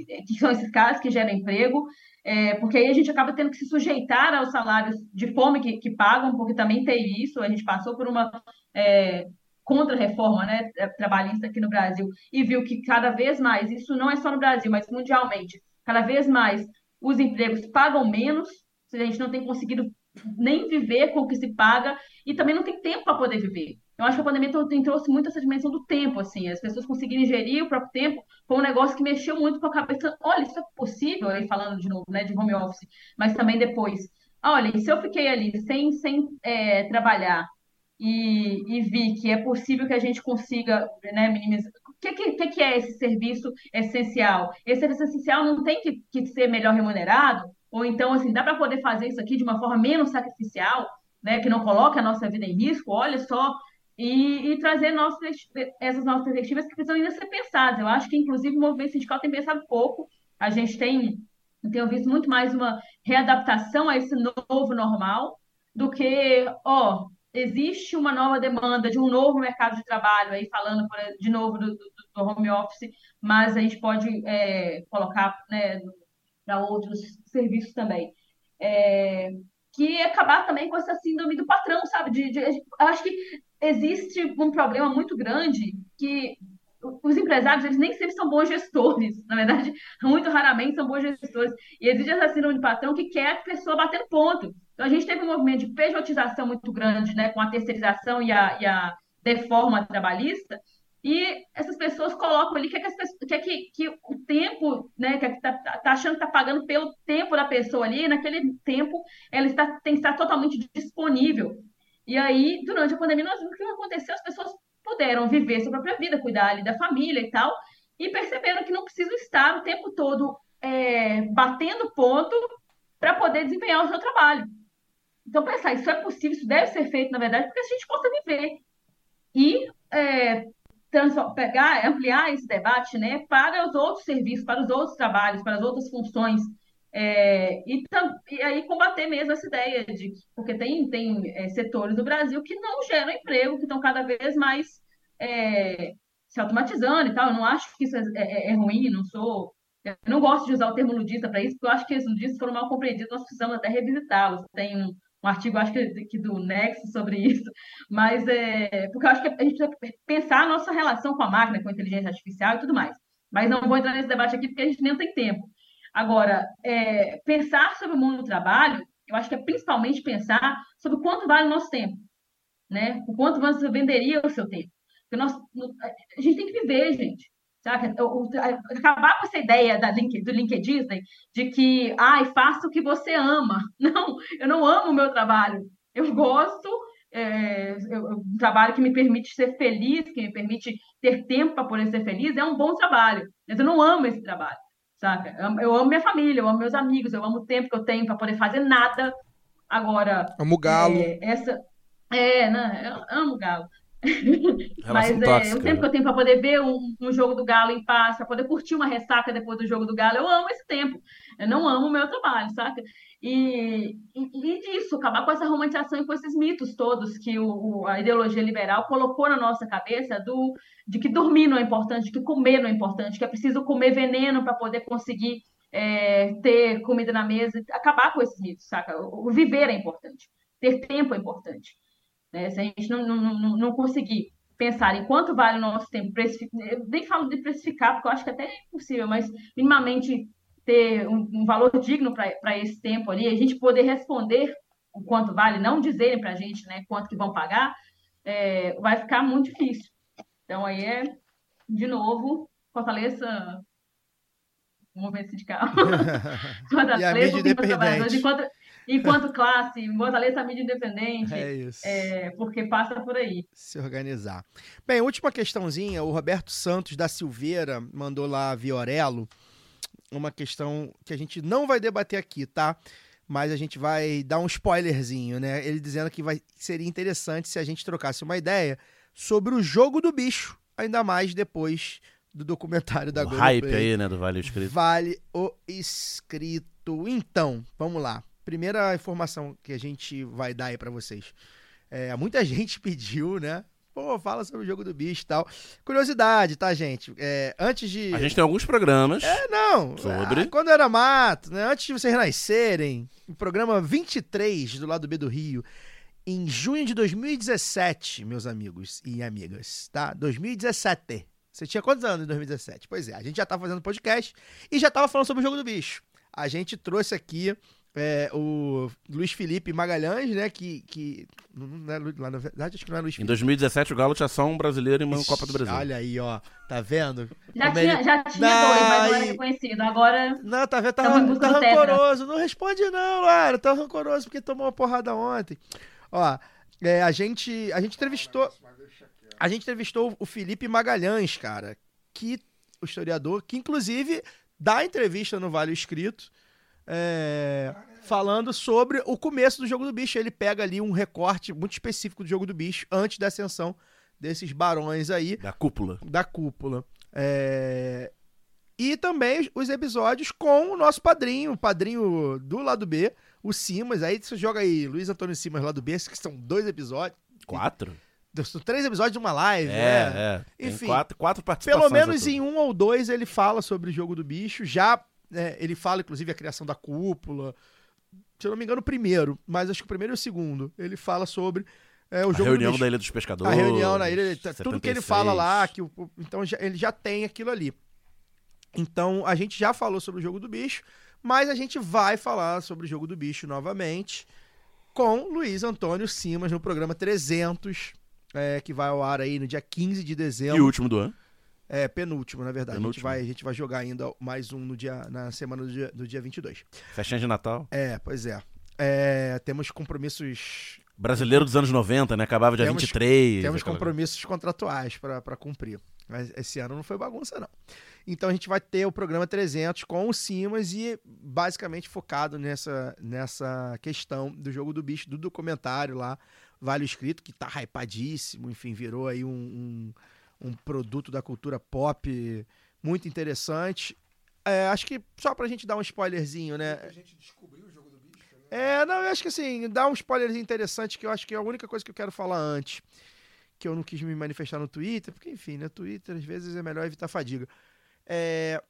que, são esses caras que geram emprego, é, porque aí a gente acaba tendo que se sujeitar aos salários de fome que, que pagam, porque também tem isso, a gente passou por uma é, contra-reforma né, trabalhista aqui no Brasil e viu que cada vez mais, isso não é só no Brasil, mas mundialmente, cada vez mais os empregos pagam menos, a gente não tem conseguido nem viver com o que se paga e também não tem tempo para poder viver. Eu acho que a pandemia trouxe muito essa dimensão do tempo, assim, as pessoas conseguirem gerir o próprio tempo foi um negócio que mexeu muito com a cabeça. Olha, isso é possível, aí falando de novo, né, de home office, mas também depois. Olha, se eu fiquei ali sem, sem é, trabalhar e, e vi que é possível que a gente consiga, né, minimizar. O que, que, que que é esse serviço essencial? Esse serviço essencial não tem que, que ser melhor remunerado? Ou então, assim, dá para poder fazer isso aqui de uma forma menos sacrificial, né, que não coloque a nossa vida em risco? Olha só, e, e trazer nossas, essas novas perspectivas que precisam ainda ser pensadas. Eu acho que, inclusive, o movimento sindical tem pensado pouco. A gente tem, tem visto muito mais uma readaptação a esse novo normal do que, ó, existe uma nova demanda de um novo mercado de trabalho, aí falando de novo do, do- do home office, mas a gente pode é, colocar né, para outros serviços também. É, que acabar também com essa síndrome do patrão, sabe? De, de- acho que existe um problema muito grande que os empresários, eles nem sempre são bons gestores, na verdade, muito raramente são bons gestores. E existe essa síndrome de patrão que quer a pessoa batendo ponto. Então, a gente teve um movimento de pejotização muito grande, né, com a terceirização e a, e a deforma trabalhista, e essas pessoas colocam ali que, é que, pessoas, que, é que, que o tempo, né, que está tá achando que está pagando pelo tempo da pessoa ali, naquele tempo ela está, tem que estar totalmente disponível. E aí, durante a pandemia, nós vimos o que aconteceu, as pessoas puderam viver sua própria vida, cuidar ali da família e tal, e perceberam que não precisam estar o tempo todo é, batendo ponto para poder desempenhar o seu trabalho. Então, pensar, isso é possível, isso deve ser feito, na verdade, porque a gente possa viver. E é, pegar, ampliar esse debate né, para os outros serviços, para os outros trabalhos, para as outras funções. É, e, e, aí combater mesmo essa ideia de porque tem, tem é, setores do Brasil que não geram emprego, que estão cada vez mais é, se automatizando e tal. Eu não acho que isso é, é, é ruim, não sou. Eu não gosto de usar o termo ludista para isso, porque eu acho que os ludistas foram mal compreendidos, nós precisamos até revisitá-los. Tem um, um artigo, acho que, que do Nexo sobre isso, mas é, porque eu acho que a gente precisa pensar a nossa relação com a máquina, com a inteligência artificial e tudo mais. Mas não vou entrar nesse debate aqui porque a gente nem tem tempo. Agora, é, pensar sobre o mundo do trabalho, eu acho que é principalmente pensar sobre quanto vale o nosso tempo, né? O quanto você venderia o seu tempo. Porque nós, a gente tem que viver, gente. Sabe? Acabar com essa ideia da link, do LinkedIn de que, ai, faça o que você ama. Não, eu não amo o meu trabalho. Eu gosto, é, eu, um trabalho que me permite ser feliz, que me permite ter tempo para poder ser feliz, é um bom trabalho. Mas eu não amo esse trabalho, saca? Eu amo minha família, eu amo meus amigos, eu amo o tempo que eu tenho para poder fazer nada. Agora. Amo galo. É, essa, é, né? Eu amo galo. Mas é, o tempo que né? eu tenho para poder ver um, um, jogo do Galo em paz, para poder curtir uma ressaca depois do jogo do Galo, eu amo esse tempo. Eu não amo o meu trabalho, saca? E, e, e disso, acabar com essa romantização e com esses mitos todos que o, a ideologia liberal colocou na nossa cabeça do, de que dormir não é importante, de que comer não é importante, que é preciso comer veneno para poder conseguir é, ter comida na mesa. Acabar com esses mitos, saca? O, o viver é importante, ter tempo é importante. Né? Se a gente não, não, não, não conseguir pensar em quanto vale o nosso tempo, eu nem falo de precificar, porque eu acho que até é impossível, mas minimamente ter um, um valor digno para esse tempo ali, a gente poder responder o quanto vale, não dizerem para a gente né, quanto que vão pagar, é, vai ficar muito difícil. Então aí é, de novo, fortaleça o movimento sindical. fortaleça e a mídia independente. Enquanto, enquanto classe, fortaleça a mídia independente. É isso. É, porque passa por aí. Se organizar. Bem, última questãozinha. O Roberto Santos da Silveira mandou lá Viorelo uma questão que a gente não vai debater aqui, tá? Mas a gente vai dar um spoilerzinho, né? Ele dizendo que vai, seria interessante se a gente trocasse uma ideia sobre o jogo do bicho, ainda mais depois do documentário da o Globo. hype aí, né, do Vale o Escrito. Vale o Escrito. Então, vamos lá. Primeira informação que a gente vai dar aí para vocês. É, muita gente pediu, né? Pô, fala sobre o jogo do bicho e tal. Curiosidade, tá, gente? É, antes de. A gente tem alguns programas. É, não. Sobre. Ah, quando era mato, né? Antes de vocês nascerem, o programa 23 do lado B do Rio, em junho de 2017, meus amigos e amigas, tá? 2017. Você tinha quantos anos em 2017? Pois é, a gente já tá fazendo podcast e já tava falando sobre o jogo do bicho. A gente trouxe aqui é, o Luiz Felipe Magalhães, né? Que. que não é, lá, na verdade, acho que não é Luiz Em Felipe. 2017, o Galo tinha só um brasileiro em uma Ixi, Copa do Brasil. Olha aí, ó. Tá vendo? Já Como tinha, ele- já tinha Não, dois, mas não era e- reconhecido. Agora. Não, tá vendo? Tá, em tá rancoroso. Não responde, não, Lara. Tá rancoroso porque tomou uma porrada ontem. Ó, é, a gente. A gente entrevistou. A gente entrevistou o Felipe Magalhães, cara. Que. O historiador, que inclusive dá entrevista no Vale Escrito. É, falando sobre o começo do jogo do bicho. Ele pega ali um recorte muito específico do jogo do bicho antes da ascensão desses barões aí Da cúpula. da cúpula. É, E também os episódios com o nosso padrinho, o padrinho do lado B, o Simas. Aí você joga aí Luiz Antônio Simas lado B, que são dois episódios. Quatro? São três episódios de uma live, É, né? é. Enfim, quatro, quatro participações. Pelo menos em um ou dois ele fala sobre o jogo do bicho. Já é, ele fala, inclusive, a criação da cúpula. Se eu não me engano, o primeiro, mas acho que o primeiro e o segundo. Ele fala sobre É, o A jogo do reunião da Ilha dos Pescadores. A reunião na ilha, ele- tá- tudo que ele 76. fala lá, que o, então já- ele já tem aquilo ali. Então a gente já falou sobre o jogo do bicho, mas a gente vai falar sobre o jogo do bicho novamente com Luiz Antônio Simas no programa 300, é, que vai ao ar aí no dia 15 de E dezembro. o último do ano. É, penúltimo, na verdade. A gente, Penúltimo. vai, a gente vai jogar ainda mais um no dia, na semana do dia, do dia 22. Festinha de Natal. É, pois é. É, temos compromissos Brasileiro dos anos 90, né? Acabava dia Temos- 23. Temos compromissos contratuais para cumprir. Mas esse ano não foi bagunça, não. Então a gente vai ter o programa 300 com o Simas e basicamente focado nessa, nessa questão do jogo do bicho, do documentário lá, Vale o Escrito, que tá hypadíssimo, enfim, virou aí um, um, um produto da cultura pop muito interessante. É, acho que só pra gente dar um spoilerzinho, né? A gente descobriu o jogo do bicho, né? É, não, eu acho que assim, dá um spoiler interessante que eu acho que é a única coisa que eu quero falar antes. Que eu não quis me manifestar no Twitter, porque, enfim, né? Twitter às vezes é melhor evitar fadiga. É,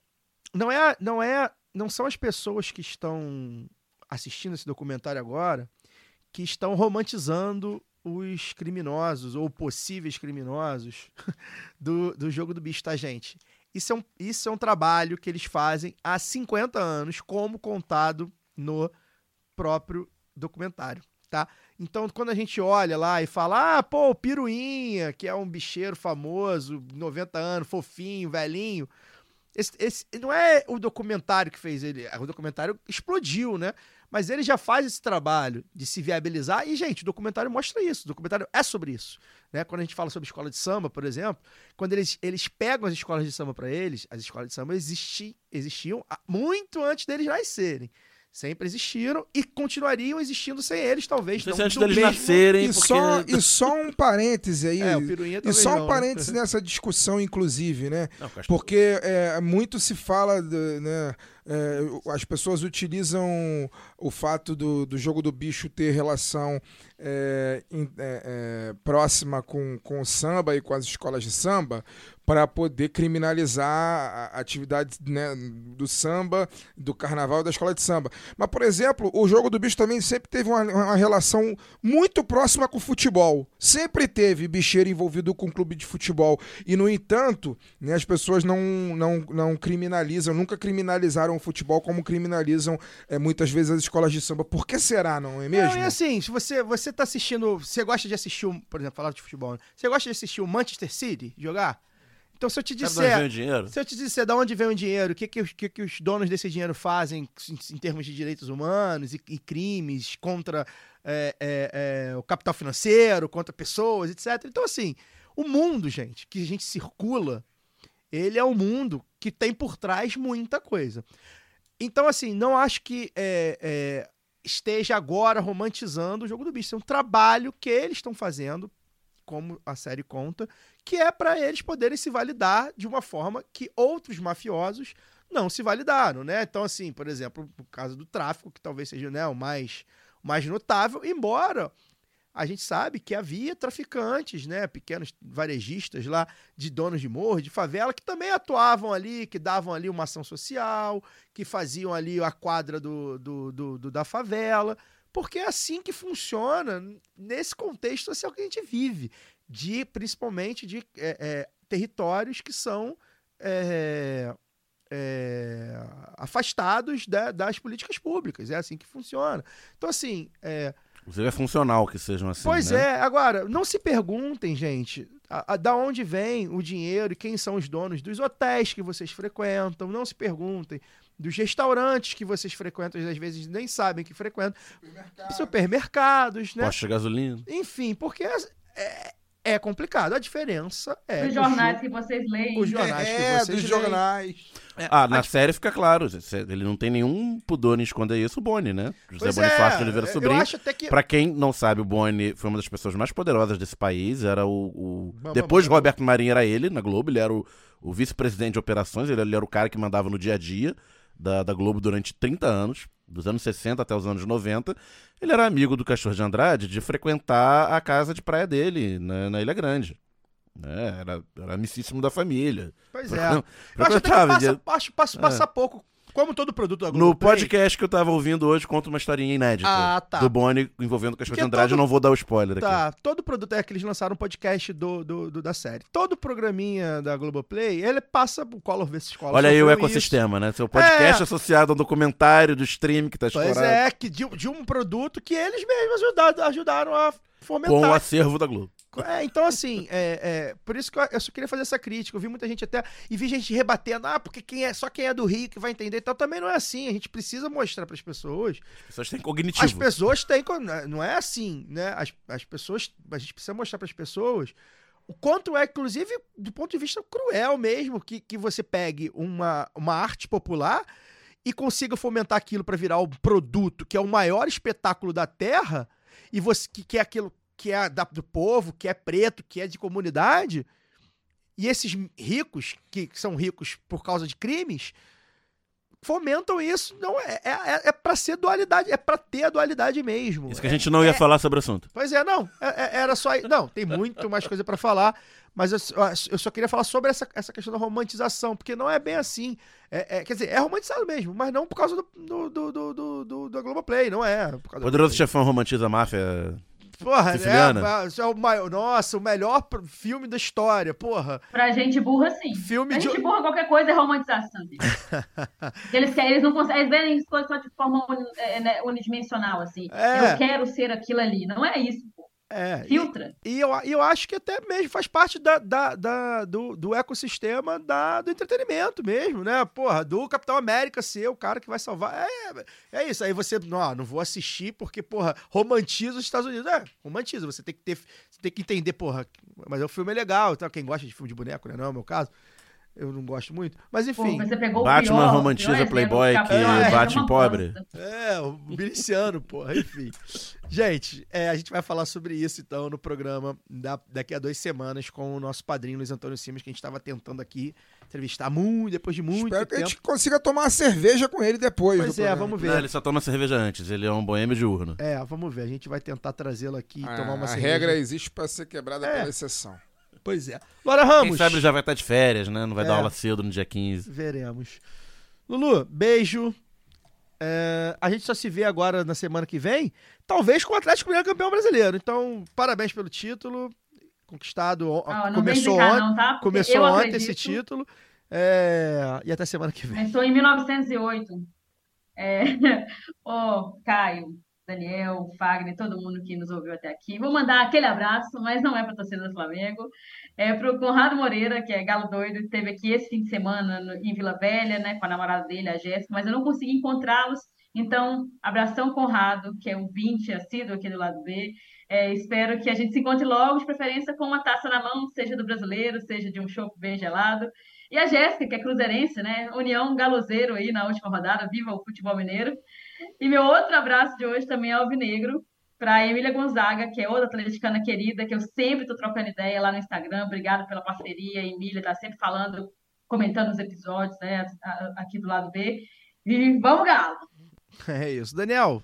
não é, não é, não são as pessoas que estão assistindo esse documentário agora que estão romantizando os criminosos ou possíveis criminosos do, do jogo do bicho, tá, gente? Isso é, um, isso é um trabalho que eles fazem há 50 anos, como contado no próprio documentário, tá? Então, quando a gente olha lá e fala, ah, pô, o Piruinha, que é um bicheiro famoso, 90 anos, fofinho, velhinho, esse, esse não é o documentário que fez ele, o documentário explodiu, né? Mas ele já faz esse trabalho de se viabilizar e, gente, o documentário mostra isso, o documentário é sobre isso, né? Quando a gente fala sobre escola de samba, por exemplo, quando eles, eles pegam as escolas de samba para eles, as escolas de samba existi, existiam muito antes deles nascerem. Sempre existiram e continuariam existindo sem eles, talvez. Não não antes do deles mesmo- nascerem, E, porque... só, e só um parêntese aí. É, o Piruinha e só não, um né? parêntese nessa discussão, inclusive, né? Não, Porque é, muito se fala, de, né, é, as pessoas utilizam o fato do, do jogo do bicho ter relação é, é, é, próxima com, com o samba e com as escolas de samba para poder criminalizar a atividade né, do samba, do carnaval e da escola de samba. Mas, por exemplo, o jogo do bicho também sempre teve uma, uma relação muito próxima com o futebol. Sempre teve bicheiro envolvido com clube de futebol. E, no entanto, né, as pessoas não, não, não criminalizam, nunca criminalizaram o futebol como criminalizam é, muitas vezes as escolas de samba. Por que será, não é mesmo? Não, e assim, se você, você tá assistindo. Você gosta de assistir, o- por exemplo, falar de futebol, né? Você gosta de assistir o Manchester City jogar? Então, se eu te sabe de onde vem disser. o dinheiro? Se eu te disser de onde vem o dinheiro, o que, que, os- que, que os donos desse dinheiro fazem em, em termos de direitos humanos e, e crimes contra é, é, é, o capital financeiro, contra pessoas, etc. Então, assim, o mundo, gente, que a gente circula, ele é um mundo que tem por trás muita coisa. Então, assim, não acho que é, é, esteja agora romantizando o jogo do bicho. É um trabalho que eles estão fazendo, como a série conta, que é para eles poderem se validar de uma forma que outros mafiosos não se validaram, né? Então, assim, por exemplo, o caso do tráfico, que talvez seja né, o, mais, mais notável, embora a gente sabe que havia traficantes, né, pequenos varejistas lá, de donos de morro, de favela, que também atuavam ali, que davam ali uma ação social, que faziam ali a quadra do, do, do- do- da favela, porque é assim que funciona nesse contexto social que a gente vive, de principalmente de é, é, territórios que são é, é, afastados da- das políticas públicas. É assim que funciona. Então, assim, é, Inclusive é funcional que sejam assim, Pois né? é, agora, não se perguntem, gente, a, a- da onde vem o dinheiro e quem são os donos dos hotéis que vocês frequentam. Não se perguntem dos restaurantes que vocês frequentam, às vezes nem sabem que frequentam. Supermercados, né? Posto de gasolina. Enfim, porque é, é complicado. A diferença é. Os que jornais o que vocês leem. os jornais é, que vocês dos leem- jornais. é, Ah, a na série fica claro. Ele não tem nenhum pudor em esconder isso, o Boni, né? José Pois Bonifácio é, de Oliveira eu Sobrinho. acho até que. Pra quem não sabe, o Boni foi uma das pessoas mais poderosas desse país. Era o. o- Depois de. Roberto Marinho era ele na Globo. Ele era o, o vice-presidente de operações. Ele, ele era o cara que mandava no dia a dia da, da Globo durante 30 anos, dos anos 60 até os anos 90. Ele era amigo do Cachorro de Andrade de frequentar a casa de praia dele, na, na Ilha Grande. né? Era, era amicíssimo da família. Pois é. Eu acho que passa, ele- acho, passa, É. passa pouco como todo produto da No Globoplay... podcast que eu tava ouvindo hoje, conta uma historinha inédita Ah, tá. do Boni envolvendo o Cascão de Andrade. todo- Eu não vou dar o spoiler aqui. Tá, todo produto é que eles lançaram um podcast do, do, do- da série. Todo programinha da Globoplay, ele passa o Color vs Color. Olha aí o ecossistema, né? Seu podcast É. associado ao documentário do stream que tá isso. Pois é, que de, de um produto que eles mesmos ajudaram, ajudaram a fomentar. Com o acervo da Globo. É, então, assim, é, é, por isso que eu, eu só queria fazer essa crítica. Eu vi muita gente até. E vi gente rebatendo, ah, porque quem é, só quem é do Rio que vai entender. Então também não é assim. A gente precisa mostrar para as pessoas. As pessoas têm cognitivo. As pessoas têm. con- Não é assim, né? As, as pessoas. A gente precisa mostrar para as pessoas o quanto é, inclusive, do ponto de vista cruel mesmo, que, que você pegue uma, uma arte popular e consiga fomentar aquilo para virar um produto que é o maior espetáculo da Terra e você que, que é aquilo que é da- do povo, que é preto, que é de comunidade, e esses ricos, que são ricos por causa de crimes, fomentam isso. Não é, é, é, é para ser dualidade, é para ter a dualidade mesmo. Isso que a gente não ia falar sobre o assunto. Pois é, não. é- é- era só. Não, tem muito mais coisa pra falar. Mas eu, eu só queria falar sobre essa, essa questão da romantização, porque não é bem assim. É, é- quer dizer, é romantizado mesmo, mas não por causa do, do, do, do, do, do- da Globoplay, não é. Poderoso Chefão romantiza a máfia. Porra, Siciliana. é, é o maior, nossa, o melhor filme da história, porra. Pra gente burra, sim. Filme Pra de. gente burra, qualquer coisa é romantização. eles, querem, eles não conseguem, eles veem as coisas só de forma uni- é, né, unidimensional, assim. É. Eu quero ser aquilo ali. Não é isso, pô. É, e- Filtra. E eu, e eu acho que até mesmo faz parte da, da- da- do, do ecossistema da, do entretenimento mesmo, né? Porra, do Capitão América ser o cara que vai salvar. É, é isso. Aí você, não, não vou assistir porque, porra, romantiza os Estados Unidos. É, romantiza. Você tem que ter. Você tem que entender, porra, mas o filme é legal. Então, quem gosta de filme de boneco, né? Não é o meu caso. Eu não gosto muito. Mas Pô, enfim. você pegou Batman o pior, romantiza pior Playboy que bate é uma em pobre. É, o miliciano, porra, enfim. Gente, é, a gente vai falar sobre isso então no programa da- daqui a duas semanas com o nosso padrinho Luiz Antônio Simas, que a gente estava tentando aqui entrevistar muito, depois de muito Espero que a tempo. gente consiga tomar uma cerveja com ele depois. Pois é, programa. vamos Não, ver. ele só toma cerveja antes. Ele é um boêmio de urna. É, vamos ver. A gente vai tentar trazê-lo aqui e A, tomar uma a cerveja. regra existe para ser quebrada É. pela exceção. Pois é. Laura Quem Ramos. sabe ele já vai estar de férias, né? Não vai É. dar aula cedo no dia 15. Veremos. Lulu, beijo. É, a gente só se vê agora na semana que vem, talvez com o Atlético Mineiro campeão brasileiro. Então, parabéns pelo título conquistado. não vem começou ontem. não, tá? Começou ontem acredito. esse título. É, E até semana que vem. Começou em 1908. É... Ô, Caio, Daniel, Fagner, todo mundo que nos ouviu até aqui. Vou mandar aquele abraço, mas não é para a torcida do Flamengo. É para o Conrado Moreira, que é galo doido, esteve aqui esse fim de semana no- em Vila Velha, né, com a namorada dele, a Jéssica, mas eu não consegui encontrá-los. Então, abração Conrado, que é um 20 assíduo aqui do lado B. É, espero que a gente se encontre logo, de preferência com uma taça na mão, seja do brasileiro, seja de um chopp bem gelado. E a Jéssica, que é cruzeirense, né? União Galozeiro aí na última rodada, viva o futebol mineiro. E meu outro abraço de hoje também é alvinegro, para a Emília Gonzaga, que é outra atleticana querida, que eu sempre estou trocando ideia lá no Instagram. Obrigada pela parceria, Emília está sempre falando, comentando os episódios, né? Aqui do lado B. E vamos, Galo! É isso. Daniel,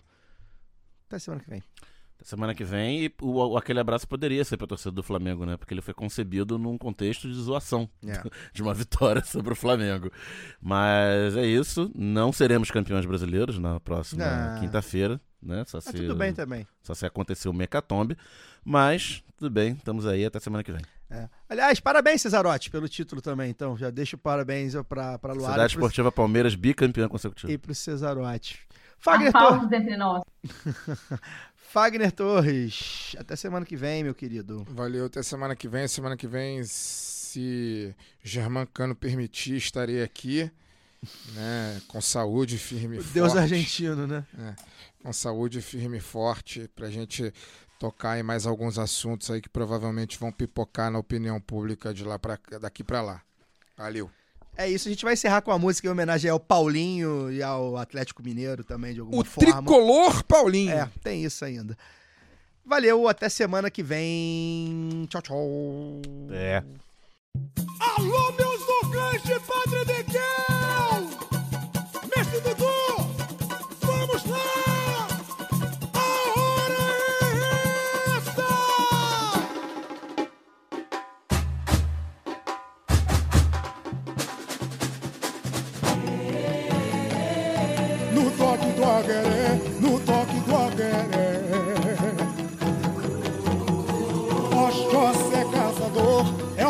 até semana que vem. Semana que vem, e o, o- aquele abraço poderia ser pra torcida do Flamengo, né? Porque ele foi concebido num contexto de zoação É. de uma vitória sobre o Flamengo. Mas é isso. Não seremos campeões brasileiros na próxima quinta-feira, né? Só se, tudo bem também. só se acontecer o mecatombe. Mas, tudo bem, estamos aí até semana que vem. É. Aliás, parabéns, Cesarotti, pelo título também. Então, já deixo parabéns pra, pra Luara Cidade pro, Esportiva Palmeiras, bicampeã consecutiva. e pro Cesarotti. Fagner, Tor Aplausos entre nós. Fagner Torres, até semana que vem, meu querido. Valeu, até semana que vem. Semana que vem, se Germán Cano permitir, estarei aqui. Né, com saúde firme e O Deus forte. argentino, né? Com saúde firme e forte, pra gente tocar em mais alguns assuntos aí que provavelmente vão pipocar na opinião pública de lá pra, daqui pra lá. Valeu. É isso, a gente vai encerrar com a música em homenagem ao Paulinho e ao Atlético Mineiro também, de alguma O forma. tricolor Paulinho. É, tem isso ainda. Valeu, até semana que vem. Tchau, tchau. É. Alô, meus vogantes, Padre Miguel!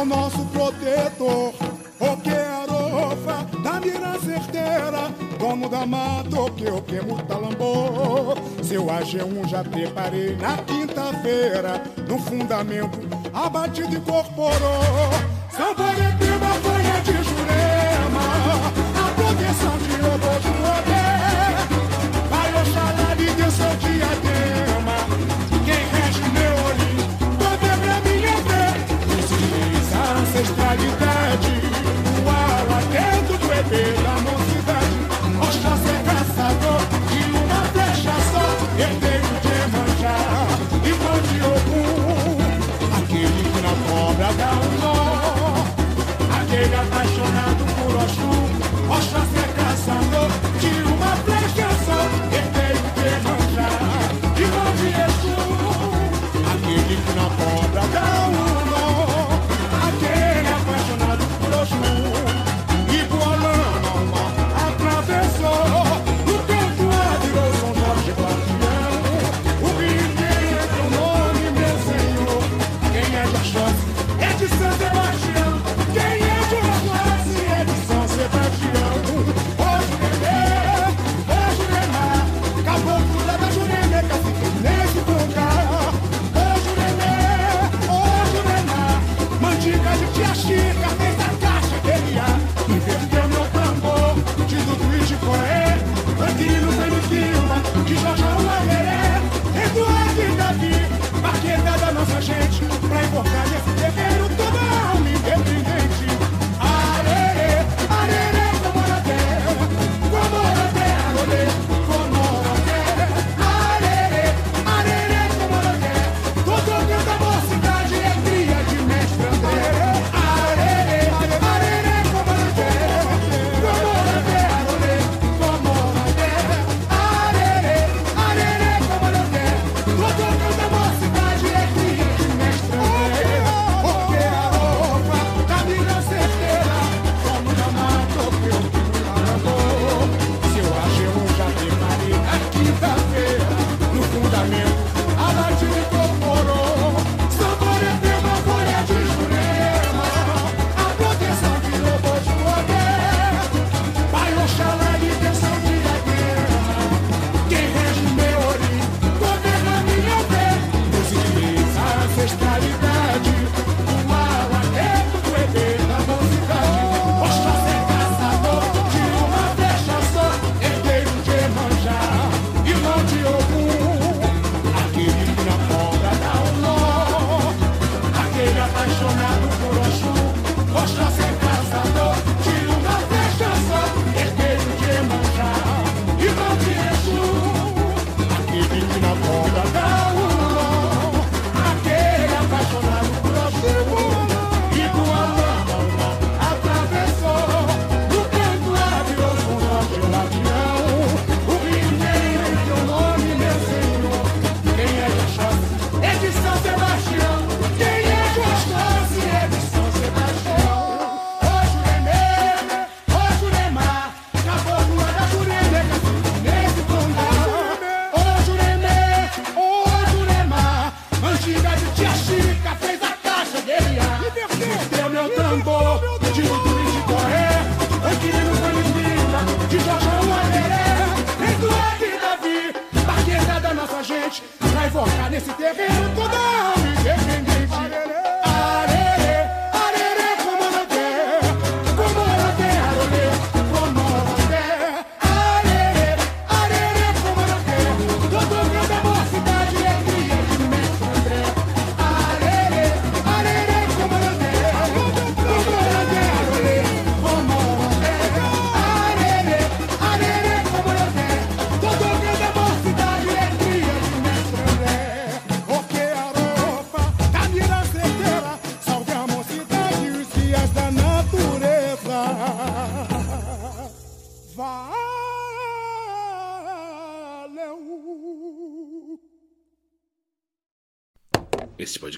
o nosso protetor. O que arofa da tá mira certeira, dono da mata, o que o que talambô. Seu AG1 já preparei na quinta-feira, no fundamento abatido incorporou. Sambaia de Mapanha de Jurema, a proteção de Obojoabé, vai Oxalá lhe deu seu dia dele.